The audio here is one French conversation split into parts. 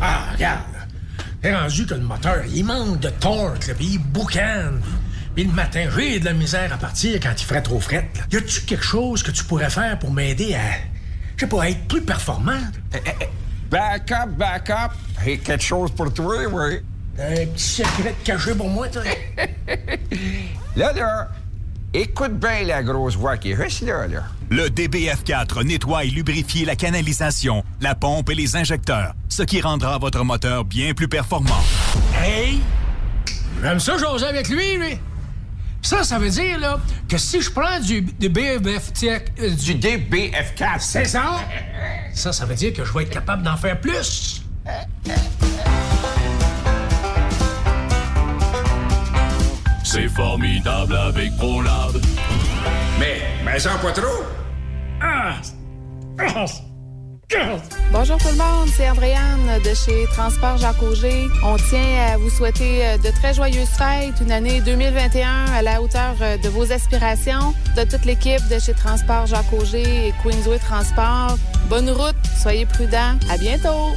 Ah, regarde. T'es rendu que le moteur, il manque de torque, là, puis il boucane. Puis le matin, j'ai de la misère à partir quand il ferait trop fret. là. Y a-tu quelque chose que tu pourrais faire pour m'aider à, je sais pas, à être plus performant? Back up, back up. Hey, quelque chose pour toi, oui. Un petit secret caché pour moi, toi? Là, là, écoute bien la grosse voix qui est juste là, là. Le DBF4 nettoie et lubrifie la canalisation, la pompe et les injecteurs, ce qui rendra votre moteur bien plus performant. Hey! J'aime ça jaser avec lui, lui. Ça, ça veut dire, là, que si je prends du, du BF... euh, Du DBF4. C'est ça? Ça, ça veut dire que je vais être capable d'en faire plus. C'est formidable avec ProLab. Mais, mais sans pas trop. Ah! Ah! Ah! Bonjour tout le monde, c'est Andréane de chez Transport Jacques Auger. On tient à vous souhaiter euh, de très joyeuses fêtes, une année 2021 à la hauteur euh, de vos aspirations. De toute l'équipe de chez Transport Jacques Auger et Queensway Transport, bonne route, soyez prudents, à bientôt.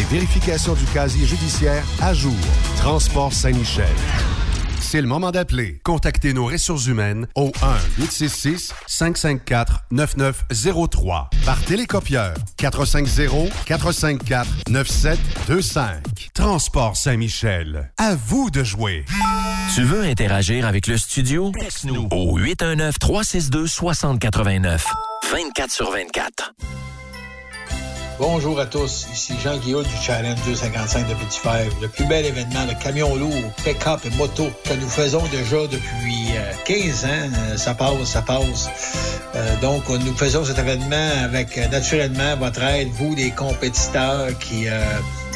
vérification du casier judiciaire à jour. Transport Saint-Michel. C'est le moment d'appeler. Contactez nos ressources humaines au 1-866-554-9903 par télécopieur 450-454-9725. Transport Saint-Michel. À vous de jouer. Tu veux interagir avec le studio? Texte-nous au 819-362-6089. 24 sur 24. Bonjour à tous, ici Jean Guillaume du Challenge 255 de Petit Fèvre, le plus bel événement de camions lourds, pick-up et moto que nous faisons déjà depuis euh, 15 ans. Euh, Ça passe, ça passe. Euh, donc, euh, nous faisons cet événement avec euh, naturellement votre aide, vous les compétiteurs qui... euh,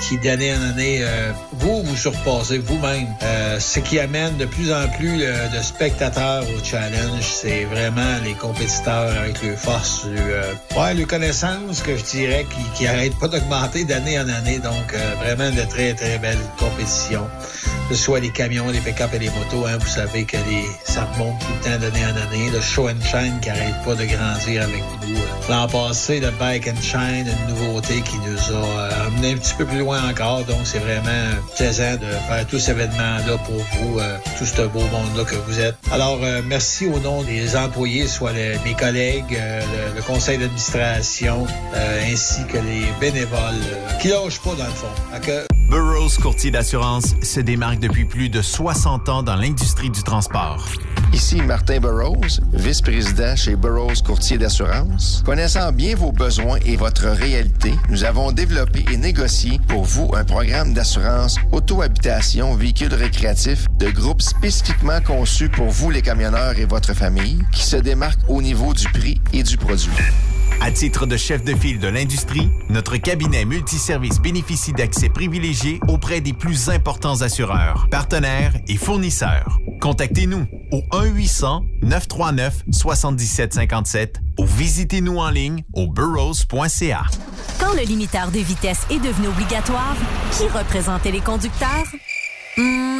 qui d'année en année, euh, vous vous surpassez vous-même. Euh, ce qui amène de plus en plus euh, de spectateurs au challenge, c'est vraiment les compétiteurs avec le force, le, euh, ouais, le connaissance que je dirais qui, qui arrête pas d'augmenter d'année en année. Donc vraiment de très très belles compétitions. Que ce soit les camions, les pick-up et les motos, hein, vous savez que ça remonte tout le temps d'année en année. Le show and shine qui arrête pas de grandir avec nous. L'an passé, le bike and shine, une nouveauté qui nous a amené un petit peu plus loin encore. Donc, c'est vraiment plaisant de faire tout cet événement-là pour vous, euh, tout ce beau monde-là que vous êtes. Alors, euh, merci au nom des employés, soit mes collègues, euh, le, conseil d'administration, ainsi que les bénévoles, qui lâchent pas dans le fond. Que, Burroughs Courtier d'assurance se démarque depuis plus de 60 ans dans l'industrie du transport. Ici Martin Burroughs, vice-président chez Burroughs Courtier d'assurance. Connaissant bien vos besoins et votre réalité, nous avons développé et négocié pour vous un programme d'assurance auto-habitation véhicule récréatif de groupe spécifiquement conçu pour vous les camionneurs et votre famille qui se démarque au niveau du prix et du produit. À titre de chef de file de l'industrie, notre cabinet multiservice bénéficie d'accès privilégié auprès des plus importants assureurs, partenaires et fournisseurs. Contactez-nous au 1-800-939-7757 ou visitez-nous en ligne au burrows.ca. Quand le limiteur de vitesse est devenu obligatoire, qui représentait les conducteurs? Hmm,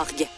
org.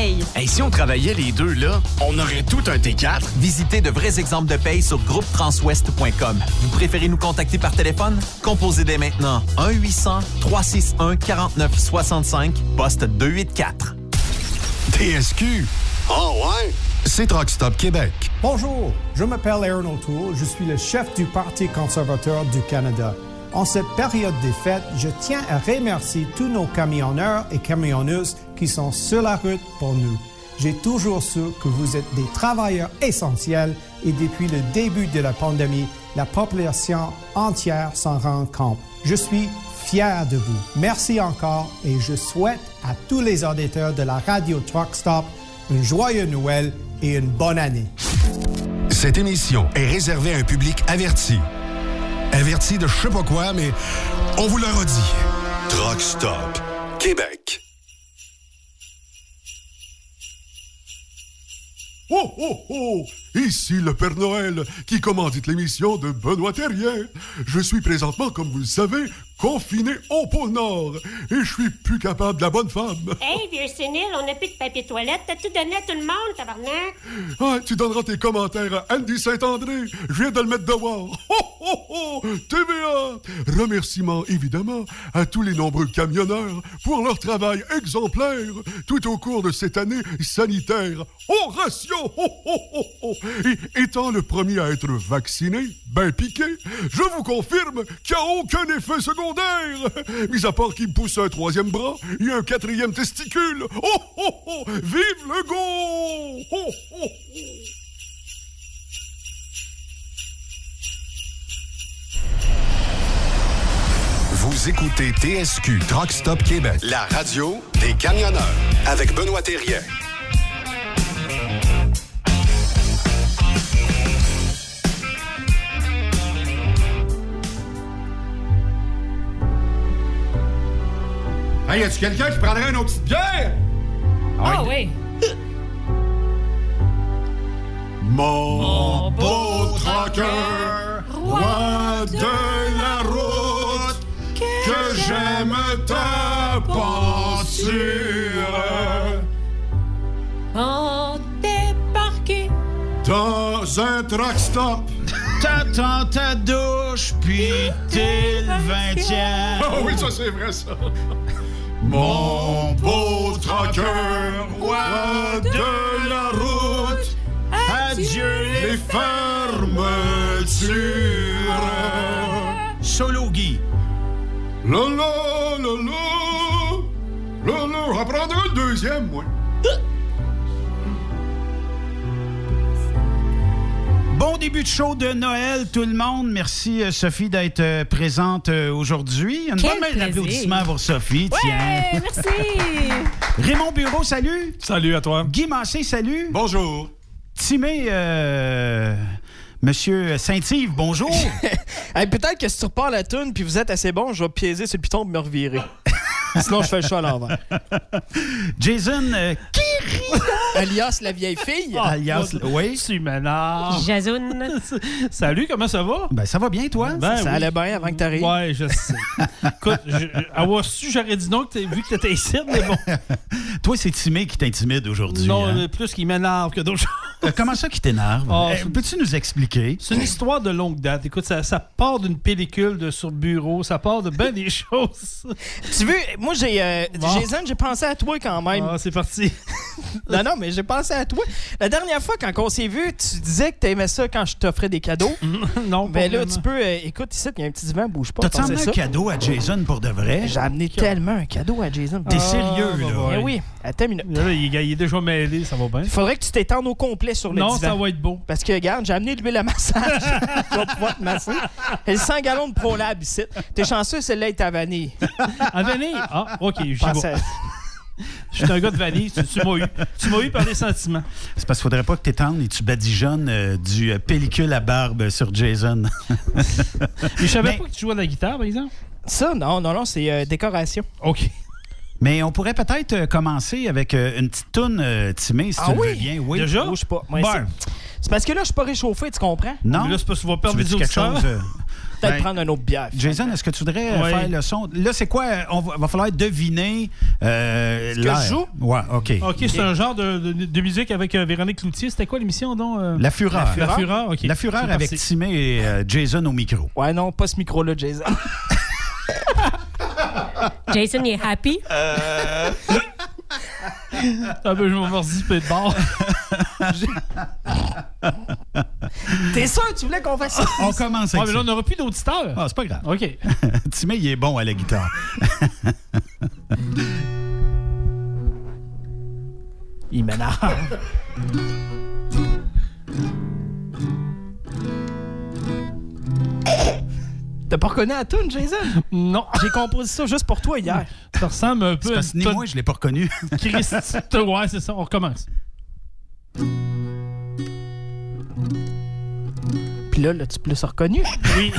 paye. Hey, si on travaillait les deux, là, on aurait tout un T4. Visitez de vrais exemples de paye sur groupetranswest.com. Vous préférez nous contacter par téléphone? Composez dès maintenant 1-800-361-4965, poste 284. TSQ. Oh ouais? C'est Truck Stop Québec. Bonjour, je m'appelle Aaron O'Toole, je suis le chef du Parti conservateur du Canada. En cette période des fêtes, je tiens à remercier tous nos camionneurs et camionneuses qui sont sur la route pour nous. J'ai toujours su que vous êtes des travailleurs essentiels et depuis le début de la pandémie, la population entière s'en rend compte. Je suis fier de vous. Merci encore et je souhaite à tous les auditeurs de la radio Truck Stop un joyeux Noël et une bonne année. Cette émission est réservée à un public averti. Averti de je sais pas quoi, mais on vous le redit. Truck Stop Québec. Oh, oh, oh! Ici le Père Noël qui commandite l'émission de Benoît Terrien. Je suis présentement, comme vous le savez, confiné au pôle Nord et je suis plus capable de la bonne femme. Hey, vieux sénile, on n'a plus de papier toilette. T'as tout donné à tout le monde, tabarnak? Ah, tu donneras tes commentaires à Andy Saint-André. Je viens de le mettre devoir. Oh, oh, oh! TVA! Remerciements, évidemment, à tous les nombreux camionneurs pour leur travail exemplaire tout au cours de cette année sanitaire. Oh, ratio! Oh, oh, oh, oh! Et étant le premier à être vacciné, ben piqué, je vous confirme qu'il n'y a aucun effet secondaire. Mis à part qu'il pousse un troisième bras et un quatrième testicule. Oh, oh, oh! Vive le go! Oh, oh, oh! Vous écoutez TSQ Truck Stop Québec, la radio des camionneurs avec Benoît Thérien. Hey, y a-tu quelqu'un qui prendrait une autre petite bière? Ah oui. Mon beau traqueur, roi de la route, que j'aime ta pensure. On débarqué. Dans un truck stop. T'attends ta douche, puis t'es le vingtième. Ah oui, ça c'est vrai ça. Mon beau traqueur, roi de la route, adieu les fermetures. Solo Guy. La la la la, la la, on va prendre un deuxième, moi. Bon début de show de Noël, tout le monde. Merci, euh, Sophie, d'être euh, présente euh, aujourd'hui. Une Quel bonne main d'applaudissements pour Sophie. Ouais, Tiens. merci. Raymond Bureau, salut. Salut à toi. Guy Massé, salut. Bonjour. Timé, euh, Monsieur Saint-Yves, bonjour. Hey, Peut-être que si tu repars la toune puis vous êtes assez bon, je vais piéger sur le piton pour me revirer. Sinon, je fais le choix à l'envers. Jason euh, Alias la vieille fille. Ah, Alias, oui. Tu m'énerves. Jason. Salut, comment ça va? Ben, ça va bien, toi? Ben ça oui. allait bien avant que tu arrives. Ouais, je sais. Écoute, je- avoir su, j'aurais dit non que t'es- vu que t'étais ici, mais bon. Toi, c'est Timé qui t'intimide aujourd'hui. Non, hein? mais plus qu'il m'énerve que d'autres choses. Euh, comment ça qui t'énerve? Oh, Eh, Peux-tu nous expliquer? C'est une histoire de longue date. Écoute, ça, ça part d'une pellicule de sur bureau, ça part de bien des choses. Tu veux, moi, j'ai. euh, Bon. Jason, j'ai pensé à toi quand même. Ah, c'est parti. non, non, mais j'ai pensé à toi. La dernière fois, quand on s'est vu, tu disais que t'aimais ça quand je t'offrais des cadeaux. non, pas Ben là, vraiment. tu peux. euh, écoute, ici, il y a un petit divan, bouge pas. Pensez emmené un cadeau à Jason pour de vrai? J'ai amené tellement un cadeau à Jason. T'es sérieux, là? Eh oui, attends une minute. Là, il, il est déjà mêlé, ça va bien. Il faudrait que tu t'étendes au complet sur le Non, divan. ça va être beau. Parce que, regarde, j'ai amené de l'huile à massage. je vais pouvoir te masser. Et le 100 gallons de ProLab ici. T'es chanceux, celle-là est à vanille. À vanille? Ah, OK, j'y vais. Je suis un gars de vanille, tu, tu m'as eu. Tu m'as eu par des sentiments. C'est parce qu'il faudrait pas que t'étendes et tu badigeonnes euh, du euh, pellicule à barbe sur Jason. Mais je savais pas que tu jouais de la guitare, par exemple. Ça, non, non, non, c'est euh, décoration. OK. Mais on pourrait peut-être euh, commencer avec euh, une petite toune euh, timée, si Ah tu le veux bien. Oui. Déjà? Bouge pas. Bon. c'est- C'est parce que là, je suis pas réchauffé, tu comprends? Non? Mais là, c'est parce qu'on va perdre Tu veux-tu quelque chose? Peut-être ben, prendre un autre bière. Jason, est-ce que tu voudrais euh, Ouais. faire le son? Là, c'est quoi? On va, va falloir deviner euh, Ce que je joue? Ouais, OK. OK, c'est un genre de, de- de musique avec euh, Véronique Cloutier. C'était quoi l'émission, donc? euh? La Fureur. La Fureur, OK. La Fureur C'est avec parti. Timé et euh, Jason au micro. Ouais, non, pas ce micro-là, Jason. Jason, il est happy? Ah ben, je vais me redisper de bord. T'es sûr que tu voulais qu'on fasse ça? On commence Ah, avec mais là, on n'aura plus d'auditeurs. Ah, c'est pas grave. OK. Timé, il est bon à la guitare. Il m'énerve. T'as pas reconnu la tune, Jason? Non. J'ai composé ça juste pour toi hier. Ça ressemble un peu parce que ni moi, je l'ai pas reconnu. Christ. Ouais, c'est ça. On recommence. Puis là, là, tu plus reconnu? Oui.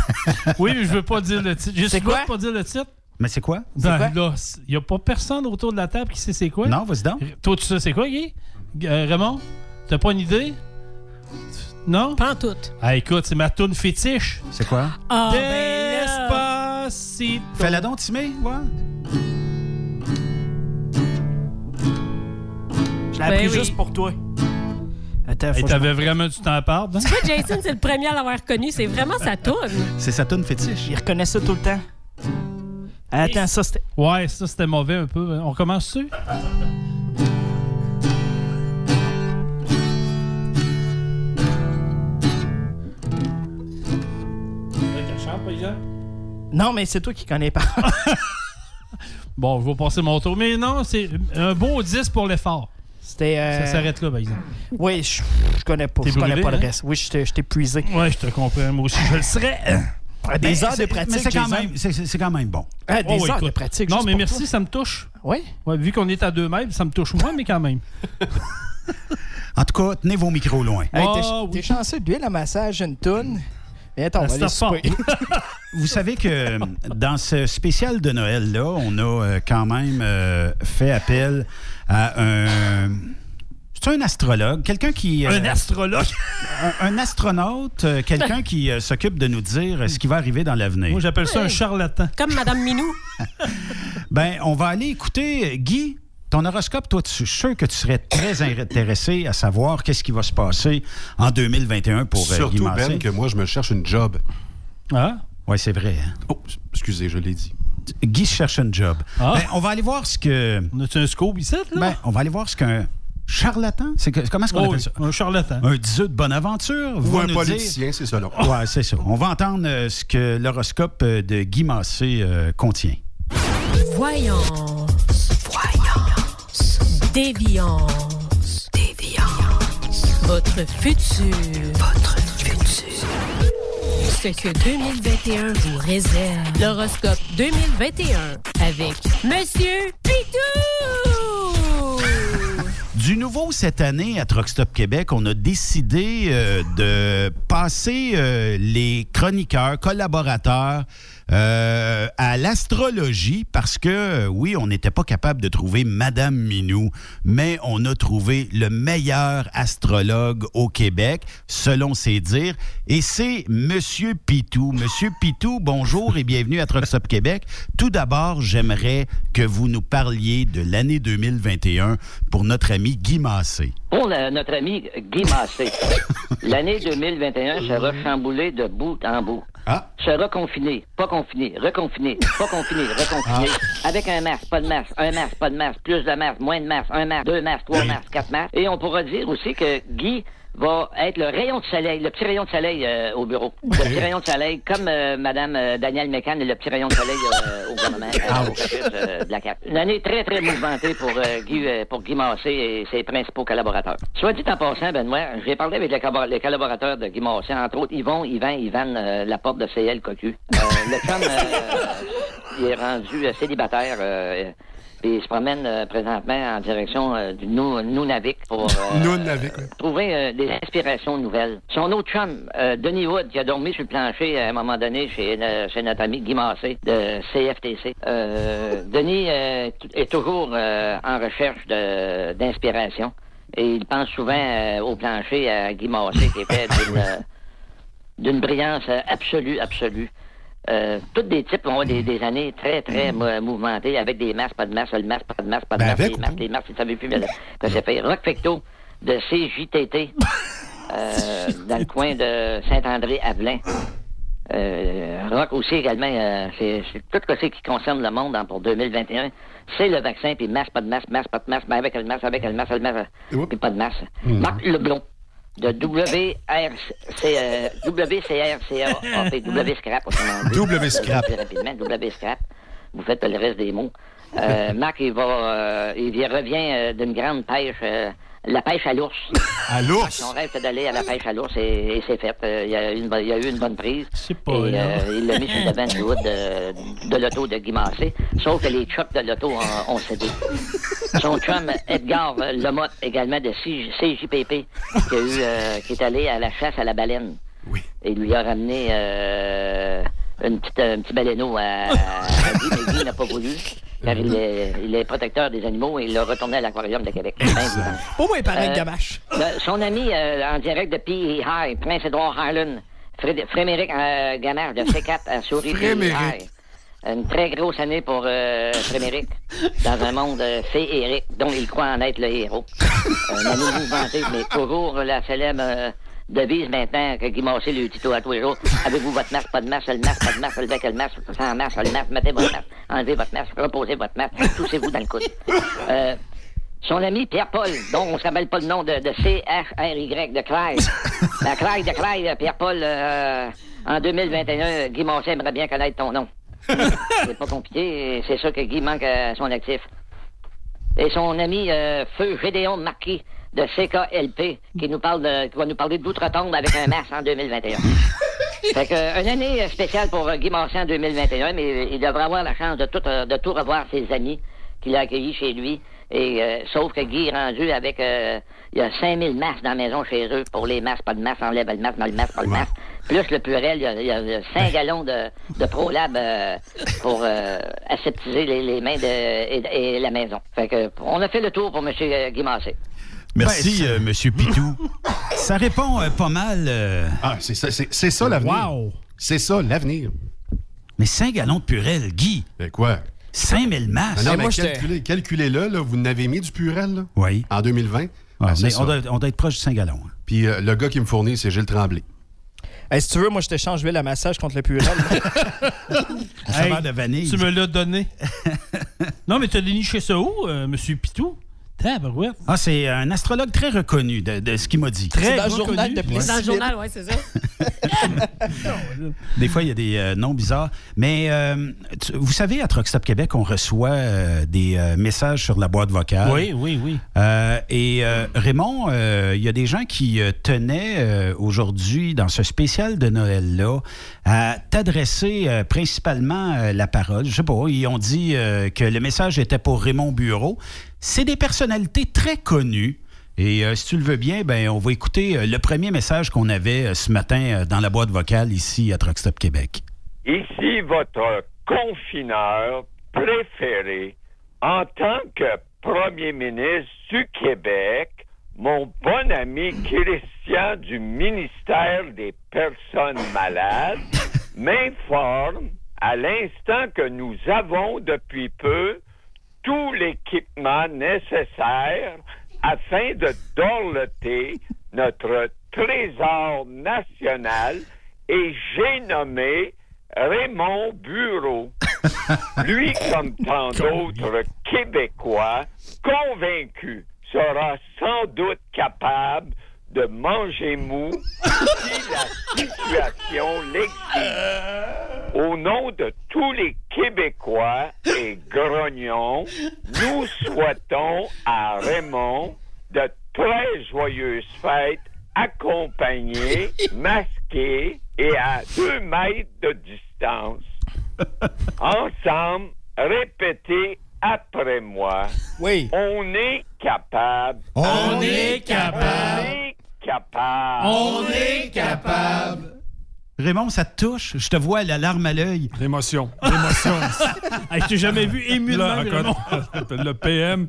Oui, mais je veux pas dire le titre. Souvent quoi? pas dire le titre. Mais c'est quoi? Ben quoi? là, il n'y a pas personne autour de la table qui sait c'est quoi. Non, vas-y donc. Toi, tu sais c'est quoi, Guy? Euh, Raymond? T'as pas une idée? Non? Pas en tout. Ah, écoute, c'est ma toune fétiche. C'est quoi? Ben là. Despacito. Fais-la donc, Timé. Ouais. Je l'ai Ben appris oui. juste pour toi. Attends, Hey, T'avais vraiment du temps à perdre. hein? Tu vois, Jason, c'est le premier à l'avoir reconnu. C'est vraiment sa toune. C'est sa toune fétiche. Il reconnaît ça tout le temps. Attends, ça c'était. Ouais, ça, c'était mauvais un peu. On commence dessus? Non, mais c'est toi qui connais pas. Bon, je vais passer mon tour. Mais non, c'est un beau 10 pour l'effort. C'était. euh, Ça s'arrête là, par exemple. Oui, je, je connais pas. Je connais brûlé, pas le hein? reste. Oui, je t'ai épuisé. Ouais, je te comprends. Moi aussi, je le serais. Ah, Des Mais heures de pratique. Mais c'est quand, même- quand même bon. Ah, des Oh, heures de pratique. Non, juste mais pour merci, toi. ça me touche. Oui. Ouais, vu qu'on est à deux mètres, ça me touche moins, mais quand même. En tout cas, tenez vos micros loin. Hey, t'es Ah, oui. chanceux de l'huile à massage, une toune. Mais attends, on va aller souper. Vous savez que euh, dans ce spécial de Noël-là, on a euh, quand même euh, fait appel à un. C'est un astrologue, quelqu'un qui. euh, Un astrologue? un, un astronaute, euh, quelqu'un qui euh, s'occupe de nous dire ce qui va arriver dans l'avenir. Moi, j'appelle ça un charlatan. Comme Madame Minou. Ben, on va aller écouter Guy. Ton horoscope, toi, tu, sûr que tu serais très intéressé à savoir qu'est-ce qui va se passer en 2021 pour euh, Guy Surtout, Massé? Ben, que moi, je me cherche une job. Ah? Oui, c'est vrai. hein. Oh, excusez, je l'ai dit. Guy se cherche un job. Ah. Ben, on va aller voir ce que. On a-tu un scope ici, là? Ben, on va aller voir ce qu'un charlatan. C'est que- comment est-ce qu'on Oh, appelle ça? un charlatan. Un diseux de bonne aventure. Ou va un nous politicien, c'est ça, non? Dire... Ouais, c'est ça. On va entendre euh, ce que l'horoscope euh, de Guy Massé euh, contient. Voyance. Déviance. Déviance. Votre futur. Votre futur. Ce que 2021 vous réserve. L'horoscope 2021 avec Monsieur Pitou. Du nouveau cette année à Truck Stop Québec, on a décidé euh, de passer euh, les chroniqueurs, collaborateurs euh, à l'astrologie parce que, oui, on n'était pas capable de trouver Madame Minou, mais on a trouvé le meilleur astrologue au Québec, selon ses dires, et c'est Monsieur Pitou. Monsieur Pitou, bonjour et bienvenue à Stop Québec. Tout d'abord, j'aimerais que vous nous parliez de l'année 2021 pour notre ami Guy Massé. Pour notre ami Guy Massé, l'année 2021 sera chamboulée de bout en bout. Sera confiné, pas confiné, reconfiné, pas confiné, reconfiné, avec un masque, pas de masque, un masque, pas de masque, plus de masque, moins de masque, un masque, deux masques, trois masques, quatre masques. Et on pourra dire aussi que Guy va être le rayon de soleil, le petit rayon de soleil euh, au bureau. Le petit rayon de soleil, comme euh, Madame euh, Danielle Mécan est le petit rayon de soleil euh, au gouvernement, euh, au euh, de la. Une année très, très mouvementée pour, euh, Guy, pour Guy Massé et ses principaux collaborateurs. Soit dit en passant, Benoît, j'ai parlé avec les, collabor- les collaborateurs de Guy Massé, entre autres Yvon, Yvan, Yvan, euh, la porte de CL Cocu. Euh, le chum, euh, il est rendu euh, célibataire. Puis il se promène euh, présentement en direction euh, du Nou- Nunavik pour euh, Nunavik, oui. trouver des inspirations nouvelles. Son autre chum, Denis Wood, qui a dormi sur le plancher à un moment donné chez, chez notre ami Guy Massé de CFTC. Denis est toujours en recherche d'inspiration et il pense souvent au plancher à Guy Massé qui était d'une d'une brillance absolue, absolue. Euh, tous des types ont des, des années très, très mou- mouvementées avec des masques, pas de masques, le masque, pas de masque, pas de Ben, masque, ou masques, les masques, ils ne savaient plus mais- que c'est fait. Rock Fecto de CJTT euh, dans le coin de Saint-André-Avelin. Euh, Rock aussi également, euh, c'est tout ce qui concerne le monde hein, pour 2021. C'est le vaccin, puis masque, pas de masque, masque, pas de masque, mais avec le masque, avec le masque, le masque, puis pas de masque. Marc Leblon de WRC, WCRCA, Scrap. W Scrap. Rapidement, W Scrap. Vous faites le reste des mots. Euh, Marc, il va, euh, il revient euh, d'une grande pêche, la pêche à l'ours. À l'ours? Son rêve, c'est d'aller à la pêche à l'ours et, et c'est fait. Euh, il, y a eu une, y a eu une bonne prise. pas et euh, il l'a mis sur le devant du hood de, de l'auto de Guy Massé. Sauf que les chocs de l'auto ont, ont cédé. Son chum Edgar euh, Lamotte, également de CJ CJPP, qui, a eu, euh, qui est allé à la chasse à la baleine. Et il lui a ramené euh, une petite, un petit baleineau à, à Guy, mais Guy n'a pas voulu. Car il est, il est protecteur des animaux et il l'a retourné à l'aquarium de Québec. Pour moi, il paraît Euh, Gamache. le- son ami euh, en direct de P.E. High, Prince Edward Harlan, Fréd- Fréméric euh, Gamard de C4 à Souris. Fréméric. High. Une très grosse année pour euh, Fréméric, dans un monde euh, féerique dont il croit en être le héros. Une année mouvementée, mais toujours la célèbre euh, devise maintenant que Guy Massé lui dit tout à tous les jours. Avez-vous votre masque, pas de masque, le masque, pas de masque, levez le masque, sans masque, le masque, mettez votre masque, enlevez votre masque, reposez votre masque, toussez-vous dans le coude. Euh, son ami Pierre-Paul, dont on ne se rappelle pas le nom de, de C-H-R-Y, de Clyde. La Clyde de euh, Pierre-Paul, euh, en 2021, Guy Massé aimerait bien connaître ton nom. c'est pas compliqué, c'est ça que Guy manque à son actif. Et son ami euh, Feu Gédéon Marquis de CKLP, qui nous parle de, qui va nous parler d'outre-tombe avec un masque en 2021. Fait que, euh, une année spéciale pour euh, Guy Massé en 2021, mais il devrait avoir la chance de tout, euh, de tout revoir ses amis qu'il a accueillis chez lui. Et euh, sauf que Guy est rendu avec euh, il y a 5000 masques dans la maison chez eux pour les masques, pas de masque, enlève le masque, mal le masque, pas le masque. Plus le purel, il y a, il y a- il y a 5 gallons de, de ProLab euh, pour euh, aseptiser les, les mains de, et, et la maison. Fait que on a fait le tour pour M. Guy Massé. Merci, euh, Monsieur Pitou. ça répond euh, pas mal. euh, Ah, c'est ça, c'est, c'est ça l'avenir. Wow. C'est ça l'avenir. Mais 5 gallons de purel, Guy. Ben quoi? 5000 masques. Ah non, mais calculez, calculez-le, là, vous n'avez mis du purel là, Oui. en 2020. Ouais, Ah, c'est mais ça. on, doit, on doit être proche de 5 gallons. hein. Puis euh, le gars qui me fournit, c'est Gilles Tremblay. Hey, si tu veux, moi, je t'échange l'huile à massage contre le purel. Saveur de vanille. Tu me l'as donné. non, mais t'as déniché ça où, euh, Monsieur Pitou? Ah, c'est un astrologue très reconnu de, de ce qu'il m'a dit. Très dans le reconnu. journal de Ouais. Plessis. Dans le journal, oui, c'est ça. Des fois, il y a des euh, noms bizarres. Mais euh, tu- vous savez, à Truck Stop Québec, on reçoit euh, des euh, messages sur la boîte vocale. Oui, oui, oui. Euh, et euh, Raymond, euh, il y a des gens qui euh, tenaient euh, aujourd'hui, dans ce spécial de Noël-là, à t'adresser euh, principalement euh, la parole. Je sais pas, ils ont dit euh, que le message était pour Raymond Bureau. C'est des personnalités très connues. Et euh, si tu le veux bien, ben, on va écouter euh, le premier message qu'on avait euh, ce matin dans la boîte vocale ici à Truck Stop Québec. Ici votre confineur préféré en tant que premier ministre du Québec, mon bon ami Christian du ministère des Personnes malades m'informe à l'instant que nous avons depuis peu tout l'équipement nécessaire afin de dorloter notre trésor national et j'ai nommé Raymond Bureau. Lui, comme tant d'autres Québécois, convaincus, sera sans doute capable de manger mou si la situation l'exige. Au nom de tous les Québécois et grognons, nous souhaitons à Raymond de très joyeuses fêtes accompagnées, masquées et à deux mètres de distance. Ensemble, répétez après moi. Oui. On est capable. On est capable. On est capable. On est capable. Raymond, ça te touche? Je te vois la larme à l'œil. L'émotion. L'émotion. Hey, je t'ai jamais vu ému de même, Raymond. le PM,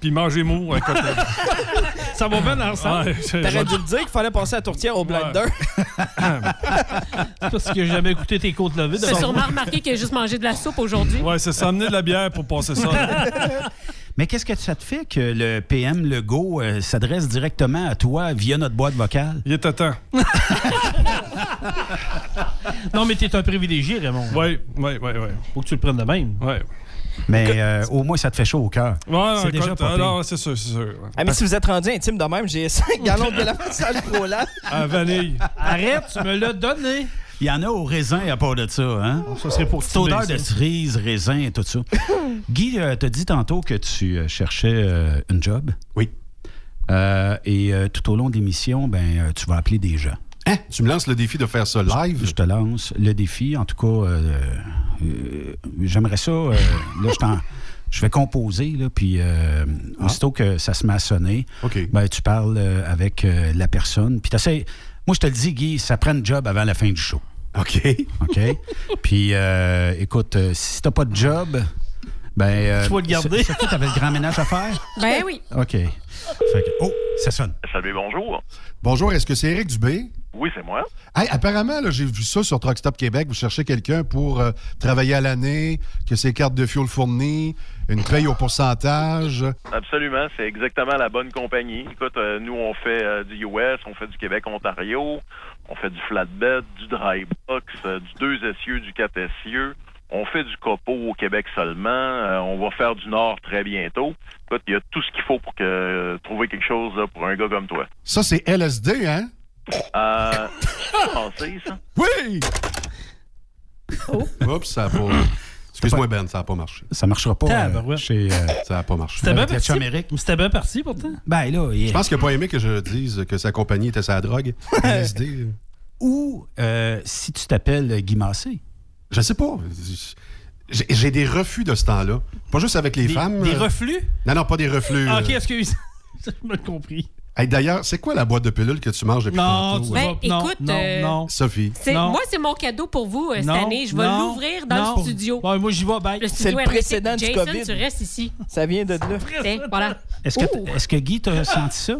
puis manger mou. écoute, Ça va bien ensemble. C'est- T'aurais dû le dire qu'il fallait passer la tourtière au blender. Parce que j'ai jamais écouté tes côtes levées. Tu as sûrement remarqué qu'il a juste mangé de la soupe aujourd'hui. Ouais, c'est ça. Amener de la bière pour passer ça. Mais qu'est-ce que ça te fait que le PM Legault euh, s'adresse directement à toi via notre boîte vocale? Il était temps. Non, mais t'es un privilégié, Raymond. Oui, oui, oui, oui. Faut que tu le prennes de même. Oui. Mais euh, au moins, ça te fait chaud au cœur. Ouais, c'est déjà pas ah, pire. non, c'est sûr, c'est sûr. ouais. Ah, mais si vous êtes rendu intime de même, j'ai 5 gallons de la salle pro là. À vanille. Arrête, tu me l'as donné. Il y en a au raisin à part de ça, hein? Ça serait pour Cette odeur de cerise, raisin et tout ça. Guy, euh, t'as dit tantôt que tu euh, cherchais euh, une job. Oui. Euh, et euh, tout au long de l'émission, ben, euh, tu vas appeler des gens. Hein? Tu me lances le défi de faire ça live? Je te lance le défi. En tout cas, euh, euh, j'aimerais ça. euh, là, je t'en- Je vais composer, là, puis euh, aussitôt que ça se met à sonner, ben, tu parles euh, avec euh, la personne. Puis t'essaies- Moi, je te le dis, Guy, ça prend un job avant la fin du show. OK. OK? puis, euh, écoute, si t'as pas de job, ben... euh, Tu vas le garder. Tu avais le grand ménage à faire? Ben oui. OK. Fait que- oh, ça sonne. Salut, bonjour. Bonjour, est-ce que c'est Éric Dubé? Oui, c'est moi. Hey, apparemment, j'ai vu ça sur Truck Stop Québec. Vous cherchez quelqu'un pour euh, travailler à l'année, que ses cartes de fuel fournies, une paye au pourcentage. Absolument, c'est exactement la bonne compagnie. Écoute, euh, nous, on fait euh, du US, on fait du Québec-Ontario, on fait du flatbed, du dry box, euh, du deux essieux, du quatre essieux. On fait du copeau au Québec seulement. Euh, on va faire du Nord très bientôt. Écoute, il y a tout ce qu'il faut pour que trouver quelque chose là, pour un gars comme toi. Ça, c'est LSD, hein? Euh, pensé, ça? Oui! Oups, ça a pas... Excuse-moi, Ben, ça n'a pas marché. Ça marchera pas. euh, chez, euh, Ça n'a pas marché. C'était bien parti. Amérique. C'était bien parti, pourtant. Ben là, Je pense qu'il n'a pas aimé que je dise que sa compagnie était sa drogue. LSD. Ou euh, si tu t'appelles Guy Massé. Je sais pas. J'ai des refus de ce temps-là. Pas juste avec les Des- femmes. des euh, reflux? Non, non, pas des reflux. Ah, ok, euh. excuse. J'ai mal compris. Hey, D'ailleurs, c'est quoi la boîte de pilules que tu manges depuis Non, tantôt? tu vas- Ben, non, écoute, non, euh, non. Sophie. Non. Moi, c'est mon cadeau pour vous euh, cette Non, année. Je vais l'ouvrir dans non. le studio. Ouais, moi, j'y vais, bye. Le C'est le précédent du Jason, COVID. tu restes ici. Ça vient de là. Tiens, voilà. Est-ce que, t- est-ce que Guy t'a senti ça?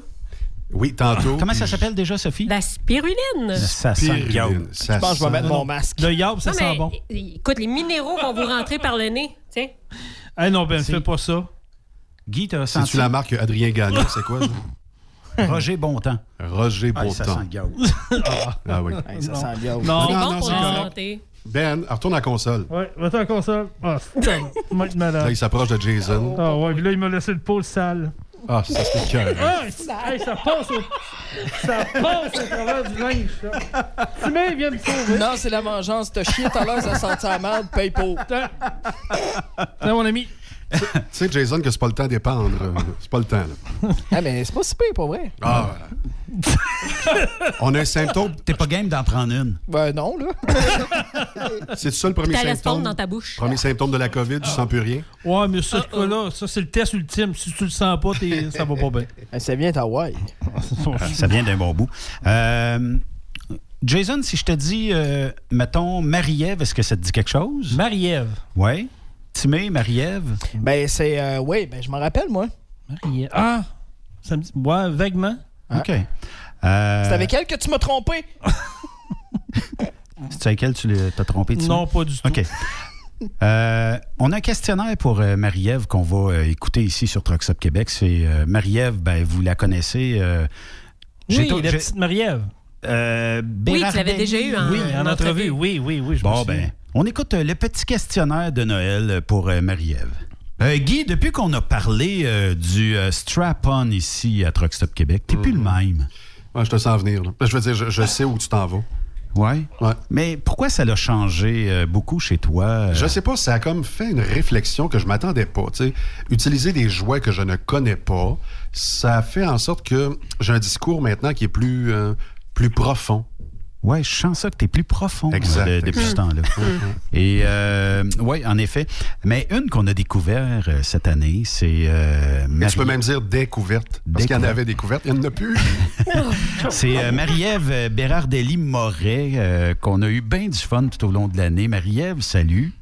Oui, tantôt. Comment ça s'appelle déjà, Sophie? La spiruline. Ça sent ça Je pense que je vais sent- mettre mon masque. Le yab, ça sent bon. Écoute, les minéraux vont vous rentrer par le nez. Tiens. Eh non, Ben, C'est- fais pas ça. Guy, t'as senti C'est-tu la marque Adrien Gagnon? C'est quoi? ça? Roger Bontemps. Roger Ah, ça sent Bontemps. le gaz. Ah oui. Ça Non. sent le gaz. Non. Non, bon non, pour c'est la correct. santé. Ben, retourne à la console. Ouais, va-t'en à la console. Ah. Là, il s'approche de Jason. Ah ouais, puis là, il m'a laissé le pôle sale. Ah, ça, c'est cœur. Ah, ça, hey, ça passe au... Ça passe au travers du linge, ça. Timé, viens me sauver. Non, c'est la vengeance. T'as chié tout à l'heure, ça sentit la merde, paye pour. Tiens, mon ami. Tu sais, Jason, que c'est pas le temps d'épandre. euh, C'est pas le temps, là. Ah, mais c'est pas si pire, pas vrai. Ah, On a un symptôme. T'es pas game d'en prendre une. Ben non, là. C'est ça le premier T'as la sonde symptôme? dans ta bouche. Premier symptôme de la COVID, tu sens plus rien? Ouais, mais ce cas-là, ça, c'est le test ultime. Si tu le sens pas, t'es- ça va pas bien. Ça vient d'Hawaï. Ça vient d'un bon bout. Euh, Jason, si je te dis, euh, mettons, Marie-Ève, est-ce que ça te dit quelque chose? Marie-Ève. Oui. Timé, Marie-Ève? Ben, c'est. euh, oui, ben, je m'en rappelle, moi. Marie-Ève. Ah! Ça me dit... Ouais, vaguement. OK. Euh, C'est avec elle que tu m'as trompé. C'est avec elle tu l'as- t'as trompé, Timé? Non, pas du tout. OK. Euh, on a un questionnaire pour euh, Marie-Ève qu'on va euh, écouter ici sur Trucks Up Québec. C'est euh, Marie-Ève, ben, vous la connaissez. euh, j'ai Oui, la petite Marie-Ève. Euh, Oui, tu l'avais déjà eu en- Oui, en en entrevue. entrevue. Oui, oui, oui. je Bon, ben, on écoute euh, le petit questionnaire de Noël pour euh, Marie-Ève. Euh, Guy, depuis qu'on a parlé euh, du euh, strap-on ici à Truck Stop Québec, t'es plus le même. Ouais, je te sens venir. là. Je veux dire, je, je sais où tu t'en vas. Ouais. Ouais. Mais pourquoi ça l'a changé euh, beaucoup chez toi? euh? Je sais pas, ça a comme fait une réflexion que je m'attendais pas. tu sais. Utiliser des jouets que je ne connais pas, ça fait en sorte que j'ai un discours maintenant qui est plus, euh, plus profond. Ouais, je sens ça que tu es plus profond Exact, depuis ce exact. temps-là. Et euh, oui, en effet. Mais une qu'on a découvert euh, cette année, c'est euh, Mais tu peux Marie- même dire découverte. Parce qu'il y en Découverte. avait découvertes, il n'y en a plus. C'est euh, Marie-Ève euh, Bérardelli-Moret euh, qu'on a eu bien du fun tout au long de l'année. Marie-Ève, salut.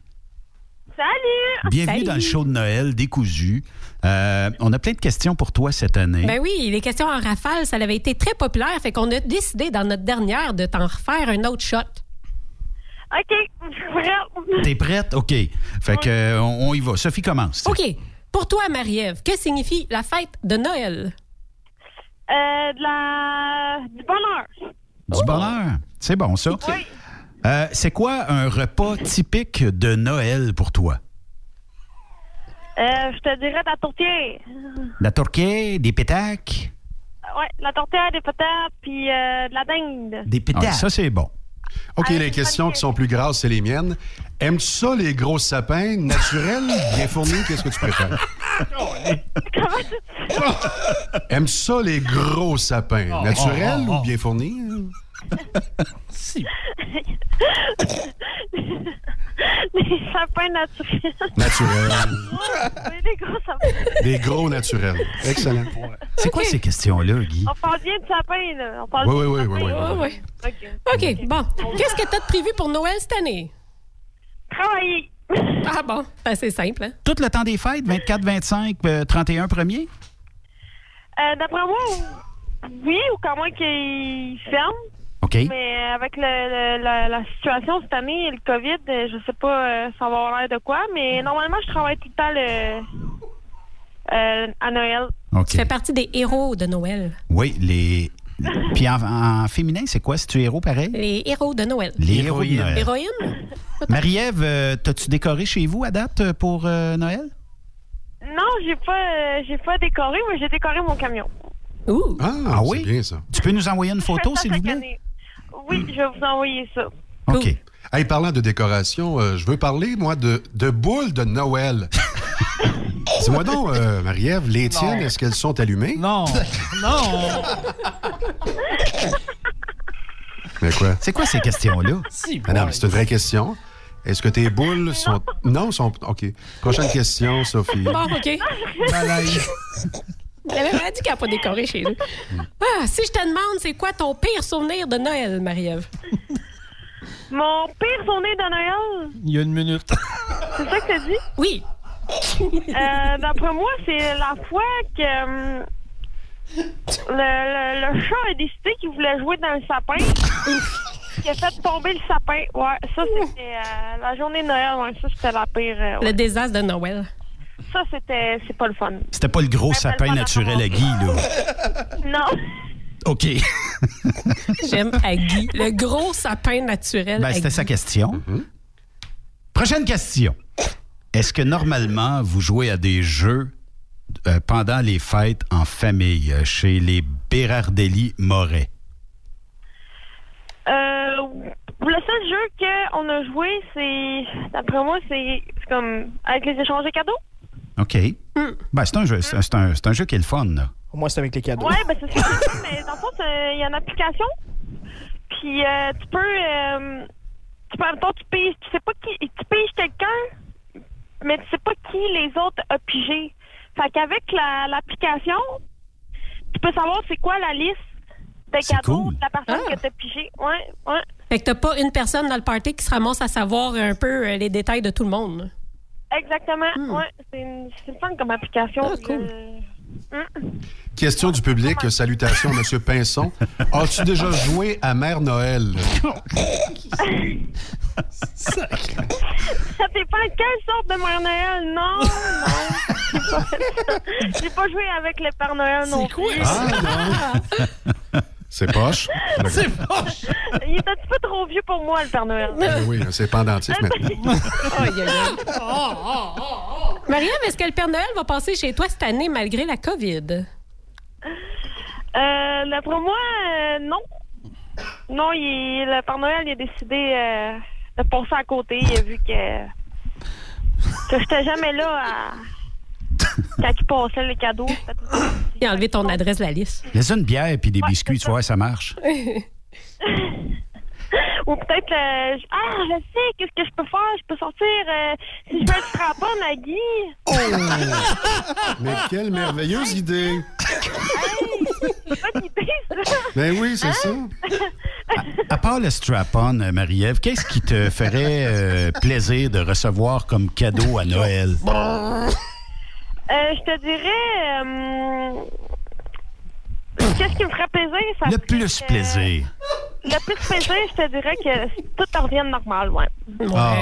Salut! Bienvenue dans le show de Noël décousu. Euh, on a plein de questions pour toi cette année. Ben oui, les questions en rafale, ça avait été très populaire. Fait qu'on a décidé dans notre dernière de t'en refaire un autre shot. OK. T'es prête? OK. Fait que, euh, on, on y va. Sophie commence. OK. Pour toi, Marie-Ève, que signifie la fête de Noël? Euh, de la... du bonheur. Du bonheur. C'est bon, ça. Oui. Euh, c'est quoi un repas typique de Noël pour toi? Euh, je te dirais de la tourtière. La tourquée, des pétacs? Ouais, la tourtière, des patates, puis euh, de la dinde. Des pétacs. ça, c'est bon. OK, les questions qui sont plus grasses, c'est les miennes. Aimes-tu ça, les gros sapins, naturels, bien fournis? Qu'est-ce que tu préfères? Aimes-tu ça, les gros sapins, Oh, naturels oh, oh, ou oh. bien fournis? si. Les sapins naturels. Naturels. oui, les gros sapins. Des gros naturels. Excellent. C'est quoi ces questions-là, Guy? On parle bien de sapin, là. On parle Oui, oui, de oui, oui, oui, oui. OK, bon. Qu'est-ce que t'as de prévu pour Noël cette année? Travailler. Ah bon, c'est assez simple, hein? Tout le temps des fêtes, 24, 25, euh, 31 premier? Euh, D'après moi, oui, ou comment qu'ils ferment. Mais avec le, le- la, la situation cette année, le COVID, euh, je sais pas euh, ça va avoir l'air de quoi, mais normalement, je travaille tout le temps le, euh, à Noël. Tu fais partie des héros de Noël. Oui, les. Puis en, en féminin, c'est quoi? C'est-tu héros pareil? Les héros de Noël. Les héros de Noël. Héroïne? Marie-Ève, euh, t'as-tu décoré chez vous à date pour euh, Noël? Non, j'ai pas, euh, j'ai pas décoré, mais j'ai décoré mon camion. Ouh! Ah, oui? bien ça. Tu peux nous envoyer une photo, s'il vous plaît? Oui, je vais vous envoyer ça. OK. Hey, parlant de décoration, euh, je veux parler, moi, de, de boules de Noël. Dis-moi donc, euh, Marie-Ève, les tiennes, est-ce qu'elles sont allumées? Non, non. Mais quoi? C'est quoi ces questions-là? Si, Ah non, boy. mais c'est une vraie question. Est-ce que tes boules sont. Non, sont. OK. Prochaine question, Sophie. Bon, OK. Malaise. Elle avait dit qu'elle n'a pas décoré chez eux. Ah, si je te demande, c'est quoi ton pire souvenir de Noël, Marie-Ève? Mon pire souvenir de Noël, Il y a une minute. c'est ça que t'as dit? Oui. Euh, D'après moi, c'est la fois que hum, le, le- le chat a décidé qu'il voulait jouer dans le sapin. qui a fait tomber le sapin. Ouais, ça, c'était euh, la journée de Noël. Ouais, ça, c'était la pire. euh, ouais. Le désastre de Noël. Ça, c'était... C'est pas le fun. C'était pas le gros sapin naturel à Guy, là. Non. OK. J'aime à Guy. Le gros sapin naturel. Ben, à c'était sa question. Prochaine question. Est-ce que normalement, vous jouez à des jeux euh, pendant les fêtes en famille euh, chez les Bérardelli-Moret? Euh, le seul jeu qu'on a joué, c'est... D'après moi, c'est c'est comme avec les échanges de cadeaux. OK. Ben, c'est un jeu, c'est c'est un, c'est un jeu qui est le fun, là. Au moins, c'est avec les cadeaux. Ouais, ben c'est ça, mais dans le fond, il y a une application. Puis euh, tu peux, euh, tu peux, en même temps, tu piges, tu sais pas qui, tu piges quelqu'un, mais tu sais pas qui les autres a pigé. Fait qu'avec la- l'application, tu peux savoir c'est quoi la liste des cadeaux cool. de la personne Ah. que t'as pigé. Ouais, ouais. Fait que t'as pas une personne dans le party qui se ramasse à savoir un peu euh, les détails de tout le monde. Exactement. Ouais, c'est une, c'est le fun comme application. Hmm. Ah, cool. euh, hum. Question du public. Salutations, M. Pinson. As-tu déjà joué à Mère Noël? Ça dépend quelle sorte de Mère Noël? Non, non. J'ai pas. J'ai joué avec le Père Noël non plus. Ah, non. C'est poche? C'est poche. Il est un petit peu trop vieux pour moi, le Père Noël. Ben oui, c'est pendentif maintenant. Aïe, aïe, aïe. Mariam, est-ce que le Père Noël va passer chez toi cette année malgré la COVID? Euh, D'après moi, euh, non. Non, il, le Père Noël il a décidé euh, de passer à côté. Il a vu que, que j'étais jamais là à, quand il passait les cadeaux. Il a enlevé ton adresse de la liste. Laisse une bière et puis des biscuits, tu vois, ça marche. Ou peut-être, euh, je- ah, je sais, qu'est-ce que je peux faire? Je peux sortir, euh, si je veux être frappant, Maggie. Oh! Mais quelle merveilleuse idée! C'est pas d'idée, ça. Ben oui, c'est ça. À part le strap-on, euh, Marie-Ève, qu'est-ce qui te ferait euh, plaisir de recevoir comme cadeau à Noël? Euh, je te dirais. euh, Qu'est-ce qui me ferait plaisir? Ça Le plus que- plaisir. Le plus plaisir, je te dirais que tout revienne normal, ouais. Ah,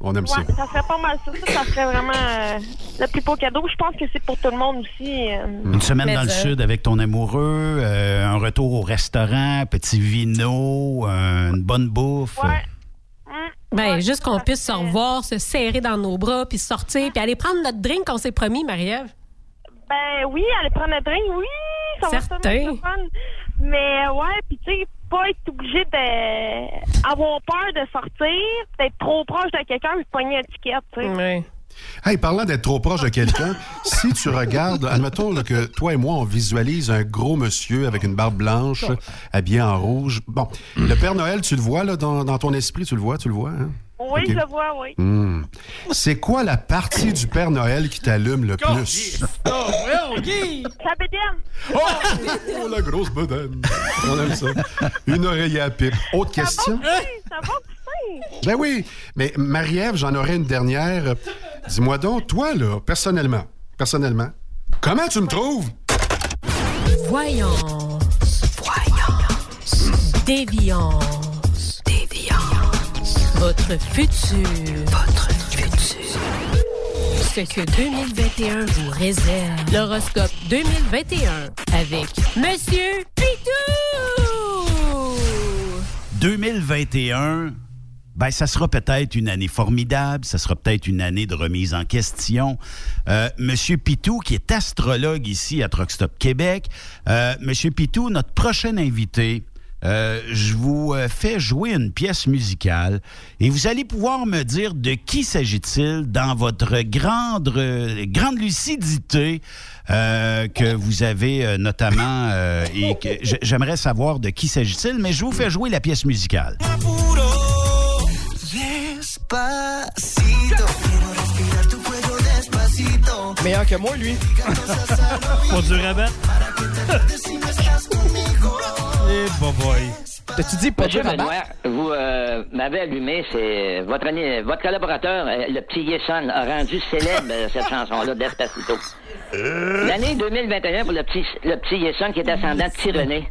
on aime ça. Ouais, ça serait pas mal ça. Ça, ça serait vraiment euh, le plus beau cadeau. Je pense que c'est pour tout le monde aussi. euh. Une semaine dans le sud avec ton amoureux, euh, un retour au restaurant, petit vino, euh, une bonne bouffe. Ben, juste qu'on puisse se revoir, se serrer dans nos bras, puis sortir, puis aller prendre notre drink qu'on s'est promis, Marie-Ève. Ben oui, aller prendre un drink, oui, ça Certain. fun. Mais ouais, puis tu sais, pas être obligé d'avoir peur de sortir, d'être trop proche de quelqu'un de pogner une étiquette, tu sais. Hey, parlant d'être trop proche de quelqu'un, si tu regardes, admettons là, que toi et moi, on visualise un gros monsieur avec une barbe blanche, habillé en rouge. Bon, le Père Noël, tu le vois là, dans, dans ton esprit, tu le vois, tu le vois, hein? Oui, je le vois, oui. Hmm. C'est quoi la partie du Père Noël qui t'allume le plus? Ça bédaine. Oh, la grosse bedaine. On aime ça. Une oreille à pipe. Autre question? Oui, ça va. Ben oui, mais Marie-Ève, j'en aurais une dernière. Dis-moi donc, toi, là, personnellement, personnellement, comment tu me trouves? Voyance. Voyance. Déviance. Déviance. Votre futur. Votre futur. Ce que 2021 vous réserve. L'horoscope 2021 avec Monsieur Pitou. 2021, ben, ça sera peut-être une année formidable, ça sera peut-être une année de remise en question. Euh, Monsieur Pitou, qui est astrologue ici à Truckstop Québec. Euh, Monsieur Pitou, notre prochain invité, euh, je vous fais jouer une pièce musicale et vous allez pouvoir me dire de qui s'agit-il dans votre grande, grande lucidité que vous avez notamment et que j'aimerais savoir de qui s'agit-il, mais je vous fais jouer la pièce musicale. Meilleur que moi, lui. Pas du rabat. Eh, boy. T'as-tu dit pas Monsieur? Benoît, vous euh, m'avez allumé, c'est votre, ami- votre collaborateur, euh, le petit Yesson, a rendu célèbre euh, cette chanson-là, Despacito. L'année 2021 pour le petit, le petit Yesson qui est ascendant de Tyrannie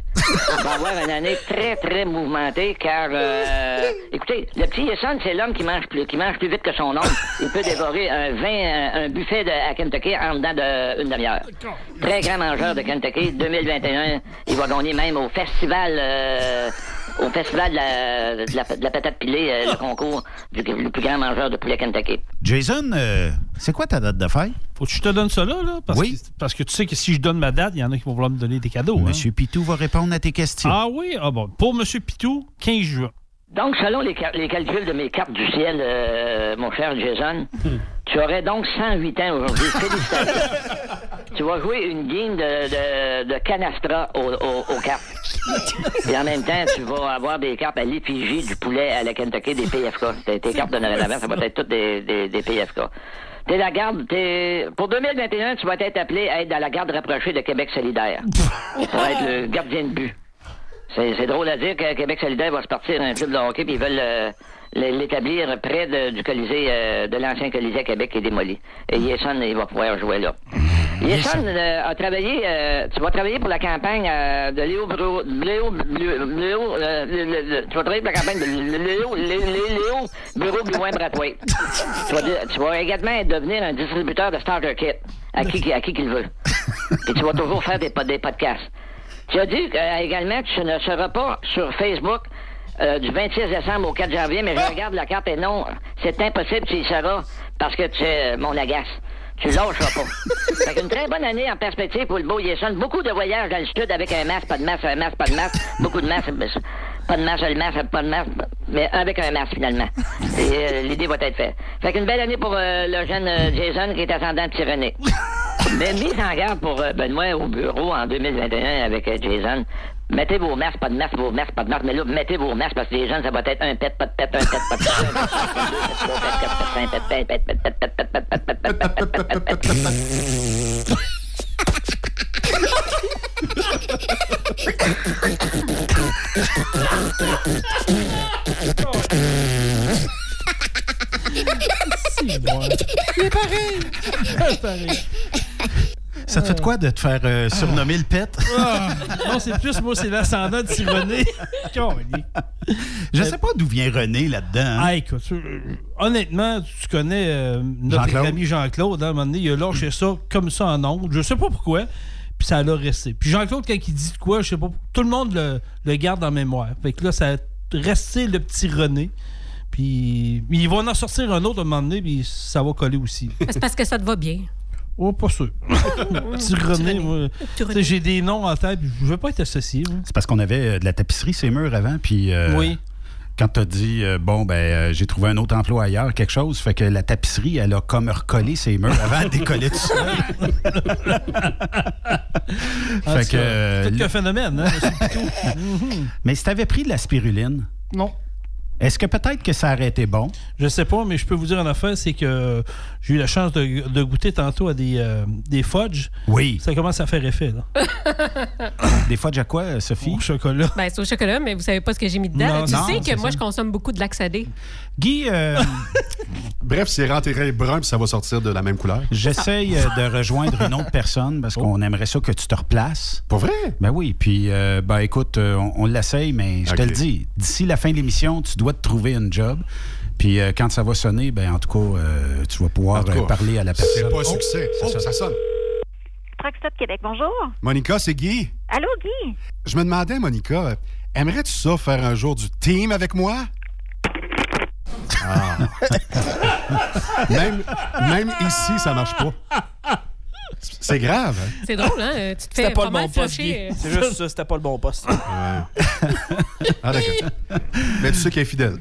va avoir une année très, très mouvementée car, euh, écoutez, le petit Yesson, c'est l'homme qui mange plus, qui mange plus vite que son ombre. Il peut dévorer un vin, un, un buffet de, à Kentucky en dedans d'une demi-heure. Très grand mangeur de Kentucky. 2021, il va gagner même au festival, euh, au festival de la, de la, de la patate pilée, euh, le concours du le plus grand mangeur de poulet Kentucky. Jason, euh, c'est quoi ta date de fête? Faut que je te donne ça là, là parce, Oui. que, parce que tu sais que si je donne ma date, il y en a qui vont vouloir me donner des cadeaux. hein. Monsieur Pitou va répondre à tes questions. Ah oui? Ah bon. Pour Monsieur Pitou, 15 juin. Donc, selon les, les calculs de mes cartes du ciel, euh, mon cher Jason, tu aurais donc 108 ans aujourd'hui. Félicitations. tu vas jouer une game de, de, de canastra au- au- aux cartes. Et en même temps, tu vas avoir des cartes à l'effigie du poulet à la Kentucky des PFK. Tes, tes cartes de Noël avant, ça va être toutes des, des, des PFK. T'es la garde, t'es... Pour 2021, tu vas être appelé à être dans la garde rapprochée de Québec solidaire. Pour être le gardien de but. C'est c'est drôle à dire que Québec solidaire va se partir un club de hockey puis ils veulent euh, l'établir près de- du Colisée, euh, de l'ancien Colisée à Québec qui est démoli. Et Yesson, il va pouvoir jouer là. Jason euh, a travaillé, euh, tu vas travailler pour la campagne de Léo Bro, Léo, Léo, tu vas travailler pour la campagne de Léo, Léo, Léo, Bureau Blouin Brathwaite. tu, vas, tu vas également devenir un distributeur de starter kit à qui, à qui qu'il veut. Et tu vas toujours faire des, des podcasts. Tu as dit euh, également que tu ne seras pas sur Facebook euh, du 26 décembre au 4 janvier, mais je regarde la carte et non, c'est impossible, tu y seras parce que tu es euh, mon agace. Tu lâcheras pas. Fait qu'une très bonne année en perspective pour le beau Jason. Beaucoup de voyages dans le sud avec un masque, pas de masque, un masque, pas de masque. Beaucoup de masques, pas de masque, le masque, pas de masque, mais avec un masque finalement. Et euh, l'idée va être faite. Fait qu'une belle année pour euh, le jeune euh, Jason qui est ascendant de Pyrénées. Mais mise en garde pour Benoît au bureau en 2021 avec Jason. Mettez vos masques, pas de masque, vos masques, pas de masque, mais là, mettez vos masques parce que les jeunes, ça va être un pet, pas de pet, un pet, pas de C'est pareil! C'est pareil! Ça te fait de quoi de te faire euh, surnommer le pet? Ah, non, c'est plus, moi, c'est l'ascendant de René. Je sais pas d'où vient René là-dedans. hein. Ah, écoute, euh, honnêtement, tu connais euh, notre Jean-Claude? ami Jean-Claude, hein, à un moment donné, il a lâché ça comme ça en ondes. Je sais pas pourquoi, puis ça l'a resté. Puis Jean-Claude, quand il dit de quoi, je sais pas, tout le monde le, le garde en mémoire. Fait que là, ça a resté le petit René. Puis il va en sortir un autre à un moment donné, puis ça va coller aussi. C'est parce que ça te va bien. Oh, pas sûr. René, moi, tu sais, j'ai des noms en tête, je veux pas être associé. moi. C'est parce qu'on avait euh, de la tapisserie ces murs avant, puis euh, Oui. quand tu as dit euh, bon ben euh, j'ai trouvé un autre emploi ailleurs, quelque chose, fait que la tapisserie elle a comme recollé ses murs avant de décoller tout seul. En fait tout que cas, euh, peut-être le- qu'un phénomène, hein? Mhm. Mais si tu avais pris de la spiruline, Non. Est-ce que peut-être que ça aurait été bon? Je sais pas, mais je peux vous dire une affaire, c'est que j'ai eu la chance de, de goûter tantôt à des, euh, des fudge. Oui. Ça commence à faire effet, là. Des fois à quoi, Sophie? Au chocolat. Ben, c'est au chocolat, mais vous savez pas ce que j'ai mis dedans. Non, tu non, sais que moi, ça. je consomme beaucoup de laxadé. Guy, euh, Bref, c'est rentré brun puis ça va sortir de la même couleur. j'essaye euh, de rejoindre une autre personne parce qu'on aimerait ça que tu te replaces. Pas vrai? Ben oui, puis euh, ben écoute, euh, on, on l'essaye, mais je te le dis, d'ici la fin de l'émission, tu dois te trouver un job. Puis euh, quand ça va sonner, ben en tout cas, euh, tu vas pouvoir cas, euh, parler à la personne. C'est pas un succès. Oh, ça sonne. Québec, bonjour. Monica, c'est Guy. Allô, Guy? Je me demandais, Monica, aimerais-tu ça faire un jour du team avec moi? Ah. même, même ici, ça marche pas. C'est grave, hein? C'est drôle, hein? Tu te fais pas pas, le mal bon poste. C'est juste ça, c'était pas le bon poste. Ah, d'accord. Mais tu sais qu'il est fidèle.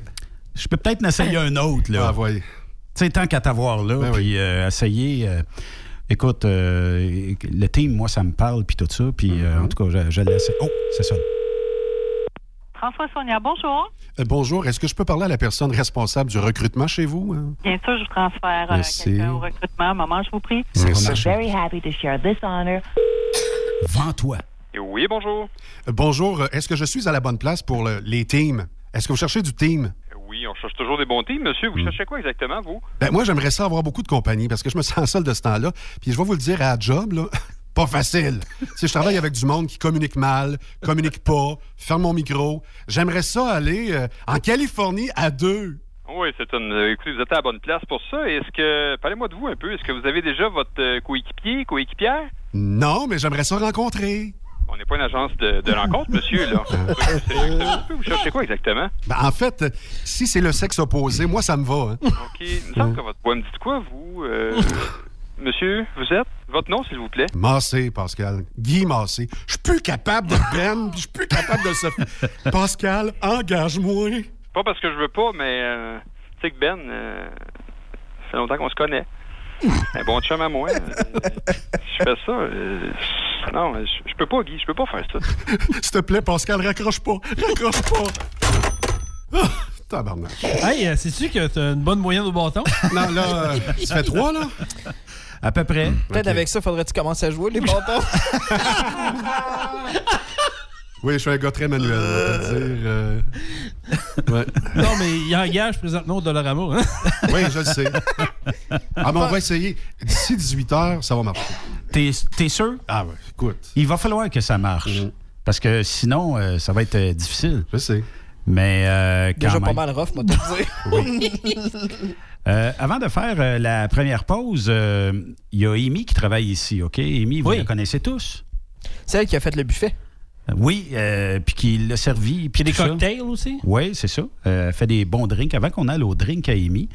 Je peux peut-être en essayer un autre, là. Ah, voyez. Tu sais, tant qu'à t'avoir là, Ben puis euh, essayer. euh, écoute, euh, le team, moi, ça me parle, puis tout ça. Puis euh, Mm-hmm. en tout cas, je, je laisse. Oh, c'est ça. François Sonia, bonjour. Euh, bonjour, est-ce que je peux parler à la personne responsable du recrutement chez vous? hein? Bien sûr, je vous transfère euh, Merci. quelqu'un au recrutement. Moment, je vous prie. Marcher. Very happy to share this honor. Vends-toi. Oui, bonjour. Euh, bonjour, est-ce que je suis à la bonne place pour le- les teams? Est-ce que vous cherchez du team? Oui, on cherche toujours des bons teams, monsieur. Vous cherchez quoi exactement, vous? Ben, moi, j'aimerais ça avoir beaucoup de compagnie parce que je me sens seul de ce temps-là. Puis je vais vous le dire, à la job, là, pas facile. si je travaille avec du monde qui communique mal, communique pas, ferme mon micro, j'aimerais ça aller euh, en Californie à deux. Oui, c'est une. euh, écoutez, vous êtes à la bonne place pour ça. Est-ce que. Parlez-moi de vous un peu. Est-ce que vous avez déjà votre euh, coéquipier, coéquipière? Non, mais j'aimerais ça rencontrer. On n'est pas une agence de, de rencontre, monsieur, là. vous cherchez quoi exactement? Ben, en fait, si c'est le sexe opposé, moi, ça me va. hein. OK. Il me semble que votre voix me dit quoi, vous? euh, monsieur, vous êtes? Votre nom, s'il vous plaît? Massé, Pascal. Guy Massé. Je suis plus capable de Ben, je suis plus capable de Sophie. Pascal, engage-moi. Pas parce que je veux pas, mais. euh, tu sais que Ben. euh, ça fait longtemps qu'on se connaît. Un bon chum à moi. euh, je fais ça. euh, non, je, peux pas, Guy. Je peux pas faire ça. S'il te plaît, Pascal, raccroche pas. Raccroche pas. Ah, tabarnak. Hey, euh, sais-tu que t'as une bonne moyenne au bâton? Non, là, euh, ça fait trois, là? À peu près. Peut-être avec ça, faudrait-tu commencer à jouer les bâtons? Oui, je suis un gars très manuel, on va te le dire. euh. Ouais. Non, mais il engage présentement au Dollarama. Hein? Oui, je le sais. Ah, mais on va essayer. D'ici 18 h, ça va marcher. T'es sûr? Ah ouais, écoute. Il va falloir que ça marche. Parce que sinon, euh, ça va être euh, difficile. Je sais. Mais euh, quand Déjà même. pas mal rough, moi, te dire. Euh, avant de faire euh, la première pause, euh, il y a Amy qui travaille ici, OK? Amy, vous Oui. la connaissez tous? C'est elle qui a fait le buffet. Euh, Oui, euh, puis qui l'a servi. Puis des ça. cocktails aussi? Oui, c'est ça. Euh, elle fait des bons drinks. Avant qu'on aille au drink à Amy,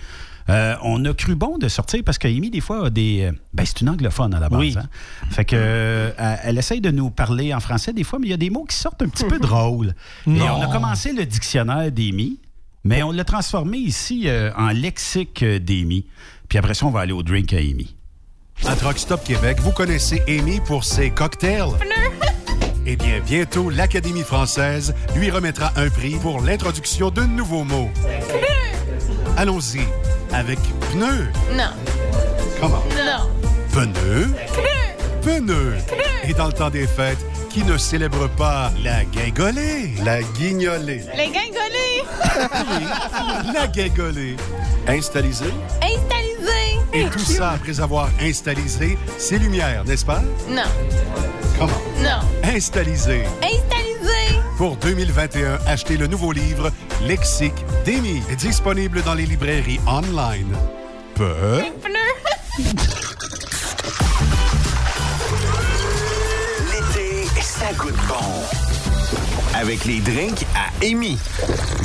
euh, on a cru bon de sortir parce qu'Amy, des fois, a des. euh, Ben, c'est une anglophone à la base. Oui. hein. Fait que, euh, elle, elle essaye de nous parler en français des fois, mais il y a des mots qui sortent un petit peu drôles. Et Non. on a commencé le dictionnaire d'Amy, mais on l'a transformé ici euh, en lexique euh, d'Amy. Puis après ça, on va aller au drink à Amy. À Truck Stop Québec, vous connaissez Amy pour ses cocktails. Eh bien, bientôt, l'Académie française lui remettra un prix pour l'introduction d'un nouveau mot. Allons-y avec pneu. Non. Comment? Non. Pneu. Pneu. Et dans le temps des fêtes, qui ne célèbre pas la guingolée? La guignolée. Les gringolés. La guingolée. Installisé. Installisé. Et tout ça après avoir installisé ses lumières, n'est-ce pas? Non. Comment? Non. Installisé. Installisé. Pour 2021, achetez le nouveau livre Lexique d'Amy, disponible dans les librairies online. Peu. ça goûte bon. Avec les drinks à Amy.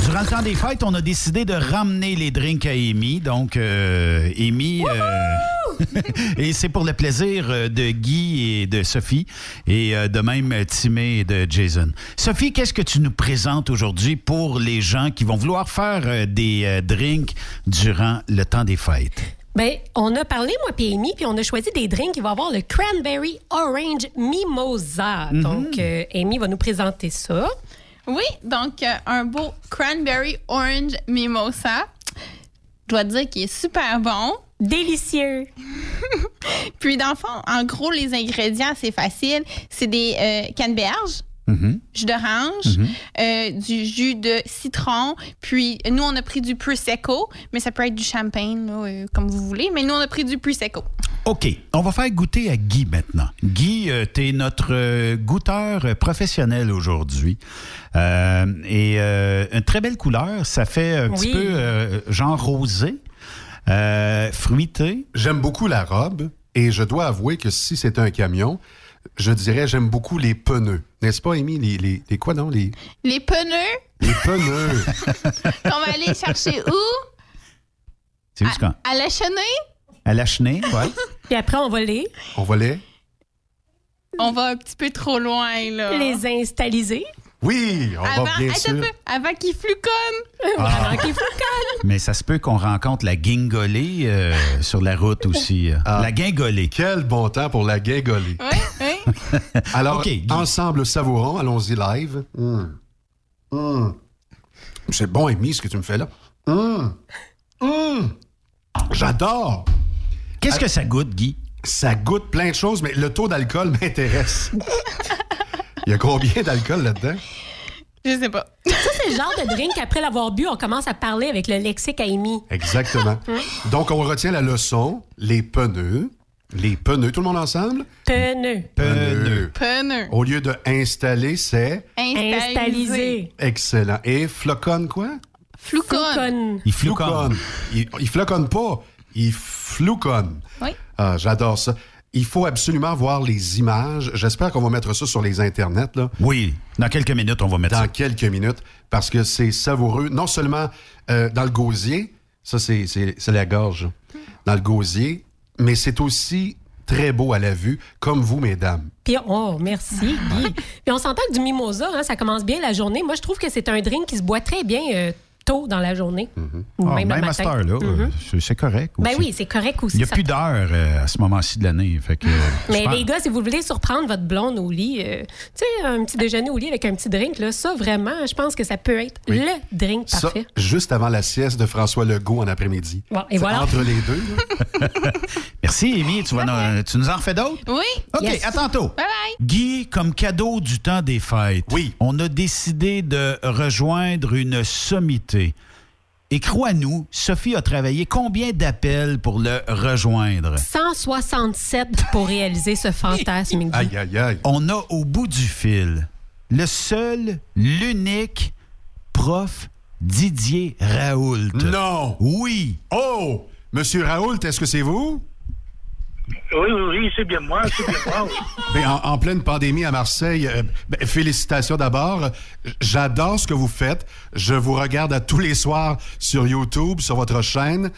Durant le temps des fêtes, on a décidé de ramener les drinks à Amy. Donc, euh, Amy. euh, et c'est pour le plaisir euh, de Guy et de Sophie, et euh, de même Timé et de Jason. Sophie, qu'est-ce que tu nous présentes aujourd'hui pour les gens qui vont vouloir faire des drinks durant le temps des fêtes? Ben, on a parlé, moi puis Amy, puis on a choisi des drinks. Il va avoir le Cranberry Orange Mimosa. Mhm. Donc, euh, Amy va nous présenter ça. Oui, donc euh, un beau cranberry orange mimosa. Je dois dire qu'il est super bon. Délicieux. Puis dans le fond, en gros, les ingrédients, c'est facile. C'est des euh, canneberges, jus d'orange, Mhm. euh, du jus de citron. Puis nous, on a pris du Prosecco, mais ça peut être du champagne, là, euh, comme vous voulez. Mais nous, on a pris du Prosecco. OK. On va faire goûter à Guy maintenant. Guy, tu es notre euh, goûteur euh, professionnel aujourd'hui. Euh, et euh, une très belle couleur. Ça fait un petit Oui. peu euh, genre rosé, euh, fruité. J'aime beaucoup la robe et je dois avouer que si c'était un camion, je dirais j'aime beaucoup les pneus. N'est-ce pas, Amy? Les, les, les quoi, non? Les, Les pneus, les pneus. qu'on va aller chercher où? C'est où quand? À la chenille? À la chenille, ouais. Puis après, on va les, On va les... On va un petit peu trop loin, là. les installiser. Oui, on Avant, va bien sûr. un peu, avant qu'il fluconne. Ah. Avant qu'il fluconne. Mais ça se peut qu'on rencontre la guingolée euh, sur la route aussi. euh. Ah. La guingolée. Quel bon temps pour la guingolée. Oui, oui. Alors, ensemble savourons, allons-y live. Hum. Hum. C'est bon, Amy, ce que tu me fais là. Hum. Hum. J'adore. Qu'est-ce que ça goûte, Guy? Ça goûte plein de choses, mais le taux d'alcool m'intéresse. Il y a combien d'alcool là-dedans? Je sais pas. Ça, c'est le genre de drink, après l'avoir bu, on commence à parler avec le lexique à Amy. Exactement. Donc, on retient la leçon. Les pneus. Les pneus. Tout le monde ensemble? Pneu. Pneus. Pneu. Au lieu de installer, c'est? Installisé. excellent. Et flocon quoi? Flouconne. Il flouconne. Il, il flocconne pas. Il flouconne. Oui. Ah, J'adore ça. Il faut absolument voir les images. J'espère qu'on va mettre ça sur les internets. Là. Oui, dans quelques minutes, on va mettre Dans ça. quelques minutes, parce que c'est savoureux. Non seulement euh, dans le gosier, ça c'est la gorge, dans le gosier, mais c'est aussi très beau à la vue, comme vous, mesdames. Puis, oh, merci, Guy. Puis on s'entend que du mimosa, hein, ça commence bien la journée. Moi, je trouve que c'est un drink qui se boit très bien euh, tôt dans la journée. Ou Ah, même le même à matin. cette heure-là, euh, Mhm. c'est- correct. Ben oui, c'est correct aussi. Il n'y a ça plus d'heure euh, à ce moment-ci de l'année. Fait que, euh, Mais les gars, si vous voulez surprendre votre blonde au lit, euh, tu sais, un petit déjeuner au lit avec un petit drink, là, ça, vraiment, je pense que ça peut être Oui. le drink Ça, parfait. juste avant la sieste de François Legault en après-midi. Bon, et C'est voilà. Entre les deux. là. Merci, Amy. Tu, vas nous- tu nous en refais d'autres? Oui. OK, Yes. à tantôt. Bye bye. Guy, comme cadeau du temps des fêtes, Oui. on a décidé de rejoindre une sommité. Et crois-nous, Sophie a travaillé combien d'appels pour le rejoindre? 167 pour réaliser ce fantasme, aïe, aïe. On a au bout du fil le seul, l'unique prof Didier Raoult. Non! Oui! Oh! Monsieur Raoult, est-ce que c'est vous? Oui, oui, oui, c'est bien moi, c'est bien moi. en, en pleine pandémie à Marseille, euh, ben, félicitations d'abord. J'adore ce que vous faites. Je vous regarde à tous les soirs sur YouTube, sur votre chaîne.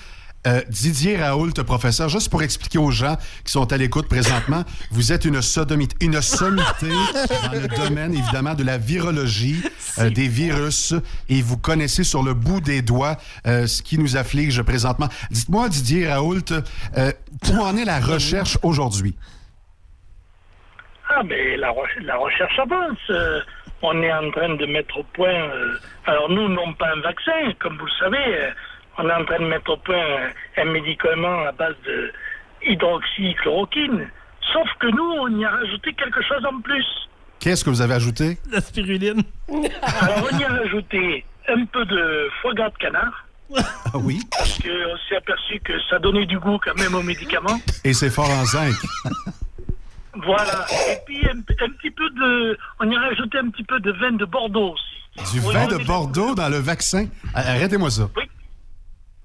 Euh, Didier Raoult, professeur, juste pour expliquer aux gens qui sont à l'écoute présentement, vous êtes une sodomité, une sommité dans le domaine, évidemment, de la virologie, euh, des virus, et vous connaissez sur le bout des doigts euh, ce qui nous afflige présentement. Dites-moi, Didier Raoult, euh, où en est la recherche aujourd'hui? Ah, mais la, re- la recherche avance. Euh, on est en train de mettre au point. euh, alors, nous, non pas un vaccin, comme vous le savez. On est en train de mettre au point un, un médicament à base de hydroxychloroquine. Sauf que nous, on y a rajouté quelque chose en plus. Qu'est-ce que vous avez ajouté? La spiruline. Alors, on y a rajouté un peu de foie gras de canard. Ah oui? Parce qu'on s'est aperçu que ça donnait du goût quand même aux médicaments. Et c'est fort en zinc. Voilà. Et puis un, un petit peu de. On y a rajouté un petit peu de vin de Bordeaux aussi. Du vin de Bordeaux dans le vaccin? Arrêtez-moi ça.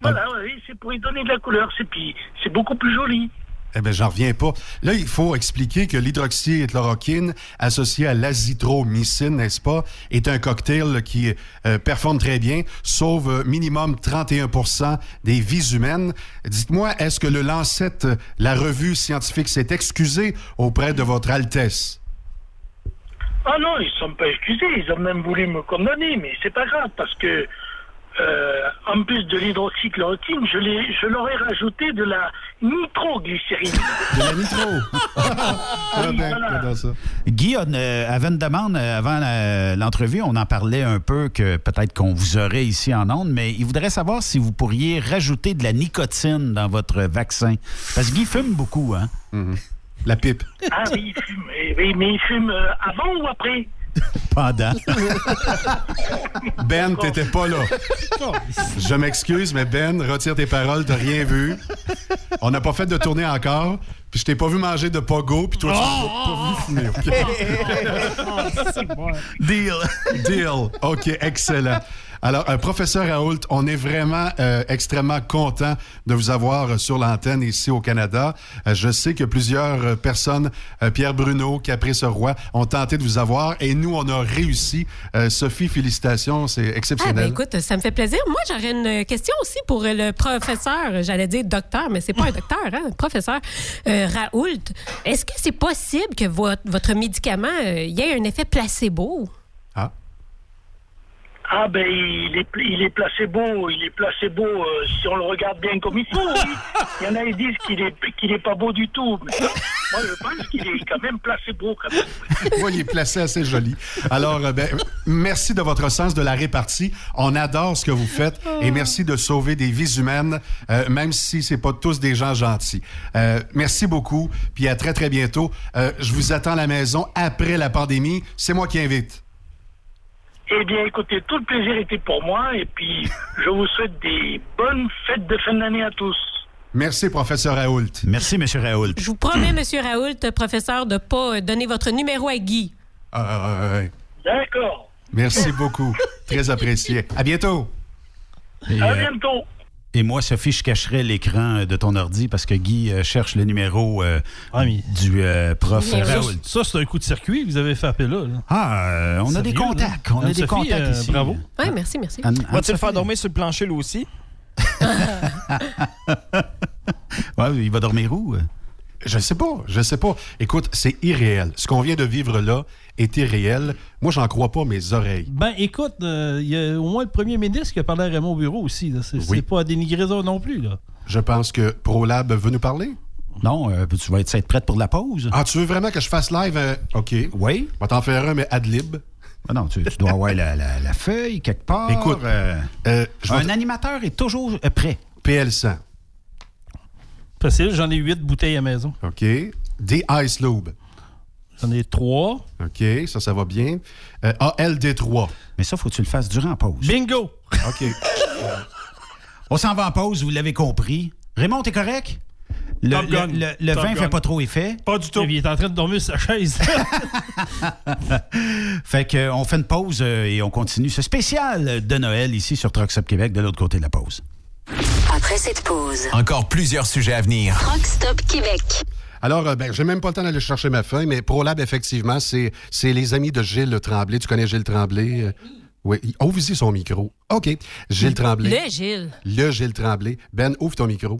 Voilà, oui, c'est pour y donner de la couleur. C'est puis c'est beaucoup plus joli. Eh bien, j'en reviens pas. Là, il faut expliquer que l'hydroxychloroquine, associée à l'azithromycine, n'est-ce pas, est un cocktail qui euh, performe très bien, sauve euh, minimum 31 des vies humaines. Dites-moi, est-ce que le Lancet, euh, la revue scientifique, s'est excusé auprès de votre Altesse? Ah non, ils sont pas excusés. Ils ont même voulu me condamner, mais c'est pas grave parce que. Euh, en plus de l'hydroxychloroquine, je, l'ai- je leur ai rajouté de la nitroglycérine. De la nitro. Ah ben, j'adore ça. Guy on, euh, avait une demande euh, avant la- l'entrevue. On en parlait un peu que peut-être qu'on vous aurait ici en ondes, mais il voudrait savoir si vous pourriez rajouter de la nicotine dans votre vaccin. Parce que Guy fume beaucoup, hein? La pipe. Ah oui, il fume. Eh oui, mais il fume euh, avant ou après? Pendant. Ben, t'étais pas là. Je m'excuse, mais Ben, retire tes paroles, t'as rien vu. On n'a pas fait de tournée encore, puis je t'ai pas vu manger de pogo, puis toi, tu m'as pas vu fumer. OK? Deal. Deal. OK, excellent. Alors, euh, professeur Raoult, on est vraiment euh, extrêmement content de vous avoir euh, sur l'antenne ici au Canada. Je sais que plusieurs personnes, Pierre Bruno, Caprice Roy, ont tenté de vous avoir et nous, on a réussi. Sophie, félicitations, c'est Ah, ben exceptionnel. écoute, ça me fait plaisir. Moi, j'aurais une question aussi pour le professeur. J'allais dire docteur, mais c'est pas un docteur, hein? Professeur euh, Raoult. Est-ce que c'est possible que votre, votre médicament euh, y ait un effet placebo? Ah ben il est, il est placebo, il est placebo euh, si on le regarde bien comme il faut. oui. Il y en a qui disent qu'il est qu'il est pas beau du tout. Mais moi je pense qu'il est quand même placebo quand même. Oui, il est placé assez joli. Alors, euh, ben, merci de votre sens de la répartie. On adore ce que vous faites et merci de sauver des vies humaines, euh, même si c'est pas tous des gens gentils. Euh, merci beaucoup, puis à très, très bientôt. Euh, je vous attends à la maison après la pandémie. C'est moi qui invite. Eh bien écoutez, tout le plaisir était pour moi et puis je vous souhaite des bonnes fêtes de fin d'année à tous. Merci, professeur Raoult. Merci, monsieur Raoult. Je vous promets, Monsieur Raoult, professeur, de pas euh, donner votre numéro à Guy. Ah, ouais. D'accord. Merci beaucoup. Très apprécié. À bientôt. Et, À euh, bientôt. Et moi, Sophie, je cacherai l'écran de ton ordi parce que Guy euh, cherche le numéro euh, du euh, prof Ça, Raoult. ça, c'est un coup de circuit que vous avez fait appeler là. là. Ah, euh, on a des contacts. là? On a des contacts euh, ici. bravo. Oui, merci, merci. Anne-Sophie? faire dormir sur le plancher, lui aussi? Ouais, il va dormir où? Je sais pas, je sais pas. Écoute, c'est irréel. Ce qu'on vient de vivre là est irréel. Moi, j'en crois pas mes oreilles. Ben, écoute, euh, il y a au moins le premier ministre qui a parlé à Raymond Bureau aussi. là. C'est Oui. pas à dénigrer ça non plus. Là. Je pense que ProLab veut nous parler. Non, euh, tu vas être, être prête pour la pause? Ah, tu veux vraiment que je fasse live? euh, OK. Oui. On va t'en faire un, mais ad lib. Ah non, tu, tu dois avoir la, la- la feuille quelque part. Écoute, euh, euh, je un animateur est toujours prêt. PL100. Facile, j'en ai huit bouteilles à la maison. OK. Des Ice Lube. J'en ai trois. OK, ça, ça va bien. Euh, ALD3. Mais ça, faut que tu le fasses durant la pause. Bingo! OK. On s'en va en pause, vous l'avez compris. Raymond, t'es correct? Le, Top le- Gun. le- le Top vin Gun. fait pas trop effet. Pas du tout. Il est en train de dormir sur sa chaise. Fait que, euh, on fait une pause euh, et on continue ce spécial de Noël ici sur Truck Stop Québec de l'autre côté de la pause. Après cette pause, Encore plusieurs sujets à venir. Rock Stop Québec. Alors, euh, ben, j'ai même pas le temps d'aller chercher ma feuille, mais ProLab, effectivement, c'est c'est les amis de Gilles Tremblay. Tu connais Gilles Tremblay? Euh, Oui. Ouvre ici son micro. OK. Gilles Tremblay. Le Gilles. Le Gilles Tremblay. Ben, ouvre ton micro.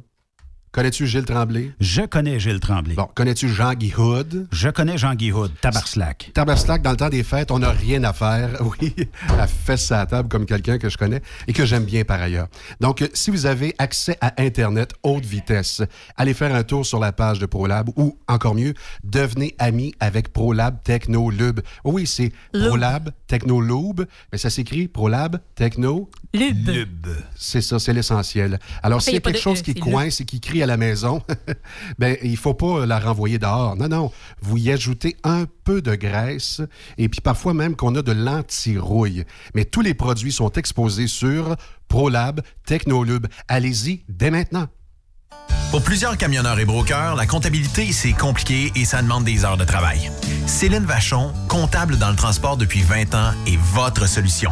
Connais-tu Gilles Tremblay? Je connais Gilles Tremblay. Bon, connais-tu Jean-Guy Hood? Je connais Jean-Guy Hood, Tabarslack. Tabarslack, dans le temps des fêtes, on n'a rien à faire. Oui, à fesse à la table comme quelqu'un que je connais et que j'aime bien par ailleurs. Donc, euh, si vous avez accès à Internet haute vitesse, allez faire un tour sur la page de ProLab ou, encore mieux, devenez ami avec ProLab Technolube. Oui, c'est ProLab Technolube, mais ça s'écrit ProLab Techno... Lube. C'est ça, c'est l'essentiel. Alors, s'il y a quelque chose E, qui c'est coince et qui crie à la maison, ben, il faut pas la renvoyer dehors. Non, non. Vous y ajoutez un peu de graisse et puis parfois même qu'on a de l'anti-rouille. Mais tous les produits sont exposés sur ProLab Technolube. Allez-y dès maintenant. Pour plusieurs camionneurs et brokers, la comptabilité, c'est compliqué et ça demande des heures de travail. Céline Vachon, comptable dans le transport depuis 20 ans, est votre solution.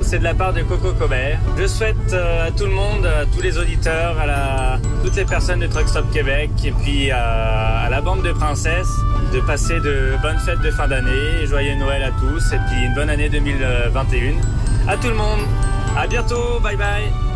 C'est de la part de Coco Cobert. Je souhaite euh, à tout le monde, à tous les auditeurs, à toutes les personnes de Truck Stop Québec et puis à, à la bande de princesses de passer de bonnes fêtes de fin d'année, joyeux Noël à tous et puis une bonne année 2021. À tout le monde. À bientôt. Bye bye.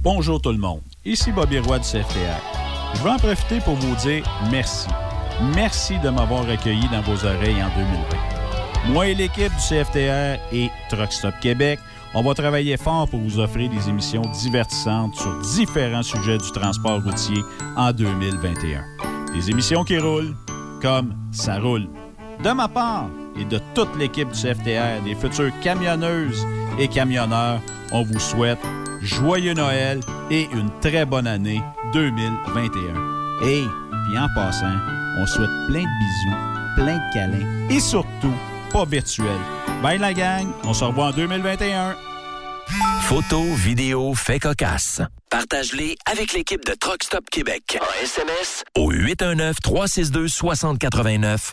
Bonjour tout le monde. Ici Bobby Roy du CFTR. Je veux en profiter pour vous dire merci. Merci de m'avoir accueilli dans vos oreilles en 2020. Moi et l'équipe du CFTR et Truck Stop Québec, on va travailler fort pour vous offrir des émissions divertissantes sur différents sujets du transport routier en 2021. Des émissions qui roulent comme ça roule. De ma part et de toute l'équipe du CFTR, des futures camionneuses et camionneurs, on vous souhaite joyeux Noël et une très bonne année 2021. Et, puis en passant, on souhaite plein de bisous, plein de câlins et surtout, pas virtuel. Bye la gang, on se revoit en 2021. Photos, vidéos, faits cocasse. Partage-les avec l'équipe de Truck Stop Québec. En SMS au 819-362-6089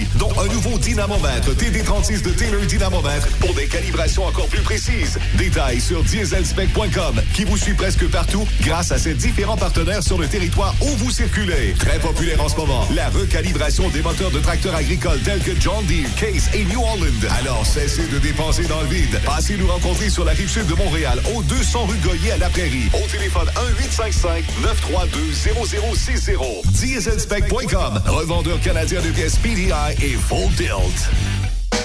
dont un nouveau dynamomètre TD36 de Taylor Dynamomètre pour des calibrations encore plus précises. Détails sur dieselspec.com qui vous suit presque partout grâce à ses différents partenaires sur le territoire où vous circulez. Très populaire en ce moment, la recalibration des moteurs de tracteurs agricoles tels que John Deere, Case et New Holland. Alors cessez de dépenser dans le vide. Passez nous rencontrer sur la rive sud de Montréal, au 200 rue Goyer à la Prairie. Au téléphone 1-855-932-0060. Dieselspec.com, revendeur canadien de pièces PDI et Full Tilt.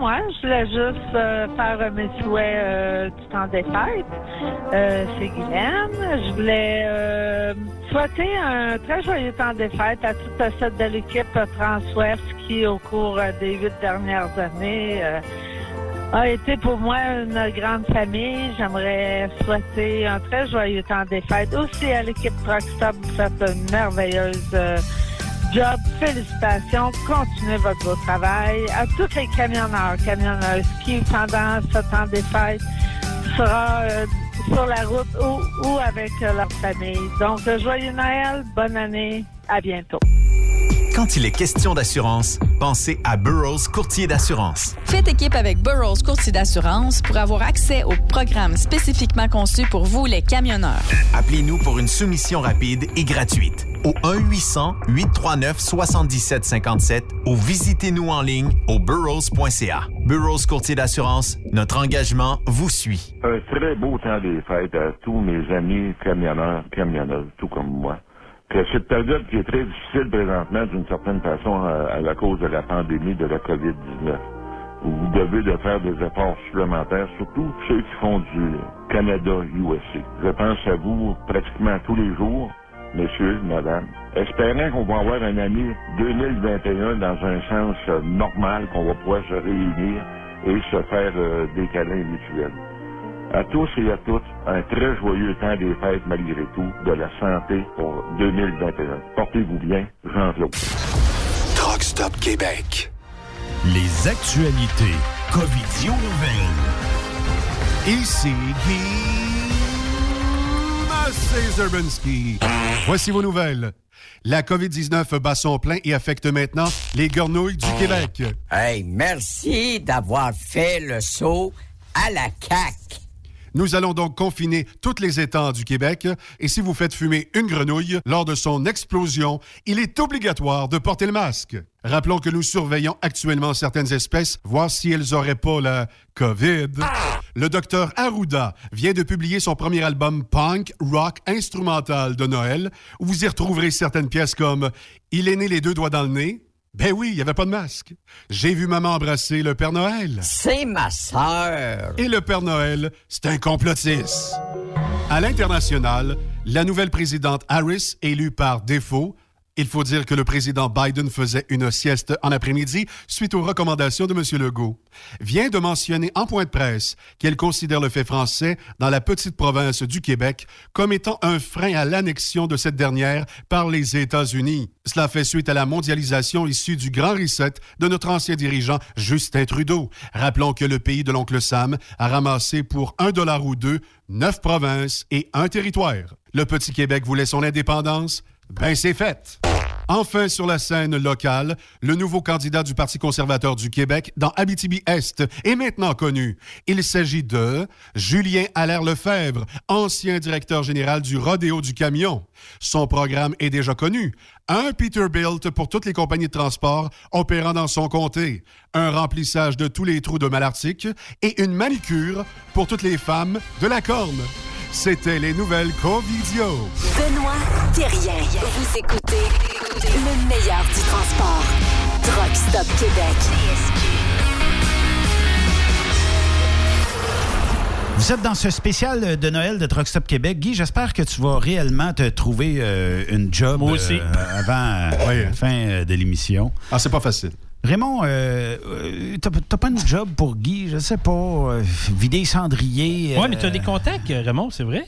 Moi. Je voulais juste euh, faire mes souhaits euh, du temps des fêtes. Euh, c'est Guylaine. Je voulais souhaiter un très joyeux temps des fêtes à toute cette belle équipe Transwest qui, au cours des huit dernières années, a été pour moi une grande famille. J'aimerais souhaiter un très joyeux temps des fêtes. Aussi à l'équipe Truck Stop, vous faites une merveilleuse job. Félicitations. Continuez votre beau travail. À tous les camionneurs, camionneuses qui, pendant ce temps des fêtes, sera euh, sur la route ou, avec euh, leur famille. Donc, euh, joyeux Noël, bonne année, à bientôt. Quand il est question d'assurance, pensez à Burroughs Courtier d'assurance. Faites équipe avec Burroughs Courtier d'assurance pour avoir accès aux programmes spécifiquement conçus pour vous, les camionneurs. Appelez-nous pour une soumission rapide et gratuite au 1-800-839-7757 ou visitez-nous en ligne au burrows.ca. Burroughs Courtier d'assurance, notre engagement vous suit. Un très beau temps des fêtes à tous mes amis camionneurs, camionneuses, tout comme moi. Que cette période qui est très difficile présentement, d'une certaine façon, à, à la cause de la pandémie de la COVID-19, où vous devez de faire des efforts supplémentaires, surtout ceux qui font du Canada-USA. Je pense à vous pratiquement tous les jours, messieurs, madame, espérant qu'on va avoir une année 2021 dans un sens euh, normal, qu'on va pouvoir se réunir et se faire euh, des câlins mutuels. À tous et à toutes, un très joyeux temps des fêtes malgré tout, de la santé pour 2021. Portez-vous bien, Jean-Claude. Truck Stop Québec. Les actualités Covidio nouvelles. Ici Guy Zerbinsky. Voici vos nouvelles. La COVID-19 bat son plein et affecte maintenant les gornouilles du Québec. Hey, merci d'avoir fait le saut à la CAQ. Nous allons donc confiner toutes les étangs du Québec et si vous faites fumer une grenouille lors de son explosion, il est obligatoire de porter le masque. Rappelons que nous surveillons actuellement certaines espèces, voir si elles auraient pas la COVID. Le docteur Arruda vient de publier son premier album punk rock instrumental de Noël, où vous y retrouverez certaines pièces comme Il est né les deux doigts dans le nez. Ben oui, il n'y avait pas de masque. J'ai vu maman embrasser le Père Noël. C'est ma sœur. Et le Père Noël, c'est un complotiste. À l'international, la nouvelle présidente Harris, élue par défaut, Il faut dire que le président Biden faisait une sieste en après-midi suite aux recommandations de M. Legault. Vient de mentionner en point de presse qu'elle considère le fait français dans la petite province du Québec comme étant un frein à l'annexion de cette dernière par les États-Unis. Cela fait suite à la mondialisation issue du grand reset de notre ancien dirigeant Justin Trudeau. Rappelons que le pays de l'oncle Sam a ramassé pour un dollar ou deux neuf provinces et un territoire. Le petit Québec voulait son indépendance? Ben c'est fait. Enfin, sur la scène locale, le nouveau candidat du Parti conservateur du Québec dans Abitibi-Est est maintenant connu. Il s'agit de Julien Allaire-Lefebvre, ancien directeur général du Rodéo du Camion. Son programme est déjà connu. Un Peterbilt pour toutes les compagnies de transport opérant dans son comté. Un remplissage de tous les trous de Malartic et une manicure pour toutes les femmes de la corne. C'était les nouvelles Covidio. Benoît Thérien. Vous écoutez le meilleur du transport. Truck Stop Québec. Vous êtes dans ce spécial de Noël de Truck Stop Québec. Guy, j'espère que tu vas réellement te trouver euh, une job Moi aussi. euh, avant euh, la fin euh, de l'émission. Ah, c'est pas facile. Raymond, euh, euh, t'as t'as pas une job pour Guy, je sais pas, euh, vider cendrier. Ouais, mais tu as euh, des contacts, Raymond, c'est vrai?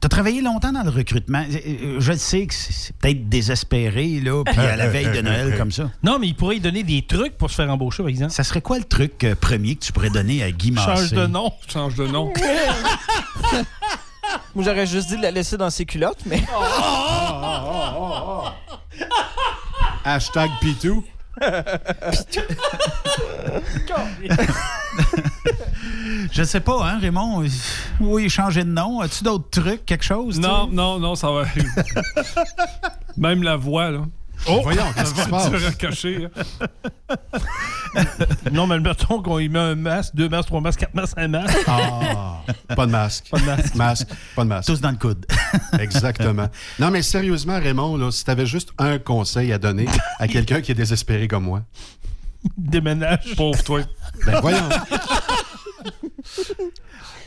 T'as travaillé longtemps dans le recrutement. Euh, euh, Je le sais que c'est c'est peut-être désespéré, là, puis à la veille de Noël comme ça. Non, mais il pourrait y donner des trucs pour se faire embaucher, par exemple. Ça serait quoi le truc euh, premier que tu pourrais donner à Guy Massé? Change de nom. Change de nom. Moi, j'aurais juste dit de la laisser dans ses culottes, mais. Hashtag Pitou. Je sais pas, hein, Raymond? Oui, changer de nom? As-tu d'autres trucs, quelque chose? Non, tu sais? non, non, ça va. Même la voix, là. Oh! Voyons, qu'est-ce qui se passe? hein. non, mais mettons qu'on y met un masque, deux masques, trois masques, quatre masques, un masque. Ah, pas de masque. Pas de masque. Masque, pas de masque. Tous dans le coude. Exactement. Non, mais sérieusement, Raymond, là, si tu avais juste un conseil à donner à quelqu'un qui est désespéré comme moi, Déménage. Pauvre toi. ben voyons.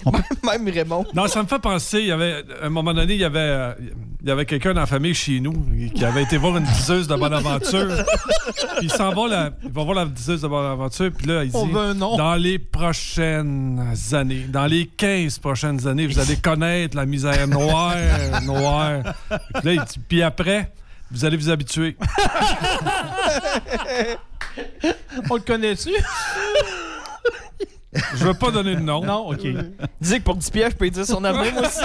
Même Raymond. Non, ça me fait penser, il y avait, à un moment donné, il y avait, euh, il y avait quelqu'un dans la famille chez nous qui avait été voir une diseuse de Bonaventure. puis il s'en va, il va voir la diseuse de Bonaventure, puis là, il dit On veut un nom. Dans les prochaines années, dans les 15 prochaines années, vous allez connaître la misère noire, noire. Puis là, il dit Puis après, vous allez vous habituer. On le connaît-tu? Je veux pas donner de nom. Non, OK. Dis que pour 10 pièces, je peux dire son avenir, moi aussi.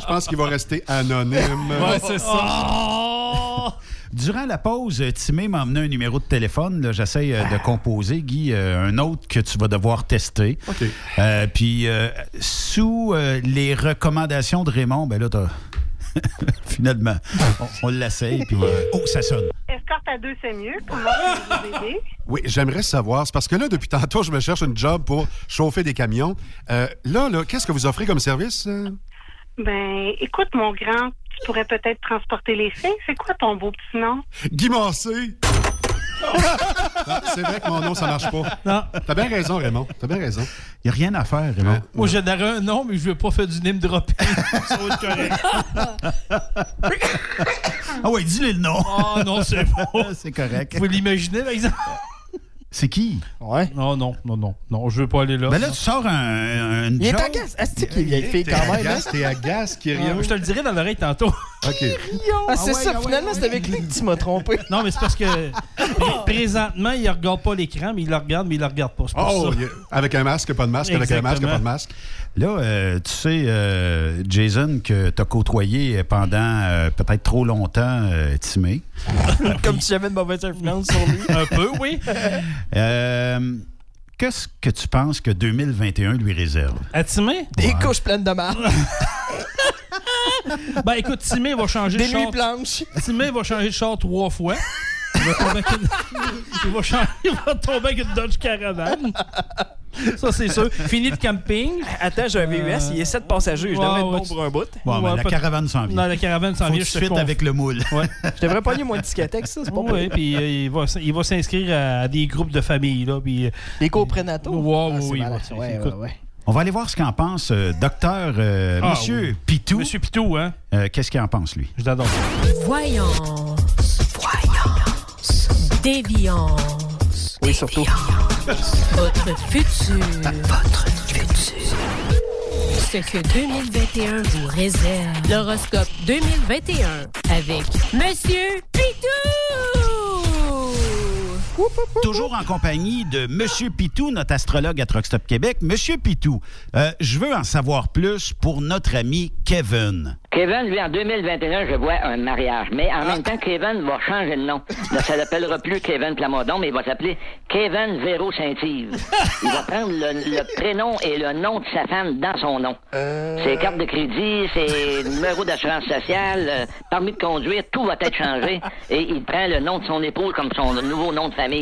Je pense qu'il va rester anonyme. Ouais, c'est ça. Oh! Durant la pause, Timé m'a emmené un numéro de téléphone. là, J'essaie euh, de composer, Guy, euh, un autre que tu vas devoir tester. OK. Euh, puis, euh, sous euh, les recommandations de Raymond, ben là, t'as... Finalement, on, on l'essaye, puis... euh, Oh, ça sonne. Escorte à deux, c'est mieux. Comment peux vous aider? Oui, j'aimerais savoir. C'est parce que là, depuis tantôt, je me cherche une job pour chauffer des camions. Euh, là, là, qu'est-ce que vous offrez comme service? euh? Ben, écoute, mon grand, tu pourrais peut-être transporter les filles. C'est quoi ton beau petit nom? Guy Massé! Ah, c'est vrai que mon nom, ça marche pas. Non. T'as bien raison, Raymond. T'as bien raison. Il n'y a rien à faire, Raymond. Moi, j'aimerais un nom, mais je veux pas faire du name dropping. ça va être correct. Ah ouais, dis-le le nom. Oh non, c'est bon. C'est correct. Vous pouvez l'imaginer, par exemple? C'est qui? Ouais. Non, non, non, non. Non, je veux pas aller là. Ben là, tu sors un, un Il est agace. Est-ce qu'il est vieille fille T'es quand même? hein? agace, t'es agace. Ah, je te le dirai dans l'oreille tantôt. OK. Ah, c'est ça, finalement, c'est avec lui que tu m'as trompé. Non, mais c'est parce que pré- présentement, il regarde pas l'écran, mais il le regarde, mais il le regarde pas. C'est pour Oh, ça. avec un masque, pas de masque, avec un masque, Exactement. pas de masque. Là, euh, tu sais, euh, Jason, que tu as côtoyé pendant euh, peut-être trop longtemps, euh, Timé. Comme si j'avais une mauvaise influence sur lui. Un peu, oui. Euh, Qu'est-ce que tu penses que 2021 lui réserve? À Timé? Des couches pleines de marde. Ben écoute, Timé va changer Des de char. nuits blanches. Timé va changer de char trois fois. Il va tomber avec une, il va changer- il va tomber avec une Dodge Caravan. Ça, c'est sûr. Fini de camping. Attends, j'ai un VUS, il est 7 passagers. Je Ouais, devrais être ouais, bon tu- pour un bout. Bon, ben, Ouais, la pas- caravane s'en vient. Non, la caravane s'en vient. tout je de te suite conf- avec le moule. Ouais. Je devrais pas moins de discothèques, ça, c'est pas Oui, puis euh, il va, il va s'inscrire à des groupes de famille. Là, puis, euh, Les coprénataux. Ouais, Ah, oui, oui, On va aller voir ce qu'en pense euh, docteur euh, Ah, Monsieur oui. Pitou. Monsieur Pitou, hein? Euh, Qu'est-ce qu'il en pense, lui? Je l'adore. Voyance. Voyance. Déviance. Oui, surtout. Votre futur. Votre futur. Ce que 2021 vous réserve. L'horoscope 2021 avec Monsieur Pitou. Toujours en compagnie de Monsieur Pitou, notre astrologue à Truck Stop Québec. Monsieur Pitou, euh, je veux en savoir plus pour notre ami Kevin. Kevin, lui, en 2021, je vois un mariage. Mais en même temps, Kevin va changer de nom. Là, ça l'appellera plus Kevin Plamondon, mais il va s'appeler Kevin Véro Saint-Yves. Il va prendre le, le prénom et le nom de sa femme dans son nom. Ses cartes de crédit, ses numéros d'assurance sociale, euh, permis de conduire, tout va être changé. Et il prend le nom de son épouse comme son nouveau nom de famille.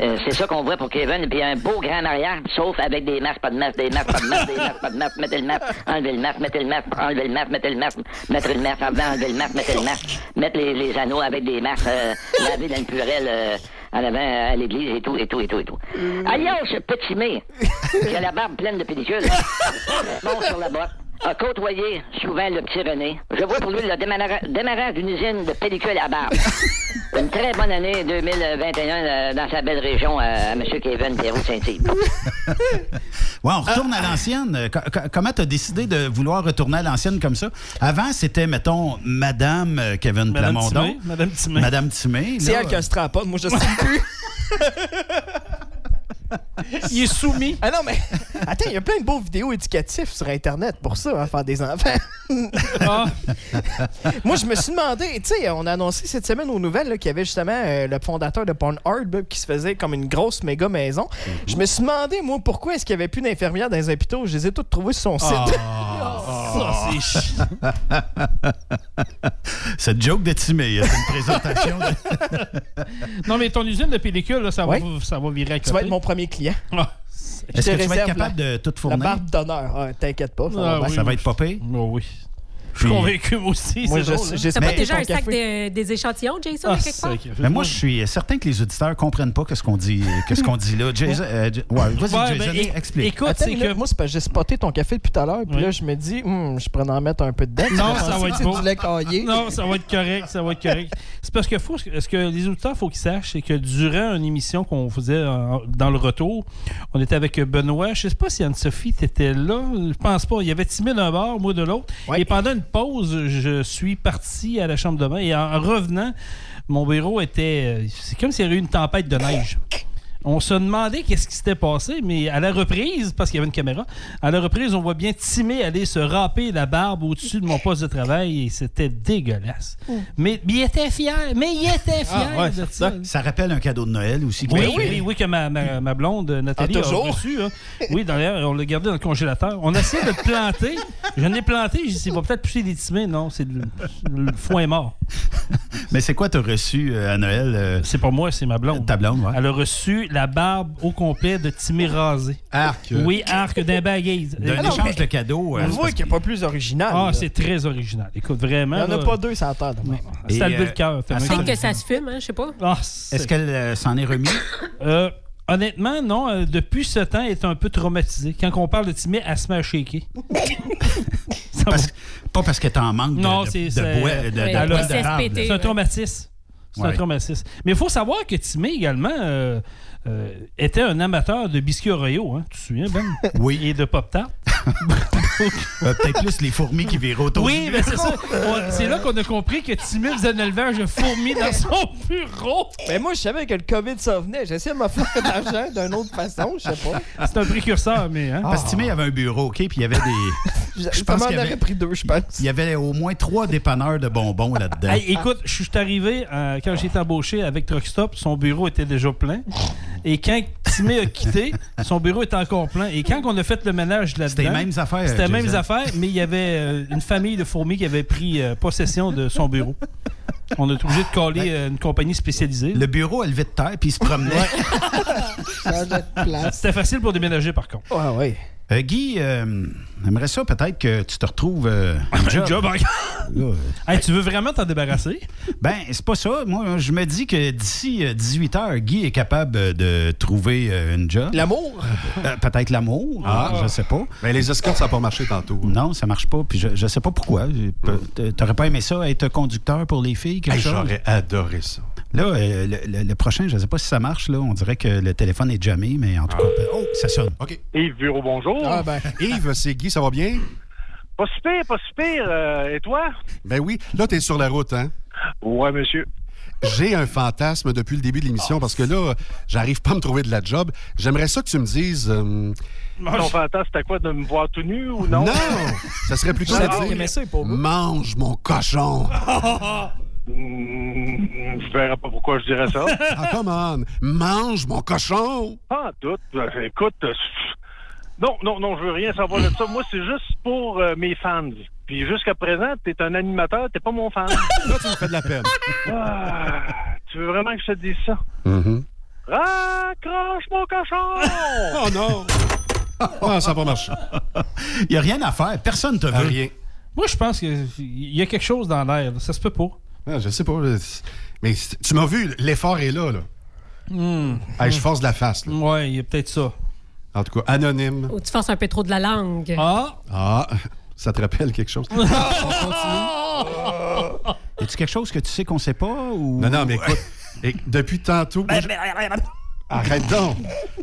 Euh, c'est ça qu'on voit pour Kevin. Et puis un beau grand mariage, sauf avec des masques, pas de masques, des masques, pas de masques, des masques, pas de masques. Mettez le masque, enlevez le masque, mettez le masque, enlevez le masque, mettez le masque, mettre le masque, en enlever le masque, mettez le masque, mettre les, les anneaux avec des masques, euh, laver dans une purelle euh, en avant à l'église et tout, et tout, et tout, et tout. Alias, petit mé, qui a la barbe pleine de pellicules, bon sur la botte, a côtoyé souvent le petit René. Je vois pour lui le démarra- démarrage d'une usine de pellicules à barbe. Une très bonne année 2021 euh, dans sa belle région euh, à M. Kevin Perrault Saint-Yves. Ouais, on retourne à l'ancienne. Euh, co- co- comment tu as décidé de vouloir retourner à l'ancienne comme ça? Avant, c'était, mettons, Madame Kevin Madame Plamondon. Timé, Madame Timé. Madame Timé. C'est là, elle qui a un strap moi je sais plus. Il est soumis. Ah non, mais attends, il y a plein de beaux vidéos éducatives sur Internet pour ça, hein, faire des enfants. Ah. Moi, je me suis demandé, tu sais, on a annoncé cette semaine aux nouvelles là, qu'il y avait justement euh, le fondateur de Pornhub qui se faisait comme une grosse méga maison. Je me suis demandé, moi, pourquoi est-ce qu'il n'y avait plus d'infirmières dans les hôpitaux? Je les ai toutes trouvées sur son site. Ça, c'est chiant. Cette joke de Timé, c'est une présentation. de- Non, mais ton usine de pellicule, là, ça, Ouais. va, ça va virer à Tu vas côté. être mon premier client. Ah, Je Est-ce que tu vas être capable la- de tout La fournir? barbe d'honneur. Ah, T'inquiète pas. Ça, Ah, va bien. oui, Ça va oui. être popé? Oh, oui. Je suis convaincu, moi aussi. Moi, c'est je- drôle, hein. T'as pas déjà un sac de- des échantillons, Jason, Ah, quelque part? Mais moi, je suis certain que les auditeurs comprennent pas ce qu'on dit, qu'est-ce qu'on dit là. Jason, euh, J- ouais, vas-y, Ouais, Jason, ben, explique. Écoute, c'est que. moi, c'est parce que j'ai spoté ton café depuis tout à l'heure, puis Oui. là, je me dis, Hum, je pourrais en mettre un peu dedans. Non, ça va être beau. Non, ça va être correct, ça va être correct. C'est parce que faut, ce que les auditeurs, faut qu'ils sachent, c'est que durant une émission qu'on faisait dans le retour, on était avec Benoît. Je sais pas si Anne-Sophie t'étais là. Je pense pas. Il y avait Timé d'un bord, moi de l'autre. Et pendant une pause, je suis parti à la chambre de bain et en revenant, mon bureau était. C'est comme s'il y avait eu une tempête de neige. On se demandait qu'est-ce qui s'était passé, mais à la reprise, parce qu'il y avait une caméra, à la reprise, on voit bien Timé aller se râper la barbe au-dessus de mon poste de travail et c'était dégueulasse. Mais, mais il était fier, mais il était fier Ah, ouais, de ça, ça. rappelle un cadeau de Noël aussi. Oui, oui, oui, oui, que ma, ma, ma blonde Nathalie Ah, a toujours? reçu. hein. Oui, d'ailleurs, on l'a gardé dans le congélateur. On a essayé de le planter. Je l'ai planté. J'ai dit, il va peut-être pousser des timés. Non, c'est le, le foin est mort. Mais c'est quoi tu as reçu euh, à Noël? euh, C'est pas moi, c'est ma blonde. ta blonde, ouais. Elle a reçu la barbe au complet de Timé rasé. Arc. Oui, arc d'un bagaise. D'un Ah non, échange mais- de cadeaux. euh, On voit qu'il n'y a pas plus original. Ah, c'est très original. Écoute, Il vraiment. n'y en a pas deux sans terre de même. C'est euh, le cœur. Peut-être que ça se fume, hein, je sais pas. Ah, Est-ce qu'elle euh, s'en est remis? Euh, honnêtement, non. Euh, depuis ce temps, elle est un peu traumatisée. Quand on parle de Timé, elle se met à shaker. Parce- pas parce qu'elle est en manque de, Non, de, c'est- de c'est- bois- de- de. C'est un traumatisme. C'est un traumatisme. Mais il faut savoir que Timé également euh, euh, était un amateur de biscuits Oreo, hein, tu te souviens, Ben? Oui. Et de Pop-Tart? Euh, Peut-être plus les fourmis qui virent autour Oui, mais c'est ça. C'est là qu'on a compris que Timé faisait un élevage de fourmis dans son bureau. Mais moi, je savais que le COVID s'en venait. J'essayais de me faire de l'argent d'une autre façon, je sais pas. C'est un précurseur, mais... Hein? Parce que Timé avait un bureau, OK, puis il y avait des... Je, Je pense qu'il y aurais avait- pris deux, je pense. Il y avait au moins trois dépanneurs de bonbons là-dedans. Hey, écoute, je suis arrivé, euh, quand j'ai été embauché avec Truck Stop, son bureau était déjà plein. Et quand Timé a quitté, son bureau était encore plein. Et quand on a fait le ménage là-dedans... C'était les mêmes affaires, C'était les mêmes affaires, mais il y avait euh, une famille de fourmis qui avait pris euh, possession de son bureau. On a été obligé de coller euh, une compagnie spécialisée. Le bureau a levé de terre, puis il se promenait. Place. C'était facile pour déménager, par contre. Ouais, ouais. Euh, Guy, euh, j'aimerais ça peut-être que tu te retrouves euh, un job. euh, Hey, tu veux vraiment t'en débarrasser? Ben, c'est pas ça. Moi, je me dis que d'ici 18 heures, Guy est capable euh, de trouver euh, une job. L'amour? Euh, peut-être l'amour. Ah. je sais pas. Mais les escortes, ça n'a pas marché tantôt. Non, ça marche pas. Puis je, je sais pas pourquoi. T'aurais pas aimé ça, être conducteur pour les filles, quelque Hey, chose? J'aurais adoré ça. Là, euh, le, le- le prochain, je sais pas si ça marche. Là, on dirait que le téléphone est jamais, mais en tout cas, oh, ça sonne. OK. Yves Bureau, bonjour. Ah, ben. Yves, c'est Guy, ça va bien? Pas super, pas super. euh, et toi? Ben oui. Là, t'es sur la route, hein? Ouais, monsieur. J'ai un fantasme depuis le début de l'émission parce que là, j'arrive pas à me trouver de la job. J'aimerais ça que tu me dises. euh, Ton fantasme, c'était quoi, de me voir tout nu ou non? Non! Ça serait plutôt Ah, ça. Mange mon cochon! Hmm, je verrais pas pourquoi je dirais ça. Ah, come on! Mange mon cochon! Ah, tout. Euh, écoute, euh, non, non, non, je veux rien savoir de ça. Moi, c'est juste pour euh, mes fans. Puis jusqu'à présent, t'es un animateur, t'es pas mon fan. Là, tu me fais de la peine. Ah, tu veux vraiment que je te dise ça? Mhm. Raccroche mon cochon! Oh non! Ah, ça va pas marcher. Il n'y a rien à faire. Personne te veut. Ah, rien. Moi, je pense qu'il y a quelque chose dans l'air. là. Ça se peut pas. Ah, je sais pas. Mais tu m'as vu, l'effort est là. là. Hey, je force de la face. Là. Ouais, il y a peut-être ça. En tout cas, anonyme. Ou tu forces un peu trop de la langue. Ah! Ah, ça te rappelle quelque chose? Y a-tu quelque chose que tu sais qu'on sait pas? Ou... Non, non, mais écoute, et depuis tantôt. Arrête donc!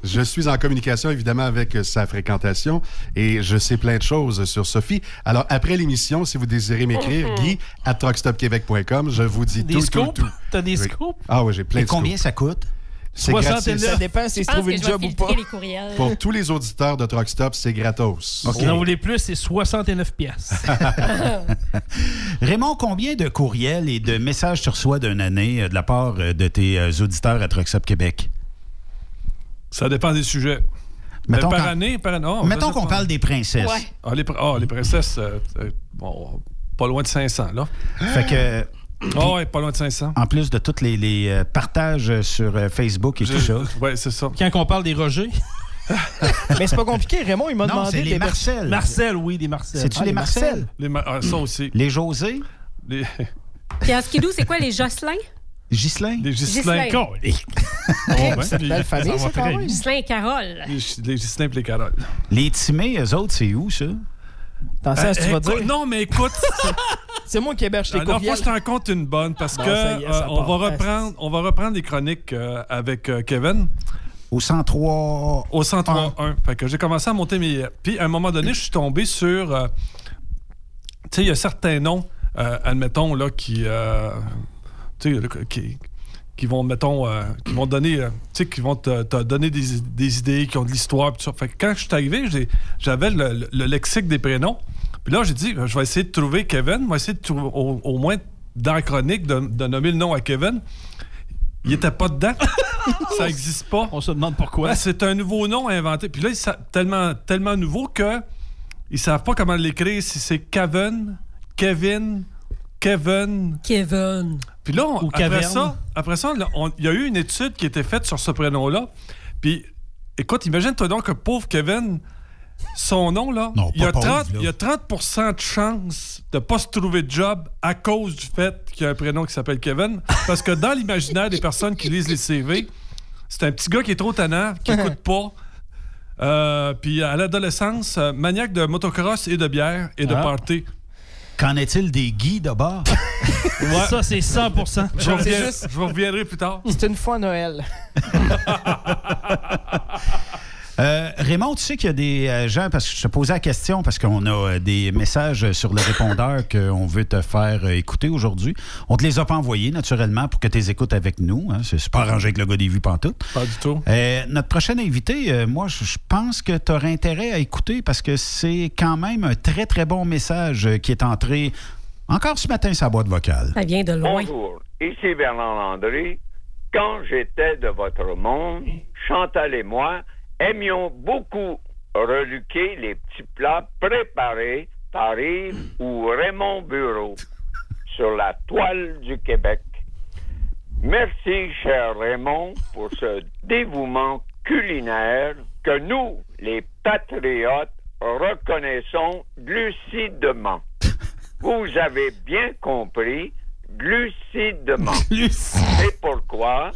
Je suis en communication, évidemment, avec euh, sa fréquentation et je sais plein de choses sur Sophie. Alors, après l'émission, si vous désirez m'écrire, Guy à truckstopquebec.com, je vous dis Des tout, scoops? tout, tout. T'as des Oui. scoops? Ah oui, j'ai plein Et de combien scoops. ça coûte? C'est 69. gratis. Ça dépend s'il Je trouve que une job ou pas. Pour tous les auditeurs de Truckstop, c'est gratos. Si vous en voulez plus, c'est 69 pièces. Raymond, combien de courriels et de messages tu reçois d'une année euh, de la part euh, de tes auditeurs à Truckstop Québec? Ça dépend des sujets. Mais Mettons par année, par année. oh, Mettons qu'on parle des princesses. Ouais. Ah, les, pr- ah, les princesses, euh, euh, bon, pas loin de 500, là. Fait que, Ah ouais, pas loin de 500. en plus de tous les, les, euh, partages sur euh, Facebook et tout ça. Ouais, c'est ça. Quand on parle des rogers. Mais c'est pas compliqué. Raymond, il m'a demandé c'est les d'héber- Marcel. Marcel, oui, des Marcel. C'est-tu Ah, les les Marcel? Marcel. Les ma- ah, ça aussi. Les José? Les, Puis en skidoo, c'est quoi les Jocelyn? Ghislain? les Ghislain. Ghislain. Oh, les- C'est une belle famille, Ça ça, va quand très même. Ghislain et Carole. Les, Ghislain et les Caroles. Les Timés, eux autres, c'est où, ça? À ce que tu vas Euh, dire. Non, mais écoute, C'est moi qui héberge tes courriels. je t'en compte une bonne parce Bon, que ça est, ça euh, on, va reprendre, on va reprendre les chroniques euh, avec euh, Kevin Au 103... au 103.1. Fait que j'ai commencé à monter mes. Puis à un moment donné, je suis tombé sur. euh, tu sais, il y a certains noms, euh, admettons, là, qui. Qui qui vont, mettons, euh, qui vont donner, euh, tu sais, qui vont te, te donner des, des idées, qui ont de l'histoire, tout ça. Fait que quand je suis arrivé, j'ai- j'avais le, le- le lexique des prénoms. Puis là, j'ai dit, je vais essayer de trouver Kevin, je vais essayer de trouver, au, au moins dans la chronique, de, de nommer le nom à Kevin. Il était pas dedans. ça n'existe pas. On se demande pourquoi. Ouais, c'est un nouveau nom inventé. Puis là, c'est tellement, tellement nouveau que ils savent pas comment l'écrire, si c'est Kevin, Kevin, Kevin. Kevin. Puis là, on- Ou après Caverne. ça, après ça, il y a eu une étude qui a été faite sur ce prénom-là. Puis, écoute, imagine-toi donc que pauvre Kevin, son nom, là, il, y a pas pauvre, 30, là. il y a 30% de chance de pas se trouver de job à cause du fait qu'il y a un prénom qui s'appelle Kevin. Parce que dans l'imaginaire des personnes qui lisent les CV, c'est un petit gars qui est trop tannant, qui écoute pas. Euh, puis à l'adolescence, euh, maniaque de motocross et de bière et de Ah. party. Qu'en est-il des Guy de bord? Ça, c'est 100 Je reviens- juste- je vous reviendrai plus tard. C'est une fois Noël. Euh, Raymond, tu sais qu'il y a des euh, gens, parce que je te posais la question, parce qu'on a euh, des messages sur le répondeur qu'on veut te faire écouter aujourd'hui. On te les a pas envoyés, naturellement, pour que tu les écoutes avec nous. hein. C'est pas arrangé avec le gars des vues pantoute. Pas du tout. Euh, notre prochain invité, euh, moi, je pense que tu aurais intérêt à écouter parce que c'est quand même un très, très bon message qui est entré encore ce matin sa boîte vocale. Ça vient de loin. Bonjour, ici Bernard Landry. Quand j'étais de votre monde, Chantal et moi aimions beaucoup reluquer les petits plats préparés par Yves ou Raymond Bureau sur la toile du Québec. Merci, cher Raymond, pour ce dévouement culinaire que nous, les patriotes, reconnaissons lucidement. Vous avez bien compris, lucidement. C'est pourquoi,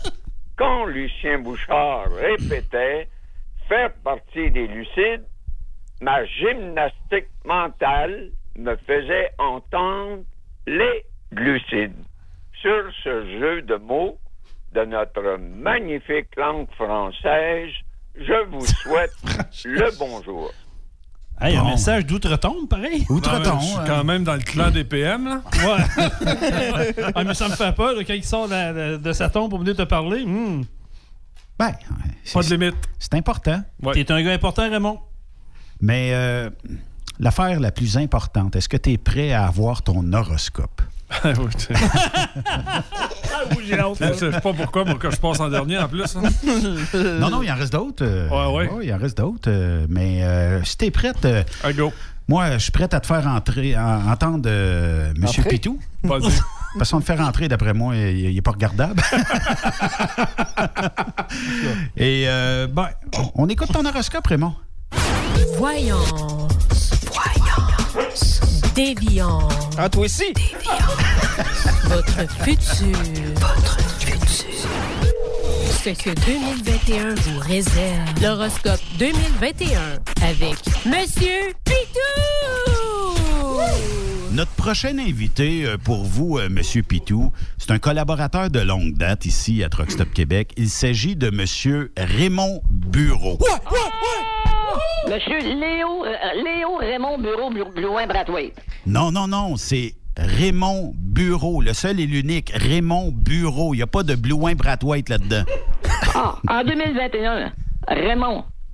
quand Lucien Bouchard répétait faire partie des lucides, ma gymnastique mentale me faisait entendre les glucides. Sur ce jeu de mots de notre magnifique langue française, je vous souhaite le bonjour. Hey, un Bon. message d'outre-tombe, pareil. Mais Je suis quand même dans le clan des PM, là. Ouais. ah, mais ça me fait peur là, quand il sort de, de- de sa tombe pour venir te parler. Hmm. Ben, Pas de limite. C'est important. T'es un gars important, Raymond? Mais euh, l'affaire la plus importante, est-ce que tu es prêt à avoir ton horoscope? Ah oui, tu- Je sais pas pourquoi, moi, que je passe en dernier en plus. hein. non, non, il en reste d'autres. euh, Ouais, ouais. il en reste d'autres. euh, mais euh, si tu es prête, euh, moi, je suis prête à te faire entrer, en- entendre euh, M. Entrer? Pitou. Vas-y. Parce qu'on le faire rentrer, d'après moi, il n'est pas regardable. Et, euh, ben, on écoute ton horoscope, Raymond. Voyance. Voyance. Déviance. Ah, toi aussi? Votre futur. Votre futur. Ce que 2021 vous réserve. L'horoscope 2021 avec Monsieur Pitou. Notre prochain invité euh, pour vous, euh, Monsieur Pitou, c'est un collaborateur de longue date ici à Truck Stop Québec. Il s'agit de Monsieur Raymond Bureau. Monsieur Léo, euh, Léo Raymond Bureau Blouin Brathwaite. Non, non, non, c'est Raymond Bureau, le seul et l'unique Raymond Bureau. Il n'y a pas de Blouin Bratwhite là-dedans. Ah, en 2021, Raymond,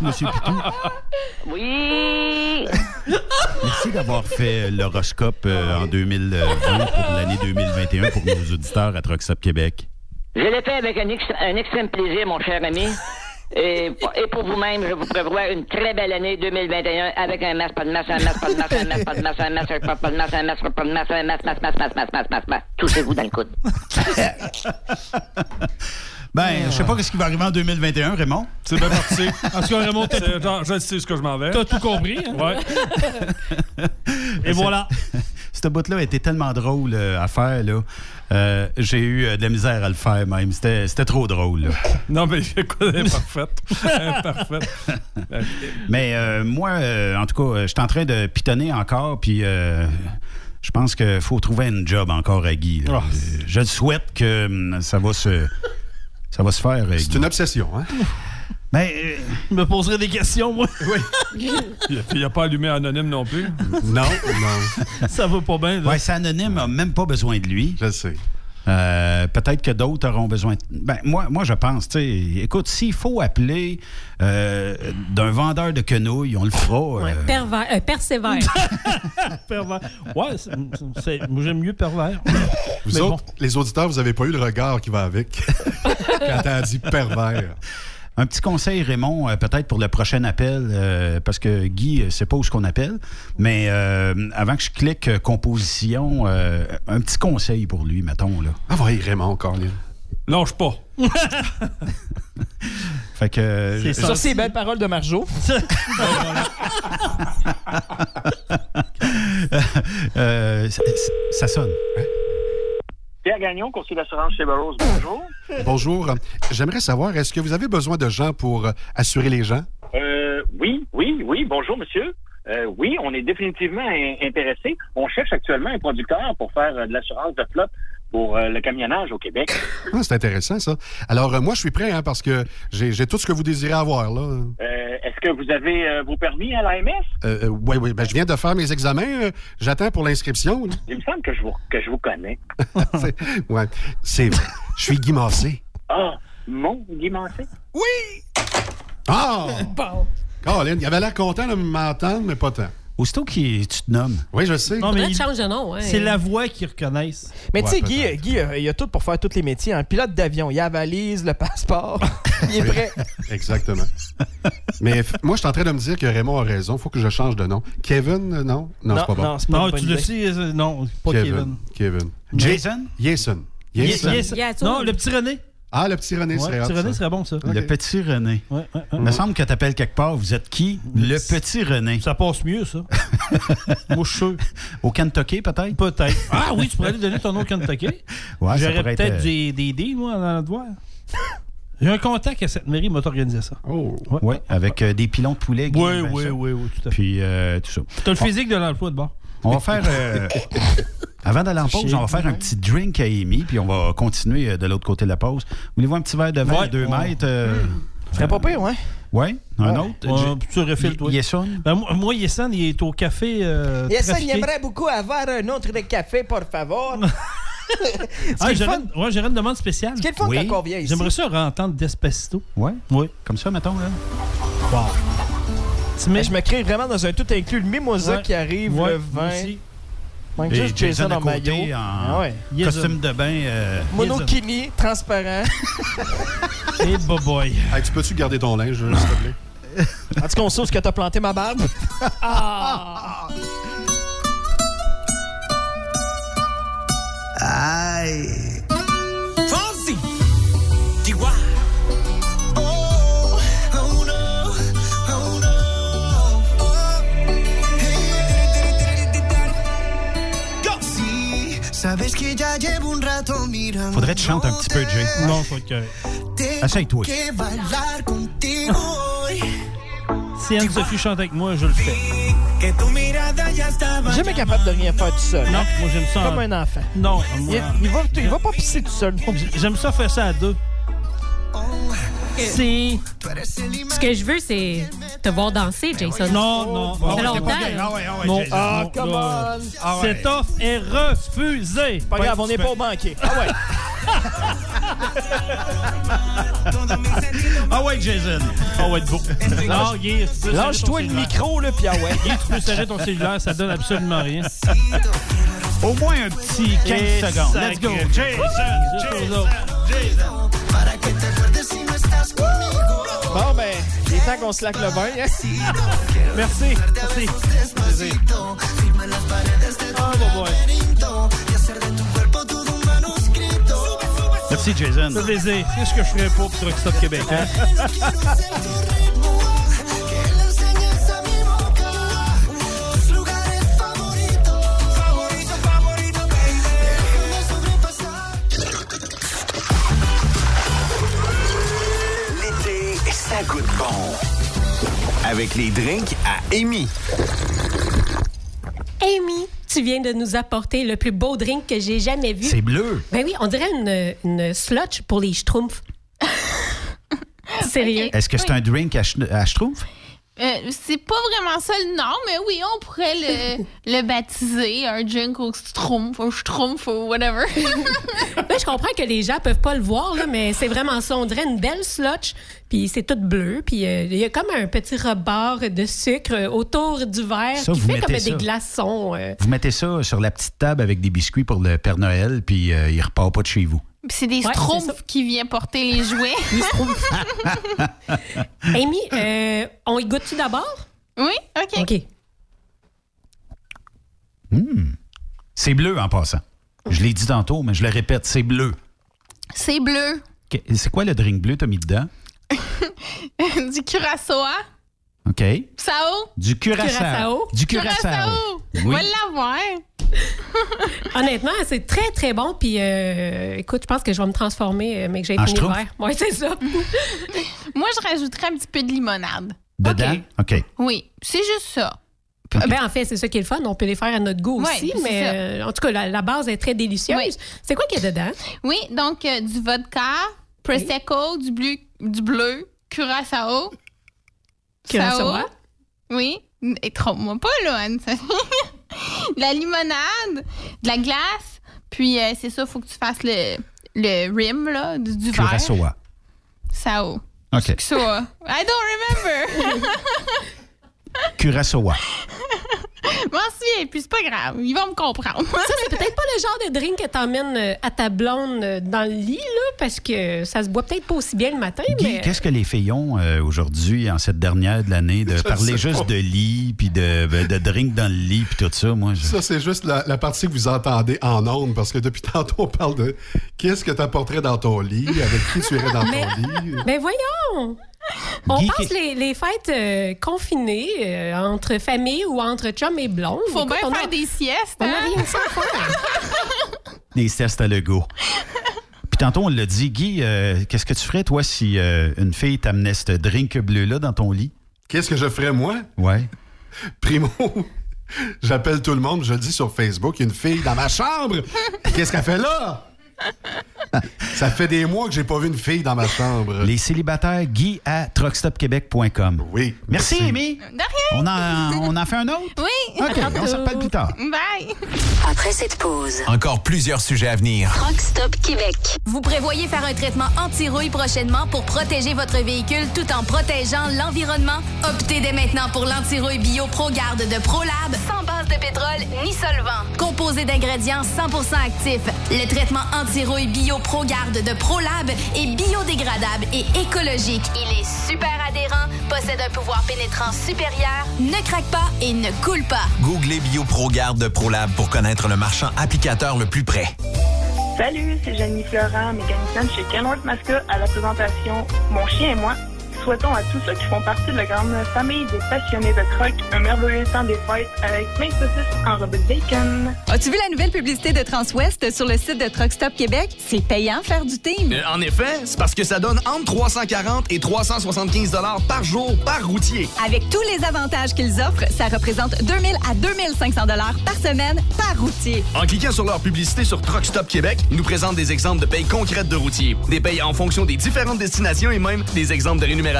Monsieur Pitou, Oui. merci d'avoir fait l'horoscope euh, en 2020 pour l'année 2021 pour nos auditeurs à Stop Québec. Je l'ai fait avec un, ex- un extrême plaisir, mon cher ami. Et, pour- et pour vous-même, je vous prévois une très belle année 2021 avec un masque, pas de masque, un masque, pas de masque, un masque, pas de masque, un masque, pas pas de masque, un masque, pas de masque, un masque, masque, masque, masque, masque, masque, masque, masque. Touchez-vous dans le coude. Ben, je sais pas ce qui va arriver en 2021, Raymond. C'est bien parti. En tout cas, Raymond, t'as C'est genre, je sais ce que je m'en vais. T'as tout compris. hein? Ouais. Et voilà. Cette bout-là a été tellement drôle euh, à faire, là. Euh, J'ai eu euh, de la misère à le faire, même. C'était c'était trop drôle, là. Non, mais écoute, elle est parfaite. Elle est parfaite. Mais euh, moi, euh, en tout cas, euh, je suis en train de pitonner encore, puis euh, je pense qu'il faut trouver un job encore à Guy. là. Euh, Je le souhaite que hum, ça va se, ça va se faire. C'est une obsession, hein? Ben, Je me poserais des questions, moi. Il n'y a, pas allumé anonyme non plus. Non, non. Ça va pas bien. là. Ouais, c'est anonyme, n'a même pas besoin de lui. Je le sais. Euh, Peut-être que d'autres auront besoin. de- Ben, moi, moi, je pense, tu sais, écoute, s'il faut appeler euh, d'un vendeur de quenouilles, on le fera. euh, Pervers, euh, persévère. Pervers. Ouais, c'est- c'est- moi, j'aime mieux pervers. Vous Mais autres, les auditeurs, vous n'avez pas eu le regard qui va avec quand t'as dit pervers. Un petit conseil, Raymond, euh, peut-être pour le prochain appel, euh, parce que Guy, euh, c'est pas où ce qu'on appelle, mais euh, avant que je clique euh, composition, euh, un petit conseil pour lui, mettons. Là. Ah oui, Raymond, Colin. Lâche pas. Fait que. euh, C'est Sur ces belles paroles de Marjo. euh, ça, ça sonne. Pierre Gagnon, conseiller d'assurance chez Burroughs, bonjour. Bonjour. J'aimerais savoir, est-ce que vous avez besoin de gens pour euh, assurer les gens? Euh, oui, oui, oui, bonjour monsieur. Euh, oui, on est définitivement in- intéressé. On cherche actuellement un producteur pour faire de l'assurance de flotte pour euh, le camionnage au Québec. Ah, c'est intéressant, ça. Alors, euh, moi, je suis prêt, hein, parce que j'ai tout ce que vous désirez avoir, là. Euh, Est-ce que vous avez euh, vos permis à l'AMS? Euh, euh, oui, oui. Ben, je viens de faire mes examens. euh, J'attends pour l'inscription. Il me semble que je vous, que je vous connais. C'est- ouais, c'est vrai. Je suis Guy Massé. Ah, mon Guy Mancé? Ah! Bon. Colin, il avait l'air content de m'entendre, mais pas tant. Aussitôt que tu te nommes. Oui, je sais. Non, mais il- change de nom. hein. c'est la voix qu'ils reconnaissent. Mais tu sais, Ouais, Guy. Guy, euh, il a tout pour faire tous les métiers. Un pilote d'avion, il a la valise, le passeport. il est prêt. Exactement. mais moi, je suis en train de me dire que Raymond a raison. Il faut que je change de nom. Kevin, euh, non? Non, c'est pas bon. non, pas Non, tu le sais, euh, non, pas Kevin. Kevin. Jason? Jason. Jason. yes. Non, le petit René. Ah, le petit René Ouais, serait le petit hot, René ça. serait bon, ça. Le petit René. Ouais, ouais, ouais. Il me semble que t'appelles quelque part, vous êtes qui? Le petit René. Ça passe mieux, ça. Moi, je suis sûr. Au Kentucky, peut-être? Peut-être. Ah oui, tu pourrais aller donner ton nom au Kentucky. Ouais, J'aurais être, peut-être euh, des, des deals, moi, dans le devoir. J'ai un contact à cette mairie, il m'a organisé ça. Oh. Oui, avec euh, des pilons de poulet. Oui, oui, oui, oui, tout à fait. Puis euh, tout ça. T'as le physique de l'emploi de bord. On va faire. euh, avant d'aller en pause, Chier. on va faire un petit drink à Amy, puis on va continuer euh, de l'autre côté de la pause. Voulez-vous un petit verre de vin Ouais. à 2 Ouais. mètres? euh, Ce serait pas pire, ouais. Ouais, un Ouais. autre? Ouais, tu refilles, toi. Yesson? Ben, moi, Yesson, il est au café. Euh, ça, il aimerait beaucoup avoir un autre de café, por favor. Ah, j'aurais une- ouais, j'aurais une demande spéciale. ce qui est le fun Oui. quand on vient ici. J'aimerais ça entendre Despacito. Ouais? Oui. Comme ça, mettons, là. Wow. Ben, Je me crée vraiment dans un tout inclus. Le mimosa Ouais. qui arrive, Ouais, le moi vin. aussi. Manque Et juste Jason, en côté, maillot. en Ah ouais. Jason. costume de bain. euh, Monokini, transparent. Et boy. Hey, tu peux-tu garder ton linge, s'il te plaît? En tout cas, on est-ce que t'as planté ma barbe. Ay. Fonsi. Sabes que ya llevo un rato mirando. Faudrait que tu chantes un petit peu, Jay. Non, faut Essaye-toi. que hoy. Si Anne-Sophie chante avec moi, je le fais. Jamais capable de rien faire tout seul. Non, hein? moi, j'aime ça. Comme en- un enfant. Non, Il, il va, il va pas pisser tout seul. j'aime ça faire ça à deux. C'est. Ce que je veux, c'est te voir danser, Jason. Non, non. Ça fait non. longtemps. Ah ouais, ah ouais, Non. Jason. Ah, Non, come on! Ah ouais. Cette offre est refusée. Pas grave, on n'est pas au banquier. Ah ouais. Ah ouais, Jason. Va être beau. Non, Lâche-toi le micro, là, puis ah ouais. Guy, tu peux serrer ton cellulaire, ça donne absolument rien. Au moins un petit 15 Et secondes. Let's go. Juste Jason, aux Bon, ben, il est temps qu'on se laque le bain. hein? Merci. Merci. Oh, bon, un manuscrito. Merci, Jason. Ça plaisir. Qu'est-ce que je ferais pour Truck Stop Québec? hein? ça goûte bon. Avec les drinks à Amy. Amy, tu viens de nous apporter le plus beau drink que j'ai jamais vu. C'est bleu. Ben oui, on dirait une, une slotch pour les schtroumpfs. Sérieux? Est-ce que c'est un drink à, à Schtroumpf? Euh, c'est pas vraiment ça le nom, mais oui, on pourrait le, le baptiser un drink au schtroumpf, un schtroumpf ou whatever. Ben, je comprends que les gens peuvent pas le voir, là, mais c'est vraiment ça. On dirait une belle slotch, puis c'est tout bleu, puis euh, il y a comme un petit rebord de sucre euh, autour du verre Ça, qui vous fait mettez comme ça. des glaçons. euh. Vous mettez ça sur la petite table avec des biscuits pour le Père Noël, puis euh, il repart pas de chez vous. C'est des Ouais, schtroumpfs qui viennent porter les jouets. Amy, euh, on y goûte-tu d'abord? oui, OK. OK. Hmm. C'est bleu en passant. Je l'ai dit tantôt, mais je le répète, c'est bleu. C'est bleu. C'est quoi le drink bleu que t'as mis dedans? du curaçao. OK. Sao? Du curaçao. Curaçao. Du curaçao. On Oui. va l'avoir. Honnêtement, c'est très, très bon. Puis, euh, écoute, je pense que je vais me transformer, euh, mais que j'ai En fini le verre. Oui, c'est ça. Moi, je rajouterais un petit peu de limonade. Dedans? OK. Oui, c'est juste ça. Ben, en fait, c'est ça qui est le fun. On peut les faire à notre goût Ouais, aussi. Mais euh, en tout cas, la, la base est très délicieuse. Oui. C'est quoi qu'il y a dedans? Oui, donc euh, du vodka, prosecco, du bleu, du bleu, curaçao. Curaçao. Oui. Et trompe-moi pas, là, Anne. de la limonade, de la glace. Puis, euh, c'est ça, faut que tu fasses le, le rim, là, du, du verre. Curaçao. Sao. OK. I don't remember. Curaçao. M'en souviens, puis c'est pas grave. Ils vont me comprendre. Ça, c'est peut-être pas le genre de drink que t'emmènes euh, à ta blonde euh, dans le lit, là, parce que ça se boit peut-être pas aussi bien le matin, Guy, mais... qu'est-ce que les filles ont euh, aujourd'hui, en cette dernière de l'année, de Je parler juste pas. de lit, puis de, de drink dans le lit, puis tout ça? Moi, je... Ça, c'est juste la, la partie que vous entendez en ondes, parce que depuis tantôt, on parle de qu'est-ce que tu apporterais dans ton lit, avec qui tu irais dans Mais- ton lit? Mais voyons! On Guy, passe les, les fêtes euh, confinées euh, entre famille ou entre chum et blonde. Faut Écoute, bien on a- faire des siestes. On a hein? rien faire. Des tests à Lego. Puis tantôt, on l'a dit, Guy, euh, qu'est-ce que tu ferais, toi, si euh, une fille t'amenait ce drink bleu-là dans ton lit? Qu'est-ce que je ferais, moi? Ouais. Primo, j'appelle tout le monde, je le dis sur Facebook, il y a une fille dans ma chambre. Qu'est-ce qu'elle fait là? Ça fait des mois que j'ai pas vu une fille dans ma chambre. Les célibataires, Guy à truckstopquebec.com. Oui. Merci, Amy. De rien. On en, on en fait un autre? Oui. OK, on se reparle plus tard. Bye. Après cette pause, Encore plusieurs sujets à venir. Truck Stop Québec. Vous prévoyez faire un traitement anti-rouille prochainement pour protéger votre véhicule tout en protégeant l'environnement? Optez dès maintenant pour l'anti-rouille bio ProGarde de ProLab, sans base de pétrole ni solvant. Composé d'ingrédients 100% actifs, le traitement anti-rouille bio ProGarde de ProLab est biodégradable et écologique. Il est super adhérent, possède un pouvoir pénétrant supérieur, ne craque pas et ne coule pas. Googlez BioProGarde de ProLab pour connaître le marchand applicateur le plus près. Salut, c'est Jenny Florent, mécanicienne chez Kenworth Masca à la présentation Mon chien et moi. Souhaitons à tous ceux qui font partie de la grande famille des passionnés de troc un merveilleux temps des fêtes avec plein de saucisses en robe de bacon. As-tu vu la nouvelle publicité de Transwest sur le site de Truck Stop Québec? C'est payant faire du team. Euh, en effet, c'est parce que ça donne entre 340 et 375 dollars par jour par routier. Avec tous les avantages qu'ils offrent, ça représente 2000 à 2500 dollars par semaine par routier. En cliquant sur leur publicité sur Truck Stop Québec, ils nous présentent des exemples de payes concrètes de routiers, des payes en fonction des différentes destinations et même des exemples de rémunération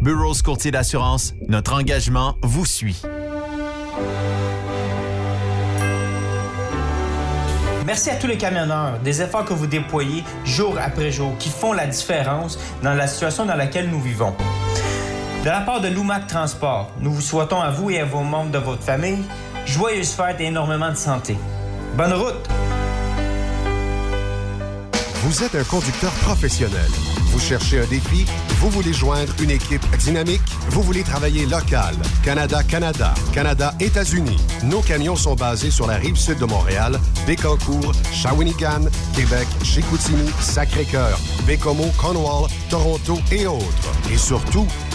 Burrows Courtier d'assurance, notre engagement vous suit. Merci à tous les camionneurs des efforts que vous déployez jour après jour qui font la différence dans la situation dans laquelle nous vivons. De la part de l'UMAC Transport, nous vous souhaitons à vous et à vos membres de votre famille joyeuses fêtes et énormément de santé. Bonne route! Vous êtes un conducteur professionnel. Vous cherchez un défi? Vous voulez joindre une équipe dynamique? Vous voulez travailler local? Canada-Canada, Canada-États-Unis. Nos camions sont basés sur la rive sud de Montréal, Bécancour, Shawinigan, Québec, Chicoutimi, Sacré-Cœur, Bécomo, Cornwall, Toronto et autres. Et surtout,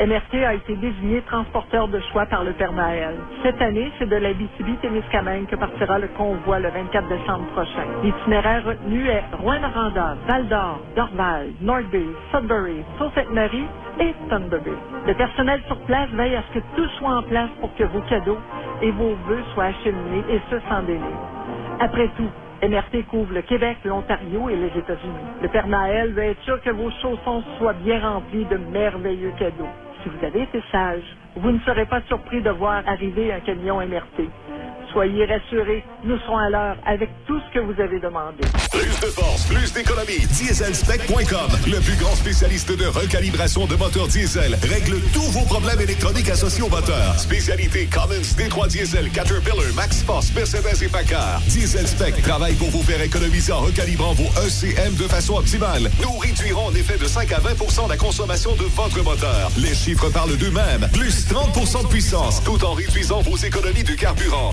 MRT a été désigné transporteur de choix par le Père Noël. Cette année, c'est de la BCB-Témiscamingue que partira le convoi le 24 décembre prochain. L'itinéraire retenu est Rouen-Noranda, Val-d'Or, Dorval, North Bay, Sudbury, Sault-Sainte-Marie et Thunder Bay. Le personnel sur place veille à ce que tout soit en place pour que vos cadeaux et vos vœux soient acheminés et ce sans délai. Après tout, MRT couvre le Québec, l'Ontario et les États-Unis. Le Père Noël veut être sûr que vos chaussons soient bien remplis de merveilleux cadeaux. Si vous avez été sage, vous ne serez pas surpris de voir arriver un camion MRT. Soyez rassurés, nous serons à l'heure avec tout ce que vous avez demandé. Plus de force, plus d'économie. Dieselspec.com, le plus grand spécialiste de recalibration de moteurs diesel, règle tous vos problèmes électroniques associés au moteur. Spécialité Cummins, D3 Diesel, Caterpillar, MaxForce, Mercedes et Packard. Dieselspec travaille pour vous faire économiser en recalibrant vos ECM de façon optimale. Nous réduirons en effet de 5 à 20% la consommation de votre moteur. Les chiffres parlent d'eux-mêmes. Plus 30% de puissance, tout en réduisant vos économies de carburant.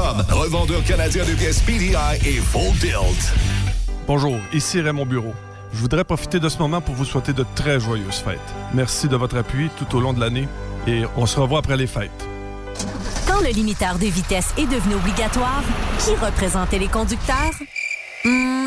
revendeur canadien de pièces PDI et Full Tilt. Bonjour, ici Raymond Bureau. Je voudrais profiter de ce moment pour vous souhaiter de très joyeuses fêtes. Merci de votre appui tout au long de l'année et on se revoit après les fêtes. Quand le limiteur de vitesse est devenu obligatoire, qui représentait les conducteurs? Hmm,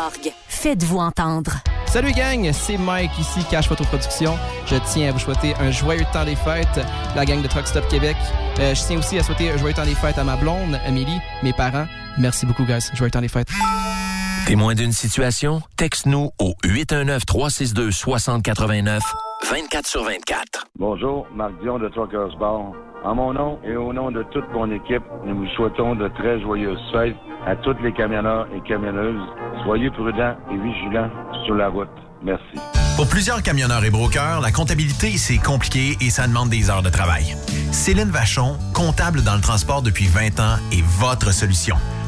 Faites-vous entendre. Salut gang, c'est Mike ici, Cash Photo Production. Je tiens à vous souhaiter un joyeux temps des fêtes, la gang de Truck Stop Québec. Euh, je tiens aussi à souhaiter un joyeux temps des fêtes à ma blonde, Amélie, mes parents. Merci beaucoup, guys. Joyeux temps des fêtes. Témoin d'une situation? Texte-nous au 819-362-6089, 24 sur 24. Bonjour, Marc Dion de Truckers Bar. En mon nom et au nom de toute mon équipe, nous vous souhaitons de très joyeuses fêtes à tous les camionneurs et camionneuses. Soyez prudents et vigilants sur la route. Merci. Pour plusieurs camionneurs et brokers, la comptabilité, c'est compliqué et ça demande des heures de travail. Céline Vachon, comptable dans le transport depuis 20 ans, est votre solution.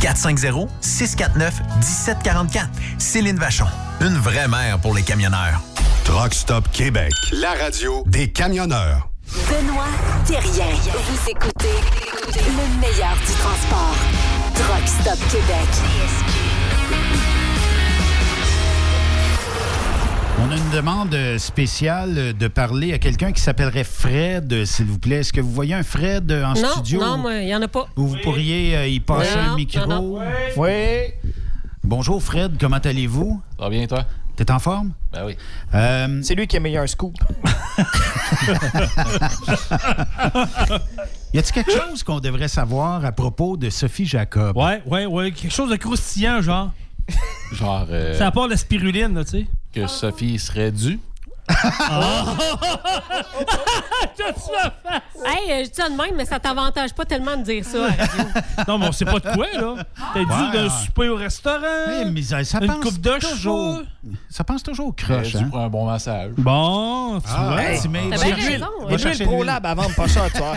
450 649 1744. Céline Vachon. Une vraie mère pour les camionneurs. Truck Stop Québec, la radio des camionneurs. Benoît Thérien. Vous écoutez le meilleur du transport. Truck Stop Québec. On a une demande spéciale de parler à quelqu'un qui s'appellerait Fred, s'il vous plaît. Est-ce que vous voyez un Fred en non, studio? non, il n'y en a pas. Où vous pourriez euh, y passer Non, un micro? non, non. Oui. Bonjour Fred, comment allez-vous? Ça va bien, toi? T'es en forme? Ben oui. C'est lui qui a meilleur scoop. y a-t-il quelque chose qu'on devrait savoir à propos de Sophie Jacob? Ouais, ouais, ouais. Quelque chose de croustillant, genre. Genre. euh, Ça apporte la spiruline, là, tu sais. Que Sophie serait due. Hey, euh, je dis ça de même, mais ça t'avantage pas tellement de dire ça. à la radio. Non, mais on sait pas de quoi, là. T'as Ouais, dit d'un ouais. souper au restaurant. Oui, mais ça, ça une pense coupe de toujours. Ça pense toujours au croche, Euh, hein? dû pour un bon massage. Bon, tu Ah, vois. hey, T'as bien raison, va ouais. Le l'huile. ProLab avant de pas cher, tu vois.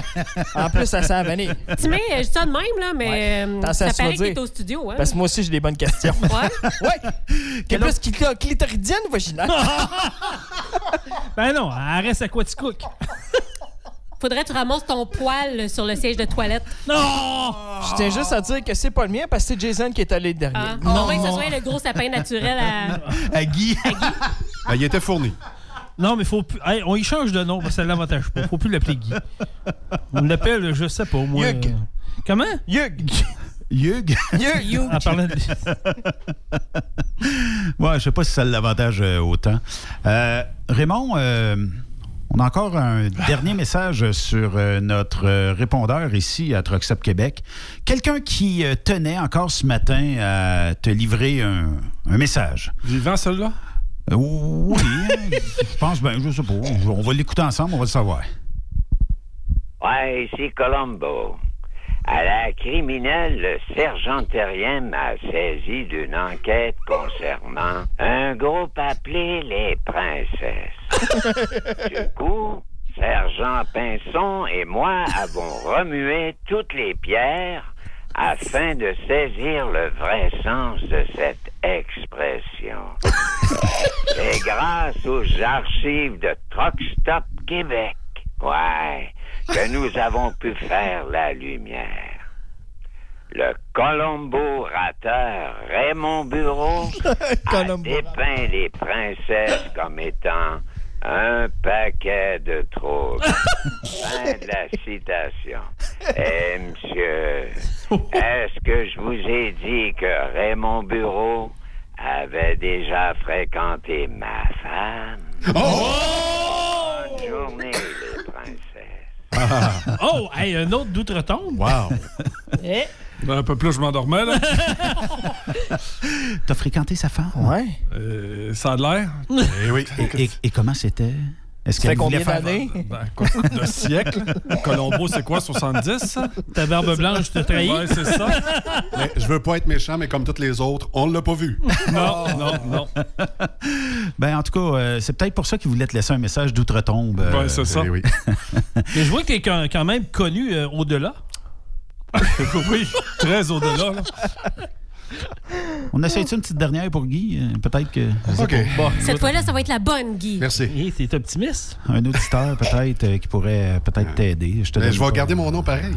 En plus, ça sent la vanille. Tu mets, euh, je dis ça de même, là, mais euh, T'as ça ça, tu paraît qu'il est au studio. Hein? Parce que moi aussi, j'ai des bonnes questions. Ouais. ouais. Quelle plus clit- clitoridienne ou vaginale? Ben non, elle reste à Quaticook. faudrait que tu ramasses ton poil sur le siège de toilette. Non! Je tiens juste à dire que c'est pas le mien parce que c'est Jason qui est allé le dernier. Ah, non, que ce soit le gros sapin naturel à. À Guy. Ben, il était fourni. Non, mais faut plus. Hey, on y change de nom parce que ça ne l'avantage pas. Faut plus l'appeler Guy. On l'appelle, je sais pas, moi. Hugh. euh, Comment? Hugh. Hugh. Hugh. En parlant de. Ouais, je sais pas si ça l'avantage euh, autant. Euh, Raymond, euh, on a encore un dernier message sur euh, notre euh, répondeur ici à Truck Stop Québec. Quelqu'un qui euh, tenait encore ce matin à te livrer un, un message. Vivant, celui-là? Oui, hein, je pense, ben, je sais pas. On va l'écouter ensemble, on va le savoir. Ouais, ici Colombo. À la criminelle, le sergent Terrien m'a saisi d'une enquête concernant un groupe appelé les Princesses. du coup, sergent Pinson et moi avons remué toutes les pierres afin de saisir le vrai sens de cette expression. C'est grâce aux archives de Truck Stop Québec, ouais, que nous avons pu faire la lumière. Le Colombo rateur Raymond Bureau a dépeint les princesses comme étant un paquet de troubles. fin de la citation. Eh, monsieur, est-ce que je vous ai dit que Raymond Bureau avait déjà fréquenté ma femme? Bonne journée, les princesses. Oh, hey, un autre d'outre-tombe. Wow. Eh. Ben, un peu plus, je m'endormais, là. T'as fréquenté sa femme? Ouais. Euh, ça a de l'air. Eh oui. Et, et- et comment c'était? Est-ce Ça fait combien d'années? Ben, de siècle. Colombo, c'est quoi, 70? ça? Ta barbe blanche te trahit. Ouais, c'est ça. Mais je veux pas être méchant, mais comme toutes les autres, on l'a pas vu. Non, non, non. Ben, en tout cas, euh, c'est peut-être pour ça qu'il voulait te laisser un message d'outre-tombe. euh, Ouais, c'est ça. Eh oui. Mais je vois que t'es quand quand même connu euh, au-delà. oui, très au-delà. là. On essaie une petite dernière pour Guy? euh, Peut-être que... Bon, Cette fois-là, ça va être la bonne, Guy. Merci. Hey, t'es optimiste? Un auditeur, peut-être, euh, qui pourrait euh, peut-être t'aider. Je te Ben, je vais pas- garder mon nom pareil.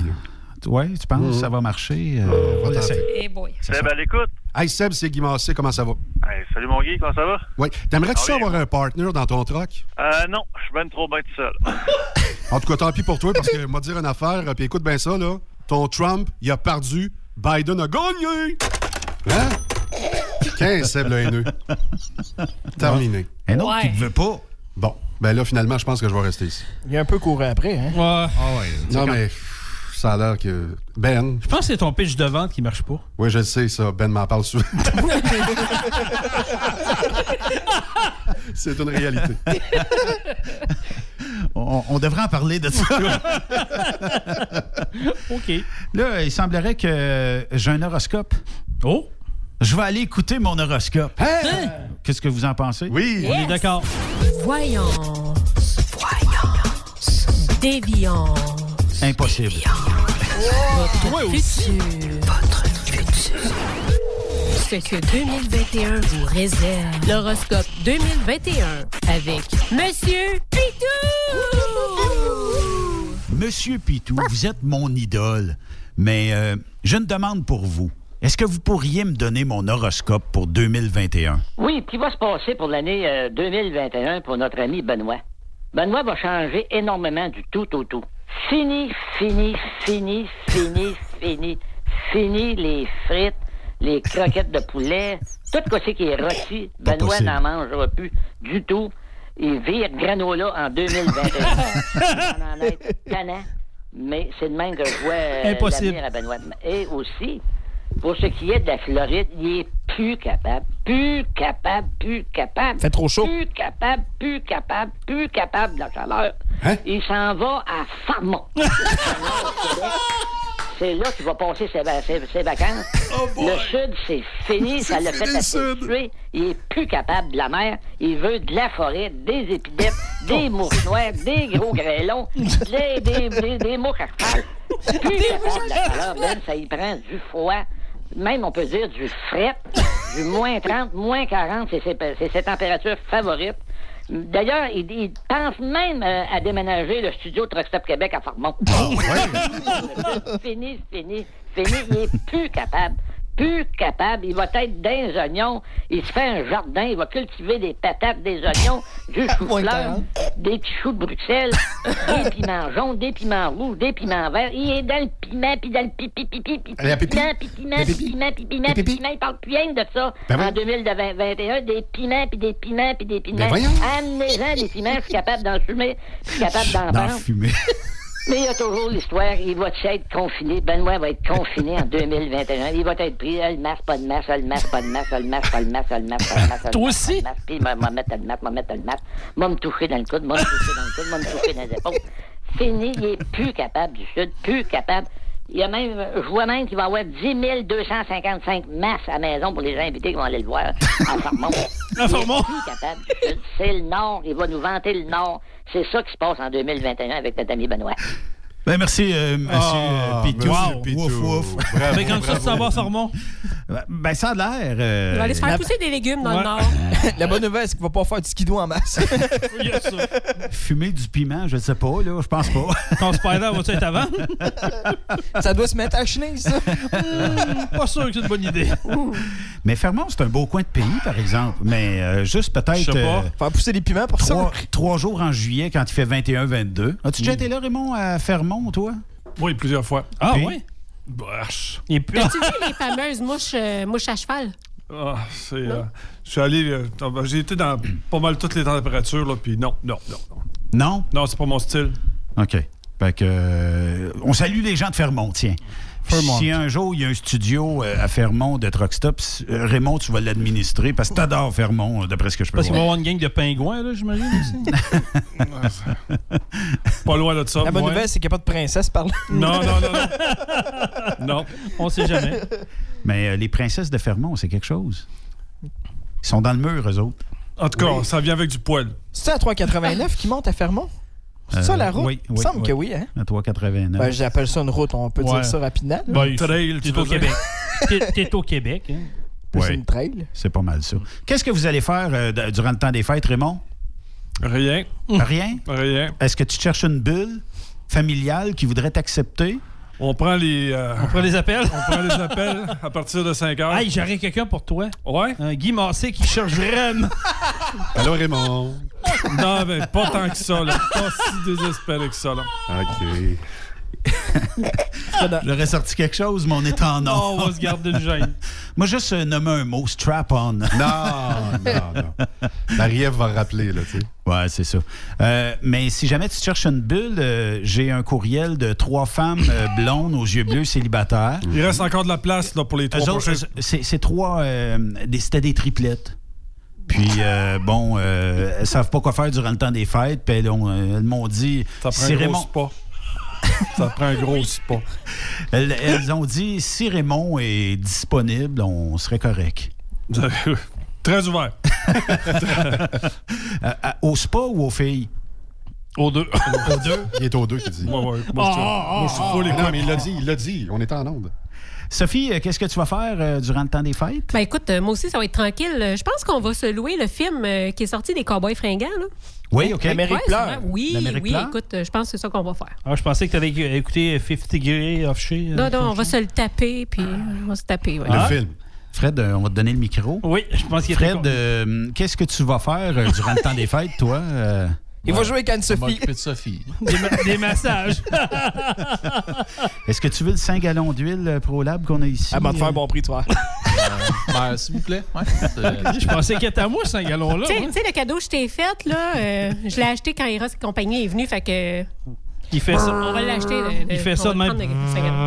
Ouais, tu penses que ça va marcher? Euh, on va l'essayer. Eh boy. Seb à l'écoute. Hey Seb, c'est Guy Massé, comment ça va? Hey, salut mon Guy, comment ça va? Oui. T'aimerais-tu Ah ça oui. avoir un partner dans ton truck? Euh, non, je suis ben trop bien tout seul. En tout cas, tant pis pour toi, parce que moi dire une affaire, puis écoute bien ça, là. Ton Trump, il a perdu, Biden a gagné! Hein? 15 Seb le haineux. Terminé. Un autre qui ne veut pas. Bon, ben là, finalement, je pense que je vais rester ici. Il est un peu couru après, hein? Ouais. Non, mais ça a l'air que. Ben, Je pense que c'est ton pitch de vente qui marche pas. oui, je le sais, ça. Ben m'en parle souvent. c'est une réalité. On, on devrait en parler de ça. OK. Là, il semblerait que j'ai un horoscope. Oh! Je vais aller écouter mon horoscope. Hein? Qu'est-ce que vous en pensez? Oui! On est d'accord. Voyance. Voyance. Déviance. Impossible. Votre futur. Votre futur. Ce que 2021 vous réserve. L'horoscope 2021 avec Monsieur Pitou. Monsieur Pitou, vous êtes mon idole, mais euh, j'ai une demande pour vous. Est-ce que vous pourriez me donner mon horoscope pour 2021? Oui, qui va se passer pour l'année euh, 2021 pour notre ami Benoît? Benoît va changer énormément du tout au tout. Fini, fini, fini, fini, fini, fini les frites, les croquettes de poulet, tout ce qui est rôti. Benoît n'en mangera plus du tout. Il vire granola en 2021. On en est tannant, mais c'est de même que je vois euh, Impossible. à Benoît. Et aussi, pour ce qui est de la Floride, il est plus capable, plus capable, plus capable. Fait trop chaud. Plus capable, plus capable, plus capable de la chaleur. Hein? Il s'en va à Farmont. C'est là qu'il va passer ses, va- ses- ses vacances. le Sud, c'est fini. Ça l'a fait habituer. Il est plus capable de la mer. Il veut de la forêt, des épidèmes, des mouches noires, des gros grêlons, des, des, des, des mouches à cheval. Plus capable de la chaleur, Ben, ça y prend du froid. Même, on peut dire, du fret, du moins 30, moins 40, c'est ses, c'est ses températures favorites. D'ailleurs, il, il pense même euh, à déménager le studio Truck Stop Québec à Farmont. fini, fini, fini. Il est plus capable. Plus capable. Il va être dans les oignons. Il se fait un jardin. Il va cultiver des patates, des oignons, du chou-fleur, des petits choux de Bruxelles, des piments jaunes, des piments rouges, des piments verts. Il est dans le piment, puis dans le pipi, pipi, pipi, piment, puis piment, puis piment, puis piment, puis piment. Il parle plus rien de ça. Ben en 2021, des piments, puis des piments, puis des piments. Ben. Amenez-en des piments. Je suis capable d'en fumer. Je suis capable d'en D'en vendre. Mais il y a toujours l'histoire, il va être confiné. Benoît va être confiné en 2021. Il va être pris, ah, le masque, pas de masque, ah, le masque, pas de masque, ah, le masque, pas le masque, ah, le masque, pas ah, le Toi aussi? Puis, m'a m'a mettre le masque, m'a mettre le masque, m'a me toucher dans le coude, m'a me toucher dans le coude, m'a me toucher dans les épaules. Fini, il est plus capable du Sud, plus capable. Il y a même, je vois même qu'il va y avoir 10 255 masses à la maison pour les invités qui vont aller le voir. À Farmont? Il est plus capable du Sud. C'est le Nord, il va nous vanter le Nord. C'est ça qui se passe en 2021 avec notre ami Benoît. Ben, merci, euh, monsieur Ah, euh, Pitou. monsieur Pitou. Wouf, wouf. Bravo, Mais comme ça, bravo. ça va, Farmont. Ben, ça a l'air. euh, Il va aller se faire la- pousser des légumes dans Ouais. le Nord. La bonne nouvelle, c'est qu'il va pas faire du skido en masse. Ça. Fumer du piment, je ne sais pas, là, je pense pas. Ton spider va-tu être avant? ça doit se mettre à chenille, ça. Hmm, pas sûr que c'est une bonne idée. Mais Fermont, c'est un beau coin de pays, par exemple. Mais euh, juste peut-être. Je sais pas. Faire pousser des piments pour ça? trois, trois jours en juillet quand il fait 21-22. As-tu déjà été là, Raymond, à Fermont, toi? Oui, plusieurs fois. Ah, Puis? oui? Bâche. Il est plus- As-tu vu les fameuses mouches, euh, mouches à cheval? Ah, c'est. euh, je suis allé. euh, J'ai été dans pas mal toutes les températures, là, puis non, non, non, non. Non? Non, c'est pas mon style. OK. Fait que, euh, on salue les gens de Fermont, tiens. Si un jour il y a un studio euh, à Fermont de Truck Stop, s- euh, Raymond, tu vas l'administrer parce que t'adores Fermont, euh, d'après ce que je peux Parce qu'il va y voir. avoir une gang de pingouins, là, j'imagine aussi. Pas loin de ça. La bonne nouvelle, c'est qu'il n'y a pas de princesse par là. Non, non, non, non. non. On sait jamais. Mais euh, les princesses de Fermont, c'est quelque chose. Ils sont dans le mur, eux autres. En tout cas, ça vient avec du poil. C'est à 3,89 qui monte à Fermont? C'est ça Euh, la route? oui, Il me oui, semble oui. que oui, hein? À 3,89. Ben, j'appelle ça une route, on peut Ouais. dire ça rapidement. Ben, Trail, t'es tu au veux dire? Québec. T'es- au Québec. Hein? Ouais. une trail. C'est pas mal ça. Qu'est-ce que vous allez faire euh, durant le temps des fêtes, Raymond? Rien. Rien? Rien. Est-ce que tu cherches une bulle familiale qui voudrait t'accepter? On prend les. euh, On prend les appels? on prend les appels à partir de 5 heures. Hey, j'aurais quelqu'un pour toi. Ouais? Un Guy Massé qui cherche vraiment. Allô, Raymond. Non, mais pas tant que ça, là. Pas si désespéré que ça, là. OK. J'aurais sorti quelque chose, mais on est en Non, or. on va se garder le gêne. Moi, juste euh, nommer un mot, strap-on. Non, non, non. Marie-Ève va rappeler, là, tu sais. Ouais, c'est ça. Euh, mais si jamais tu cherches une bulle, euh, j'ai un courriel de trois femmes euh, blondes aux yeux bleus célibataires. Il reste encore de la place là, pour les trois prochains. euh, c'est c'est trois. euh, des- C'était des triplettes. Puis, euh, bon, euh, elles savent pas quoi faire durant le temps des fêtes. Puis, elles, ont- elles m'ont dit. Ça prend si un gros Raymond- spa. Ça prend un gros spa. elles, elles ont dit si Raymond est disponible, on serait correct. Très ouvert. Euh, à- au spa ou aux filles? Aux deux. Aux deux. Il est aux deux qui dit. Moi, ouais, moi, je- moi, je suis full Ah, non, mais il l'a dit, il l'a dit. On est en onde. Sophie, euh, qu'est-ce que tu vas faire euh, durant le temps des fêtes? Ben écoute, euh, moi aussi, ça va être tranquille. Je pense qu'on va se louer le film euh, qui est sorti des Cowboys fringants. Là. Oui, OK. L'Amérique Ouais, pleure. Oui, oui, pleure? écoute, je pense que c'est ça qu'on va faire. Ah, je pensais que tu allais écouter 50 Degree of Shea. Non, non, on va se le taper, puis on va se taper. ouais. Le Ah. film. Fred, on va te donner le micro. Oui, je pense qu'il Fred, euh, qu'est-ce que tu vas faire durant le temps des fêtes, toi? Euh? Il va jouer avec va Anne-Sophie. de Sophie. des, ma- des massages. Est-ce que tu veux le 5 gallons d'huile euh, ProLab qu'on a ici? Elle m'a te faire un bon prix, toi. Ben, S'il vous plaît. Ouais. Je pensais qu'il était à moi, ce gallon-là. Tu sais- moi. tu sais, le cadeau que je t'ai fait, là, euh, je l'ai acheté quand Eros et compagnie est venu, fait que Il fait ça. on va l'acheter. Il fait on ça va de même. prendre, le- le cinq gallons.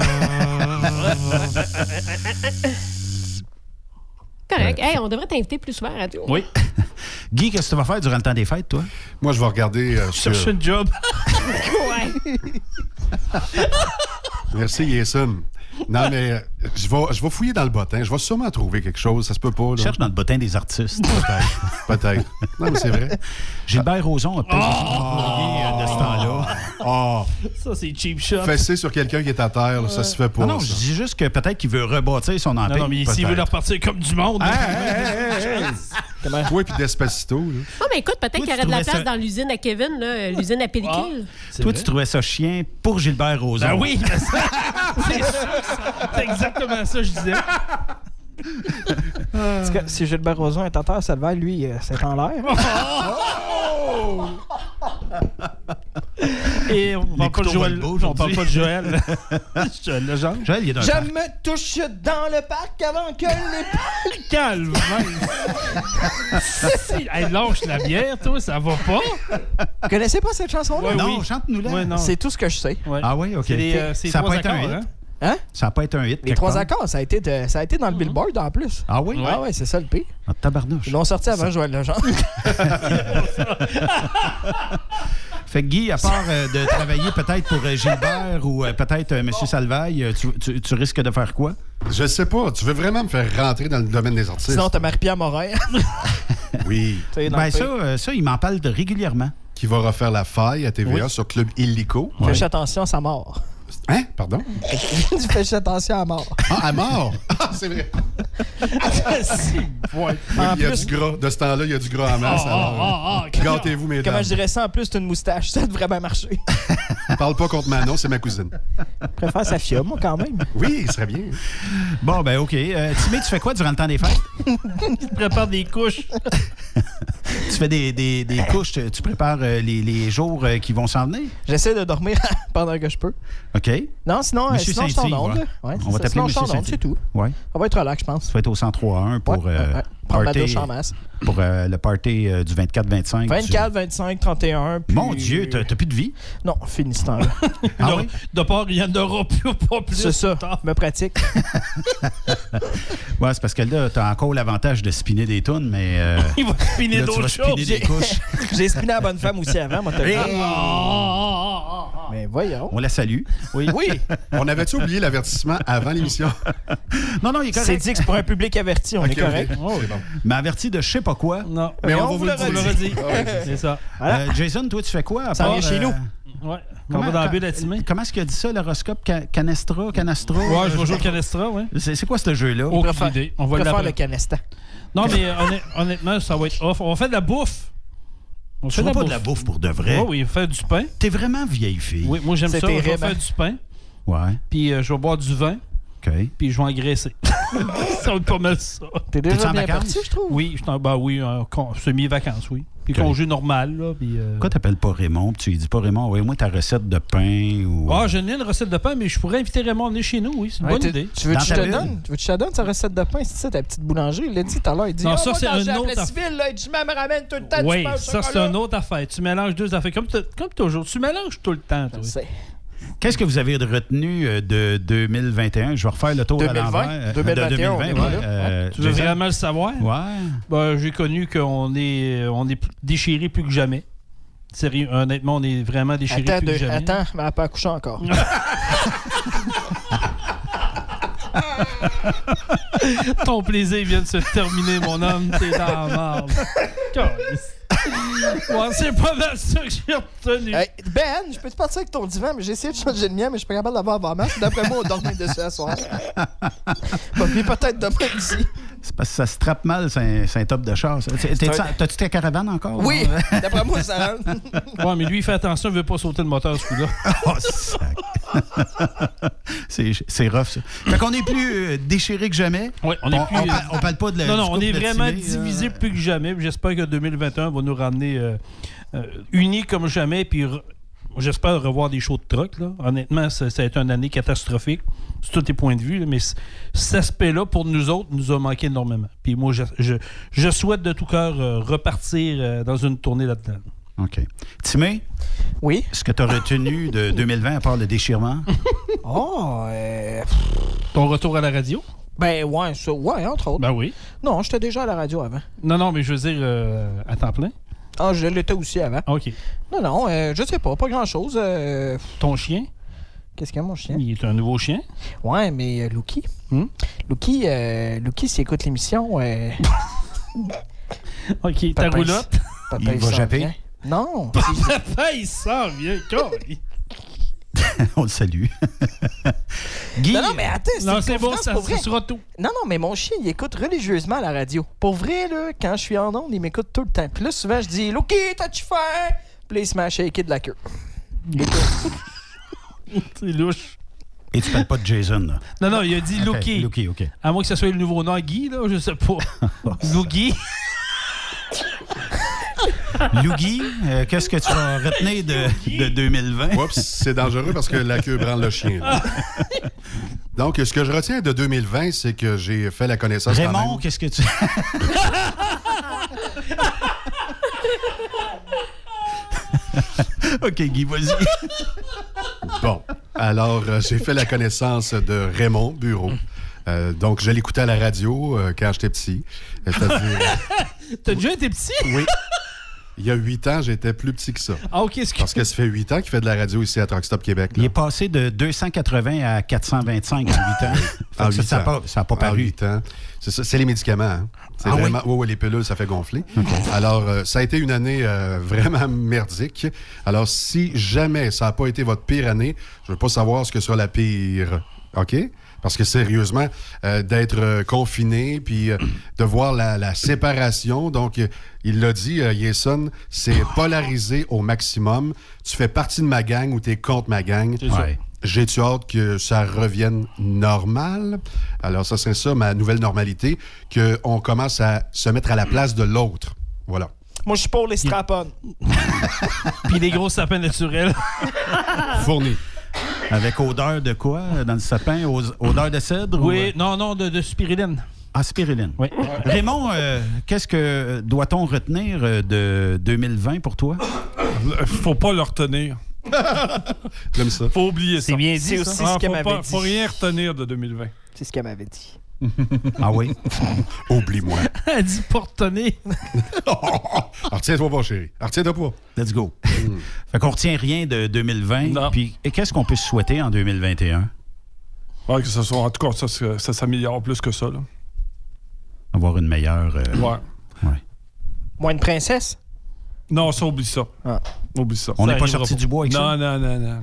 Correct. Hey, on devrait t'inviter plus souvent à la radio. Oui. Guy, qu'est-ce que tu vas faire durant le temps des fêtes, toi? Moi, je vais regarder euh, sur... Cherche un job? Ouais. Merci, Yason. Non, mais euh, je vais, je vais fouiller dans le bottin. Je vais sûrement trouver quelque chose. Ça se peut pas, là. Cherche dans le bottin des artistes. Peut-être. Peut-être. Non, mais c'est vrai. Gilbert Rozon a peut-être employé euh, de ce temps-là. Ah, Ça, c'est cheap shot. fesser sur quelqu'un qui est à terre, là, ça se fait pas. Non, non, je dis juste que peut-être qu'il veut rebâtir son Non, empire. non, mais s'il veut leur partir comme du monde. Hey, hey, hey, hey. Toi puis Despacito. Là. Ah, mais écoute, peut-être qu'il y aurait de la place ça- dans l'usine à Kevin, euh, l'usine à pellicule. Toi, tu trouvais ça chien pour Gilbert Rozon. Ben oui, mais ça- c'est sûr, ça. c'est exactement ça que je disais? Si Gilbert Rozon est en terre, ça va, lui, euh, c'est en l'air. Et on parle pas de Joël. On parle pas de Joël. Joël Legendre. Joël, il est dans le Je me touche dans le parc avant que les... Calme, si, hey, lâche la bière, toi, ça va pas. Vous connaissez pas cette chanson-là? Ouais, Non, oui. chante-nous-là. Ouais, non. C'est tout ce que je sais. Ouais. Ah oui, OK. C'est euh, ça n'a trois pas été un accords, hit. hein? Hein? Ça n'a pas été un hit. Les trois accords, ça a été, de- ça a été dans le Billboard en plus. Ah oui? Ah ouais, c'est ça le pire. Ah, tabarnouche. Ils l'ont sorti avant Joël Legendre. Fait que Guy, à part euh, de travailler peut-être pour euh, Gilbert ou euh, peut-être euh, M. Salvaille, tu, tu- tu risques de faire quoi? Je sais pas. Tu veux vraiment me faire rentrer dans le domaine des artistes? Sinon, t'as Marie-Pierre Morin. Oui. Ben ça, euh, ça, il m'en parle de régulièrement. Qui va refaire la faille à TVA Oui. sur Club Illico. Fais attention à sa mort. Hein? Pardon? tu fais attention à mort. Ah, à mort! Ah, c'est vrai. Si, ouais. Il y a plus- du gras. De ce temps-là, il y a du gras en masse. Ah, alors, ah, euh, Gâtez-vous, mesdames. Comment je dirais ça? En plus, c'est une moustache. Ça devrait bien marcher. Parle pas contre Manon, c'est ma cousine. Je préfère sa fille, moi, quand même. Oui, il serait bien. Bon, ben OK. Euh, Timé, tu fais quoi durant le temps des fêtes? Te prépare des couches. Tu fais des, des- des couches, tu tu prépares euh, les, les jours euh, qui vont s'en venir? J'essaie de dormir pendant que je peux. OK. Non, sinon, euh, Monsieur sinon je suis en onde. ouais. On va t'appeler Monsieur c'est tout. Ouais. Ça va être relax, je pense. Tu vas être au 103.1 pour, Ouais, ouais, ouais. Prendre ma party- douche en masse. Pour euh, le party euh, du 24-25. 24, 25, 31. puis- Mon Dieu, t'as plus de vie? Non, fini ce temps-là. Ah de, oui? de part, il y en aura plus, pas plus. C'est ça. Me pratique. Ouais, c'est parce que là, t'as encore l'avantage de spinner des tunes, mais. euh, Il va spinner d'autres choses. des couches. J'ai spiné la bonne femme aussi avant, moi, Hey! temps. Ah, Mais voyons. On la salue. Oui. Oui, On avait-tu oublié l'avertissement avant l'émission? Non, non, il est c'est correct. dit que c'est pour un public averti, on est correct. C'est bon. Mais averti de je sais pas quoi. Non. Mais on on va vous vous le le l'aurait dit. Ouais. C'est ça. Voilà. Euh, Jason, toi, tu fais quoi? à Ça part, vient chez euh, nous. Ouais. On va dans la bulle à Timé. comment est-ce qu'il a dit ça, l'horoscope? Ca- Canestra? Canestra? Ouais, je vais jouer au Canestra, ouais. C'est c'est quoi ce jeu-là? Aucune préfère- idée. On va l'apprendre. le canestan. Non, mais euh, honn- honnêtement, ça va être off. On va faire de la bouffe. On fait pas de la bouffe pour de vrai. Ouais, oui, faire du pain. T'es vraiment vieille fille. Oui, moi j'aime ça. Je vais faire hein? du pain, Ouais, puis euh, je vais boire du vin, OK. puis je vais engraisser. ça va être pas mal ça. T'es déjà en bien vacances? parti, je trouve? Oui, je suis en- ben oui, euh, semi-vacances, oui. Puis Ok. congé normal, là. Puis, euh, Pourquoi t'appelles pas Raymond? puis Tu lui dis pas Raymond, envoie-moi ta recette de pain ou. Ah, je n'ai une recette de pain, mais je pourrais inviter Raymond à venir chez nous, oui. C'est une Ouais, bonne idée. Tu veux que je ta te donne? Tu veux que je te donne sa recette de pain? C'est ça, ta petite boulangerie? Il l'a dit tout à l'heure. Il dit Non, Ah, ça, moi, c'est un autre civil, là, il dit, je me ramène tout le temps Oui, ça, c'est une autre affaire. Tu mélanges deux affaires. Comme, comme toujours. Tu mélanges tout le temps, toi. Qu'est-ce que vous avez retenu euh, de 2021? Je vais refaire le tour 2020, à l'envers. euh, 2021, de 2020, on est ouais. Euh, Tu veux Jason? vraiment le savoir? Ouais. Ben, j'ai connu qu'on est, on est déchiré plus que jamais. Sérieux, honnêtement, on est vraiment déchiré Attends, plus que jamais. attends, mais elle n'a pas accouché encore. Ton plaisir vient de se terminer, mon homme. T'es dans la marde. Ouais, c'est pas mal ça que j'ai retenu. Hey, ben, je peux te partir avec ton divan, mais j'ai essayé de changer le mien, mais je suis pas capable d'avoir avant match. D'après moi, on dormait dessus à soir. Bon, puis peut-être demain aussi. C'est parce que ça se trappe mal, c'est un, top de char. T'as-tu ta caravane encore? Oui, d'après moi, ça rentre. Ouais, mais lui, il fait attention, il veut pas sauter le moteur, ce coup-là. Oh, sac. c'est rough, ça. Fait qu'on est plus euh, déchiré que jamais. Ouais, on est plus. on, parle, on parle pas de la. non, non, on est vraiment là. divisé plus que jamais. J'espère que 2021 va nous ramener euh, euh, unis comme jamais. Puis j'espère revoir des shows de truck. Là. Honnêtement, ça, ça a été une année catastrophique. C'est tous tes points de vue. là, mais cet aspect-là, pour nous autres, nous a manqué énormément. Puis moi, je, je, je souhaite de tout cœur euh, repartir euh, dans une tournée là-dedans. OK. Timé, Oui? ce que tu as retenu de 2020 à part le déchirement? Oh, euh, Ton retour à la radio? ben ouais, ça, ouais, entre autres. Ben oui. Non, j'étais déjà à la radio avant. Non, non, mais je veux dire euh, à temps plein. Ah, je l'étais aussi avant. OK. Non, non, euh, je sais pas, pas grand-chose. euh, Ton chien, Qu'est-ce qu'il y a, mon chien? il est un nouveau chien? Ouais, mais euh, Lucky. Hmm? Lucky, euh, Lucky, s'il écoute l'émission, euh, OK, ta roulotte? papa, Il va japper? Non. Papa, il s'en vient. On le salue. Guy, Non, non, mais attends, c'est Non, c'est bon, ça, pour ça vrai. sera tout. Non, non, mais mon chien, il écoute religieusement la radio. Pour vrai, là, quand je suis en onde, il m'écoute tout le temps. Puis là, souvent, je dis, Loki, t'as-tu faim? Puis là, il se met à shaker de la queue. C'est louche. Et tu parles pas de Jason, là? Non, non, il a dit Loki. Loki, OK. À moins que ce soit le nouveau nom Guy, là, je sais pas. Loki. Lougi, euh, qu'est-ce que tu vas retenir de, de 2020? Oups, c'est dangereux parce que la queue branle le chien. là. Donc, ce que je retiens de 2020, c'est que j'ai fait la connaissance. Raymond, qu'est-ce que tu... OK, Guy, vas-y. Bon, alors euh, j'ai fait la connaissance de Raymond Bureau. Euh, donc, je l'écoutais à la radio euh, quand j'étais petit. C'est-à-dire, T'as déjà été petit? oui. Il y a huit ans, j'étais plus petit que ça. Ah, OK. Parce que ça fait huit ans qu'il fait de la radio ici à Truck Stop Québec. Il est passé de 280 à 425 en 8 ans. En ça, huit ça a ans. pas, ça a pas En paru. huit ans. C'est ça, c'est les médicaments. hein. C'est Ah oui? vraiment, oui? oui, les pilules, ça fait gonfler. Alors, euh, ça a été une année euh, vraiment merdique. Alors, si jamais ça n'a pas été votre pire année, je veux pas savoir ce que sera la pire. OK? Parce que sérieusement, euh, d'être euh, confiné, puis euh, de voir la, la séparation, donc il l'a dit, euh, Yason, c'est polarisé au maximum. Tu fais partie de ma gang ou tu es contre ma gang. Ouais. J'ai-tu hâte que ça revienne normal? Alors, ça serait ça, ma nouvelle normalité, qu'on commence à se mettre à la place de l'autre. Voilà. Moi, je suis pour les strap-on. Puis les gros sapins naturels. Fourni. Avec odeur de quoi? Dans le sapin? Odeur de cèdre? ou, Oui, euh, non, non, de, de spiruline. Ah, spiruline. Oui. Raymond, euh, qu'est-ce que doit-on retenir euh, de 2020 pour toi? Faut pas le retenir. J'aime ça. Faut oublier ça. C'est bien dit, C'est aussi Ah, ce qu'elle faut, m'avait dit. faut rien retenir de 2020. C'est ce qu'elle m'avait dit. Ah oui? Oublie-moi. Elle dit. Alors, retiens-toi pas, chérie. Retiens-toi pas. Let's go. fait qu'on retient rien de 2020. Non. Puis, et qu'est-ce qu'on peut se souhaiter en 2021? Ouais, que ce soit, en tout cas, ça, ça, ça s'améliore plus que ça. Là. Avoir une meilleure... euh, Ouais. Moins de princesse? Non, ça, oublie ça. Ah. Oublie ça. On n'est pas sorti du bois avec non, ça? Non, non, non, non.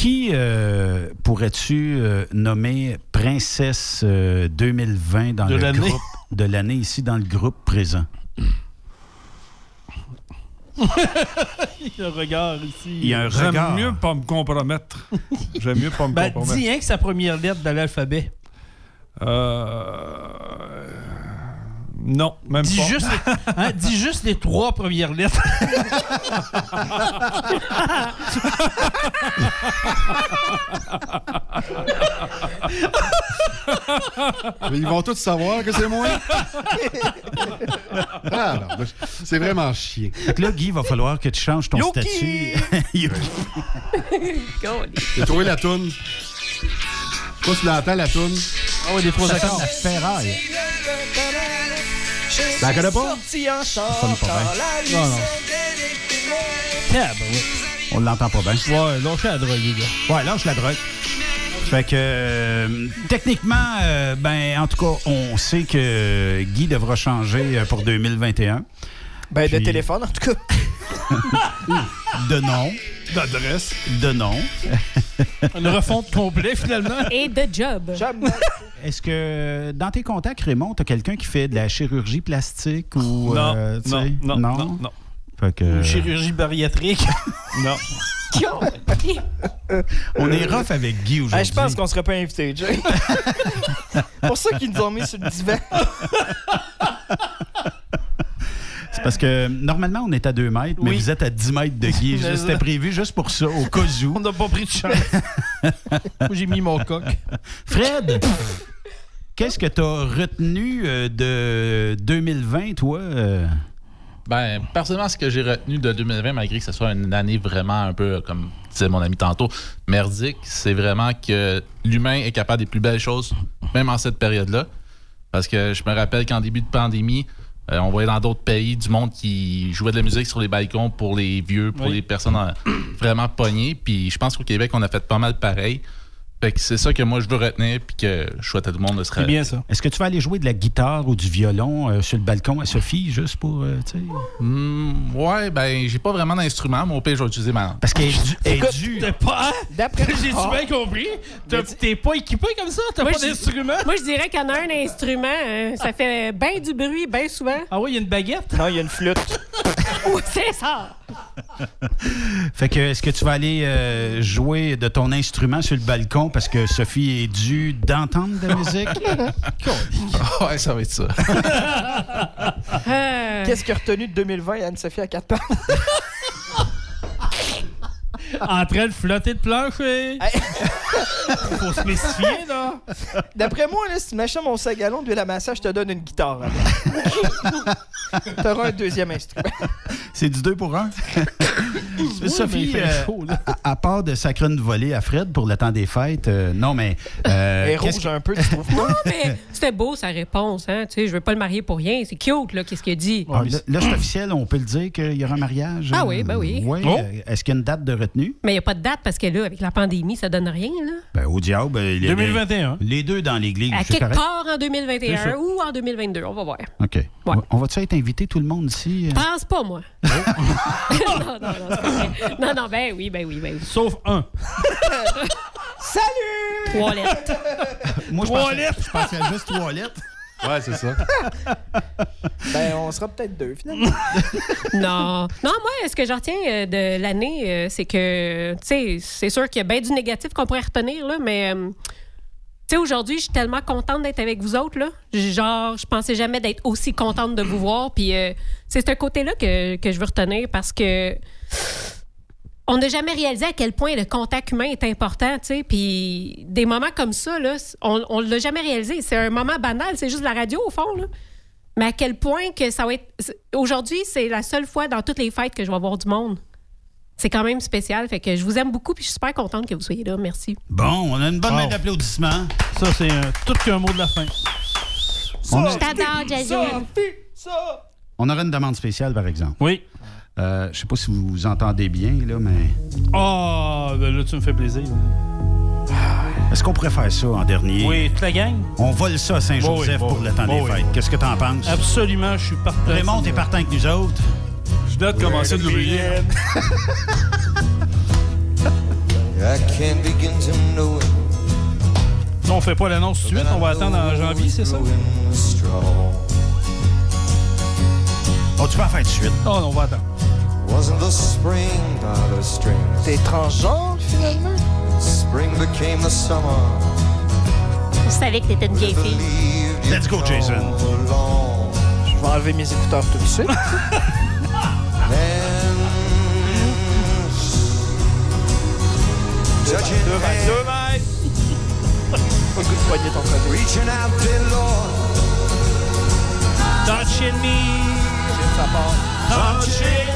Qui euh, pourrais-tu euh, nommer princesse euh, 2020 dans De le l'année. groupe de l'année ici dans le groupe présent? Il y a un regard ici. Il y a un J'aime mieux pas me compromettre. J'aime mieux pas me Ben, compromettre. dis rien que sa première lettre de l'alphabet. Euh... Non, même Dis pas. juste, les, hein, dis juste les trois premières lettres. Mais ils vont tous savoir que c'est moi. Ah, c'est vraiment chier. Là, Guy, il va falloir que tu changes ton Yoki! statut. J'ai trouvé la toune? Je sais pas si tu l'entends, la toune? Ah oui, des trois Ça accords. la ferraille. La connais pas? Sorti en sonne pas bien. Non, non. Tab, ouais. On l'entend pas bien. Ouais, lâchez la drogue, les gars. Ouais, lâche la drogue. Fait que, euh, techniquement, euh, ben, en tout cas, on sait que Guy devra changer euh, pour 2021. Ben, de téléphone, en tout cas. De nom. D'adresse. De nom. Une refonte complète, finalement. Et de job. Est-ce que dans tes contacts, Raymond, t'as quelqu'un qui fait de la chirurgie plastique ou. Non, euh, non, non, non, non. Fait que, Une chirurgie bariatrique. Non. on est rough avec Guy aujourd'hui. Hey, je pense qu'on serait pas invité, Jay. Pour ça qu'ils nous ont mis sur le divan. C'est parce que normalement, on est à 2 mètres, mais Oui. vous êtes à 10 mètres de Guy. Mais C'était ça- prévu juste pour ça, au cas où. On n'a pas pris de chance. Moi, j'ai mis mon coq. Fred, qu'est-ce que tu as retenu euh, de 2020, toi? euh? Ben, personnellement, ce que j'ai retenu de 2020, malgré que ce soit une année vraiment un peu, comme disait mon ami tantôt, merdique, c'est vraiment que l'humain est capable des plus belles choses, même en cette période-là. Parce que je me rappelle qu'en début de pandémie, euh, on voyait dans d'autres pays du monde qui jouait de la musique sur les balcons pour les vieux, pour Oui. les personnes vraiment pognées. Puis je pense qu'au Québec, on a fait pas mal pareil. Fait que c'est ça que moi je veux retenir puis que je souhaite à tout le monde de se Est-ce que tu vas aller jouer de la guitare ou du violon euh, sur le balcon à Sophie, juste pour, euh, tu sais? Hmm, ouais, ben j'ai pas vraiment d'instrument, mais au pire je vais utiliser ma. Parce qu'elle est due- t'es pas. hein? D'après J'ai-tu Ah. bien compris? T'es pas équipé comme ça? T'as Moi, pas d'instrument? Moi, je dirais qu'il y en a un instrument. hein. Ça fait bien du bruit, bien souvent. Ah oui, il y a une baguette? Non, il y a une flûte. Oui, c'est ça. Fait que, est-ce que tu vas aller euh, jouer de ton instrument sur le balcon parce que Sophie est due d'entendre de la musique? ouais, ça va être ça. Qu'est-ce qui a retenu de 2020 Anne-Sophie à 4 pattes? En train de flotter de plancher. Faut se spécifier, là. D'après moi, là, si tu m'achètes mon sac à d'huile à massage, je te donne une guitare. T'auras un deuxième instrument. C'est du deux pour un. mais Sophie, il fait euh, chaud, là. à, à part de sacrer une volée à Fred pour le temps des fêtes, euh, non, mais. euh, rouge que- un peu, tu trouves pas? Non, mais c'était beau sa réponse. Hein? Tu sais, je veux pas le marier pour rien. C'est cute, là, qu'est-ce qu'il dit. Ah, là, là, c'est officiel, on peut le dire qu'il y aura un mariage. Ah euh, oui, ben oui. ouais, Oh. euh, Est-ce qu'il y a une date de retenue? Mais il n'y a pas de date parce que là, avec la pandémie, ça donne rien. Là. Ben, au diable. euh, les- 2021. Les deux dans l'église. À c'est quelque correct? part en C'est 2021 ça. ou en 2022, on va voir. OK. On va-tu être invité, tout le monde ici? euh? Pense pas, moi. non, non, non, c'est pas vrai. Non, non, ben oui, ben oui, ben oui. Sauf un. Salut! Trois lettres. Moi, je pensais, lettres. je pensais juste trois lettres. Ouais, c'est ça. Ben, on sera peut-être deux, finalement. Non. Non, moi, ce que j'en retiens euh, de l'année, euh, c'est que, tu sais, c'est sûr qu'il y a bien du négatif qu'on pourrait retenir, là, mais, euh, tu sais, aujourd'hui, je suis tellement contente d'être avec vous autres, là. Genre, je pensais jamais d'être aussi contente de vous voir. Puis, euh, c'est un côté-là que, que je veux retenir parce que on n'a jamais réalisé à quel point le contact humain est important, tu sais. Puis des moments comme ça, là, on, on l'a jamais réalisé. C'est un moment banal, c'est juste de la radio au fond, là. Mais à quel point que ça va être. Aujourd'hui, c'est la seule fois dans toutes les fêtes que je vais voir du monde. C'est quand même spécial. Fait que je vous aime beaucoup puis je suis super contente que vous soyez là. Merci. Bon, on a une bonne main Wow. d'applaudissements. Ça, c'est un- tout qu'un mot de la fin. On a- Je t'adore! On aurait une demande spéciale, par exemple. Oui. Euh, je sais pas si vous vous entendez bien, là, mais. Ah, ben là, tu me fais plaisir. Est-ce qu'on pourrait faire ça en dernier? Oui, toute la gang? On vole ça à Saint-Joseph Bon, oui, pour bon, le temps bon, des oui. fêtes. Qu'est-ce que t'en penses? Absolument, je suis partant. Raymond, t'es partant avec nous autres? Je dois te commencer de l'oublier. I can't begin to know it. Ça, on fait pas l'annonce tout de suite, on va attendre en janvier, c'est ça? Oh, tu peux en faire de suite. Oh, non, on va attendre. T'es transgenre, finalement? Spring became the summer. Je savais que t'étais une vieille fille. Let's go, Jason. Je vais enlever mes écouteurs tout de suite. Touching Deux mètres, deux mètres. Pas de ton côté. Lord. Touching me. J'aime sa part. Touching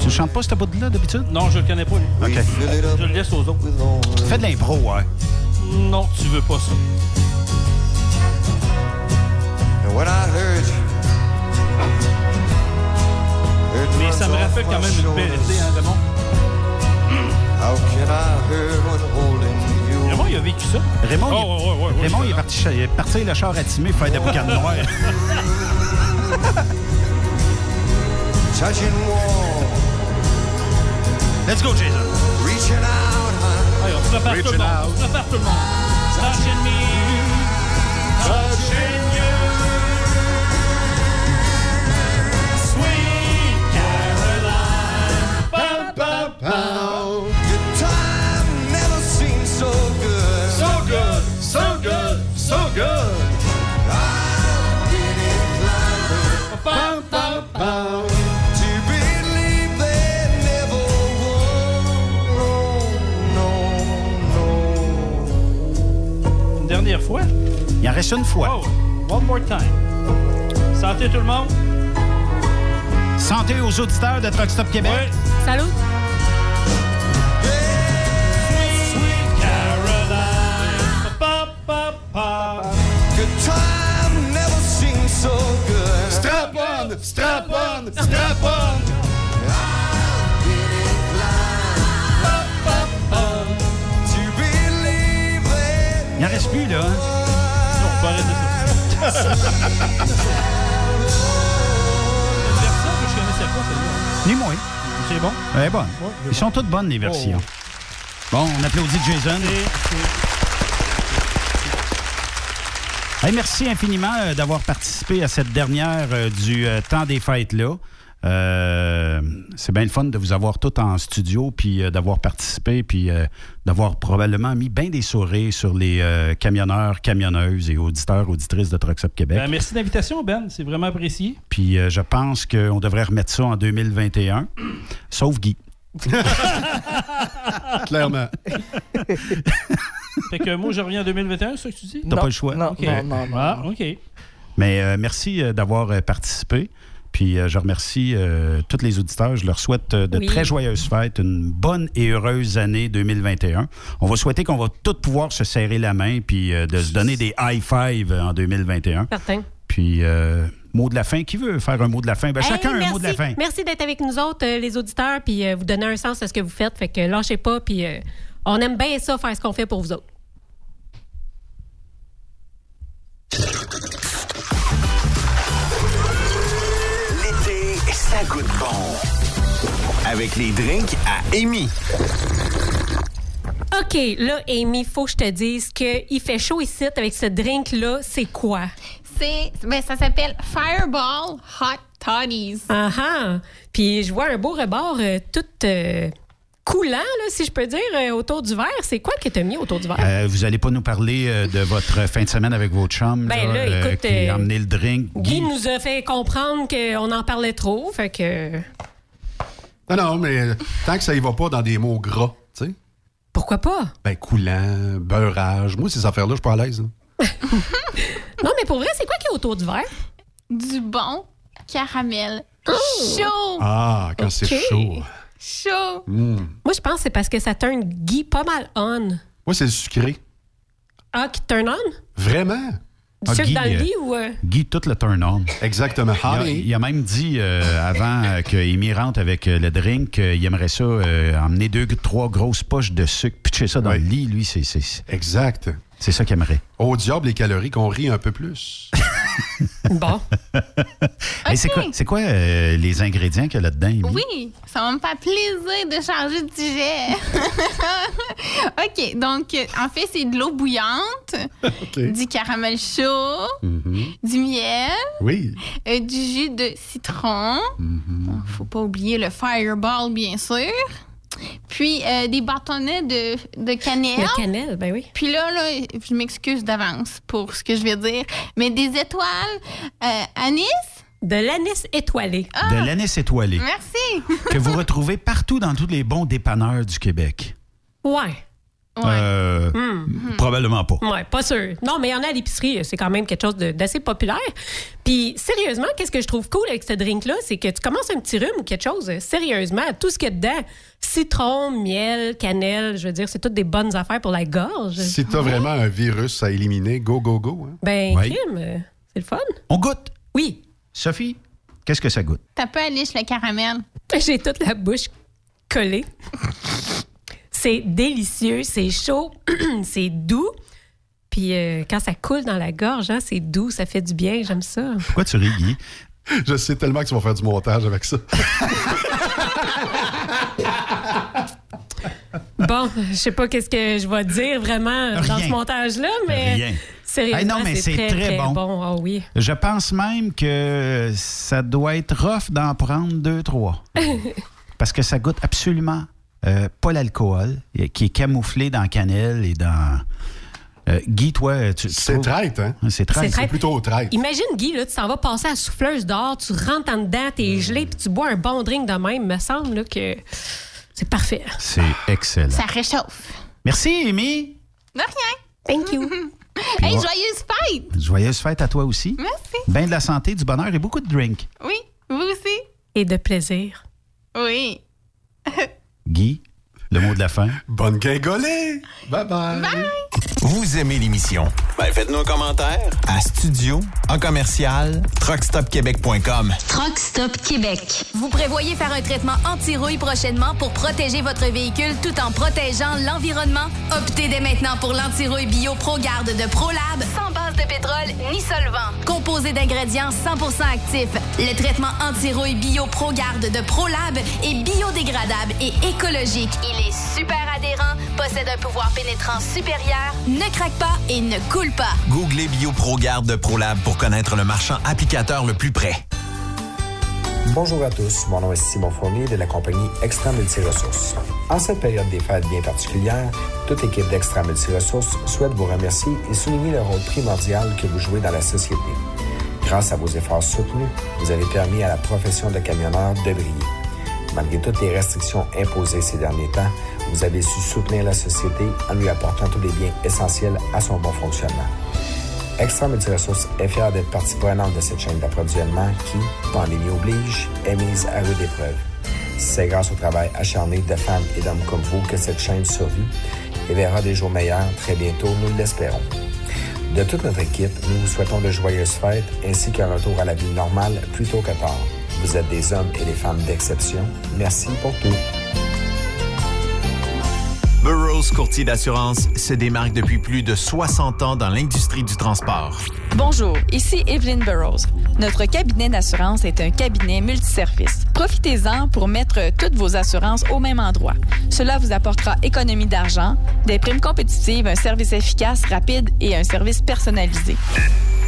Tu chantes pas ce bout-là d'habitude? Non, je le connais pas, lui. OK. Je le laisse aux autres. Fais de l'impro, ouais. Non, tu veux pas ça. Mais ça me rappelle quand même une belle été, hein, Raymond? Raymond, il a vécu ça. Raymond, Oh, il, ouais, ouais, ouais, ouais, Raymond, il est parti, il est parti le char à Timé faire des boucanes noires. Touching wall, Let's go, Jason. reaching out, high. Allez, on se prépare tout le Reaching monde. out. On se prépare tout le monde. Touching me. Touching you. Sweet Caroline. Bum, bum, bum. Reste une fois. Oh, one more time. Santé tout le monde. Santé aux auditeurs de Truck Stop Québec. Salut. Strap on, strap on, strap on. Il en reste plus, là. hein? Non, on peut arrêter ça. Une version que je connaissais pas, celle-là. Ni moi. C'est bon? Elle est bonne. Ouais, c'est Ils sont toutes bonnes, les versions. Bon, on applaudit Jason. Hey, merci infiniment euh, d'avoir participé à cette dernière euh, du euh, temps des fêtes-là. Euh, c'est bien le fun de vous avoir tous en studio, puis euh, d'avoir participé, puis euh, d'avoir probablement mis bien des sourires sur les euh, camionneurs, camionneuses et auditeurs, auditrices de Trucks Up Québec. Ben, merci de l'invitation, Ben. C'est vraiment apprécié. Puis euh, je pense qu'on devrait remettre ça en 2021, sauf Guy. Clairement. Fait que moi, je reviens en 2021, c'est ça que tu dis? T'as pas le choix. Ok. Ah, OK. Mais euh, merci d'avoir euh, participé. Puis euh, je remercie euh, tous les auditeurs. Je leur souhaite euh, de Oui. très joyeuses fêtes, une bonne et heureuse année 2021. On va souhaiter qu'on va tous pouvoir se serrer la main puis de se donner des high five en 2021. Certain. Puis mot de la fin. Qui veut faire un mot de la fin? Ben, Hey, chacun un merci. mot de la fin. Merci d'être avec nous autres, euh, les auditeurs, puis euh, vous donner un sens à ce que vous faites. Fait que lâchez pas, puis euh, on aime bien ça, faire ce qu'on fait pour vous autres. Ça goûte bon. Avec les drinks à Amy. OK, là, Amy, faut que je te dise qu'il fait chaud ici avec ce drink-là. C'est quoi? C'est, ben, ça s'appelle Fireball Hot Toddies. Ah ah! Puis je vois un beau rebord euh, tout euh, coulant, là, si je peux dire, euh, autour du verre. C'est quoi que t'as mis autour du verre? Euh, vous allez pas nous parler euh, de votre fin de semaine avec vos chums Ben là, écoute, qui euh, a emmené le drink. Guy nous a fait comprendre qu'on en parlait trop, fait que... Non, non, mais tant que ça y va pas dans des mots gras, tu sais. Pourquoi pas? Ben, coulant, beurrage. Moi, ces affaires-là, je suis pas à l'aise. hein. Non, mais pour vrai, c'est quoi qui est autour du verre? Du bon caramel. Chaud! Ah, quand c'est chaud. Chaud! Mm. Moi, je pense que c'est parce que ça turn Guy pas mal on. Moi, c'est le sucré. Ah, qui turn on? Vraiment? Du sucre dans le lit ou... euh, Guy, tout le turn-on. Exactement. Il a, il même dit euh, avant euh, qu'il rentre avec euh, le drink qu'il aimerait ça euh, emmener deux, trois grosses poches de sucre, pitcher ça dans le lit. Lui, c'est c'est- Exact. c'est ça qu'il aimerait. Au diable, les calories, qu'on rit un peu plus. Bon. Hey, c'est quoi, c'est quoi euh, les ingrédients qu'il y a là-dedans? Oui, ça va me faire plaisir de changer de sujet. OK, donc, euh, en fait, c'est de l'eau bouillante, du caramel chaud, du miel, Oui. euh, du jus de citron. Bon, faut pas oublier le fireball, bien sûr. Puis euh, des bâtonnets de, de cannelle. De cannelle, ben oui. Puis là, là je m'excuse d'avance pour ce que je vais dire, mais des étoiles euh, anis? De l'anis étoilé. De l'anis étoilé. Merci. que vous retrouvez partout dans tous les bons dépanneurs du Québec. Ouais. Euh, Hmm. Probablement pas. Ouais, pas sûr. Non, mais il y en a à l'épicerie. C'est quand même quelque chose d'assez populaire. Puis, sérieusement, qu'est-ce que je trouve cool avec ce drink-là? C'est que tu commences un petit rhume ou quelque chose. Sérieusement, tout ce qu'il y a dedans, citron, miel, cannelle, je veux dire, c'est toutes des bonnes affaires pour la gorge. Si t'as vraiment un virus à éliminer, go, go, go. hein. Ben, Ouais. crime, c'est le fun. On goûte. Oui. Sophie, qu'est-ce que ça goûte? T'as pas Alice le caramel? J'ai toute la bouche collée. C'est délicieux, c'est chaud, c'est doux. Puis euh, quand ça coule dans la gorge, hein, c'est doux, ça fait du bien, j'aime ça. Pourquoi tu ris, Guy? Je sais tellement que tu vas faire du montage avec ça. Bon, je sais pas qu'est-ce que je vais dire vraiment dans ce montage-là, mais Rien. sérieusement, Hey, non, mais c'est c'est très, très très, bon. Ah oui. Je pense même que ça doit être rough d'en prendre deux, trois. Parce que ça goûte absolument euh, pas l'alcool, euh, qui est camouflé dans cannelle et dans. Euh, Guy, toi, tu. C'est traite, hein? C'est traite. traite. plutôt traite. Imagine, Guy, là, tu t'en vas passer à la souffleuse dehors, tu rentres en dedans, t'es gelé, puis tu bois un bon drink de même. me semble là, que c'est parfait. C'est excellent. Ça réchauffe. Merci, Amy. De rien. Thank you. Hey, joyeuse fête! Joyeuse fête à toi aussi. Merci. Ben de la santé, du bonheur et beaucoup de drink. Oui, vous aussi? Et de plaisir. Oui. Guy, le mot de la fin? Bonne guingolée! Bye bye! Vous aimez l'émission? Ben faites-nous un commentaire à studio en commercial truckstopquebec.com. Truck Stop Québec. Vous prévoyez faire un traitement anti-rouille prochainement pour protéger votre véhicule tout en protégeant l'environnement? Optez dès maintenant pour l'anti-rouille bio ProGarde de ProLab sans base de pétrole ni solvant. Composé d'ingrédients 100% actifs, le traitement anti-rouille bio ProGarde de ProLab est biodégradable et écologique. Il est super adhérent, possède un pouvoir pénétrant supérieur, ne craque pas et ne coule pas. Googlez BioProGarde de ProLab pour connaître le marchand applicateur le plus près. Bonjour à tous, mon nom est Simon Fournier de la compagnie Extra Multiressources. En cette période des fêtes bien particulière, toute équipe d'Extra Multiressources souhaite vous remercier et souligner le rôle primordial que vous jouez dans la société. Grâce à vos efforts soutenus, vous avez permis à la profession de camionneur de briller. Malgré toutes les restrictions imposées ces derniers temps, vous avez su soutenir la société en lui apportant tous les biens essentiels à son bon fonctionnement. Extra Multiressources est fier d'être partie prenante de cette chaîne d'approvisionnement qui, pandémie oblige, est mise à rude épreuve. C'est grâce au travail acharné de femmes et d'hommes comme vous que cette chaîne survit et verra des jours meilleurs très bientôt, nous l'espérons. De toute notre équipe, nous vous souhaitons de joyeuses fêtes ainsi qu'un retour à la vie normale plus tôt tard. Vous êtes des hommes et des femmes d'exception. Merci pour tout. Burroughs Courtier d'assurance se démarque depuis plus de 60 ans dans l'industrie du transport. Bonjour, ici Evelyn Burrows. Notre cabinet d'assurance est un cabinet multiservice. Profitez-en pour mettre toutes vos assurances au même endroit. Cela vous apportera économie d'argent, des primes compétitives, un service efficace, rapide et un service personnalisé.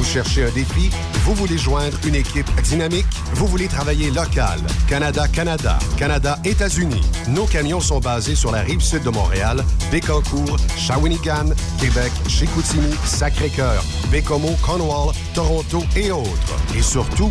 Vous cherchez un défi? Vous voulez joindre une équipe dynamique? Vous voulez travailler local? Canada-Canada, Canada-États-Unis. Nos camions sont basés sur la rive sud de Montréal, Bécancour, Shawinigan, Québec, Chicoutimi, Sacré-Cœur, Bécomo, Cornwall, Toronto et autres. Et surtout,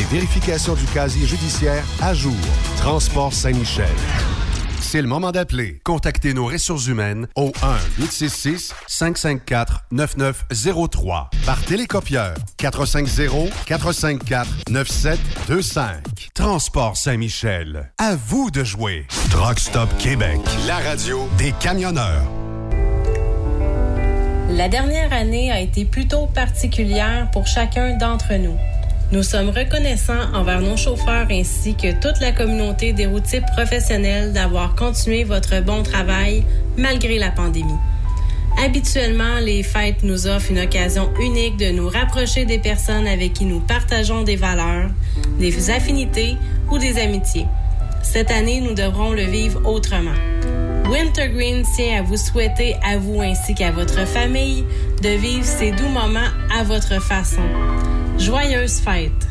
vérification du casier judiciaire à jour. Transport Saint-Michel. C'est le moment d'appeler. Contactez nos ressources humaines au 1-866-554-9903 par télécopieur 450-454-9725. Transport Saint-Michel. À vous de jouer. Truck Stop Québec. La radio des camionneurs. La dernière année a été plutôt particulière pour chacun d'entre nous. Nous sommes reconnaissants envers nos chauffeurs ainsi que toute la communauté des routiers professionnels d'avoir continué votre bon travail malgré la pandémie. Habituellement, les fêtes nous offrent une occasion unique de nous rapprocher des personnes avec qui nous partageons des valeurs, des affinités ou des amitiés. Cette année, nous devrons le vivre autrement. Wintergreen tient à vous souhaiter à vous ainsi qu'à votre famille de vivre ces doux moments à votre façon. Joyeuses fêtes!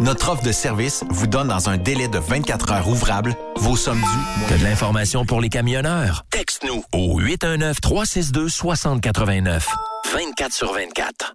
Notre offre de service vous donne dans un délai de 24 heures ouvrables vos sommes dues. T'as de l'information pour les camionneurs? Texte-nous au 819-362-6089. 24 sur 24.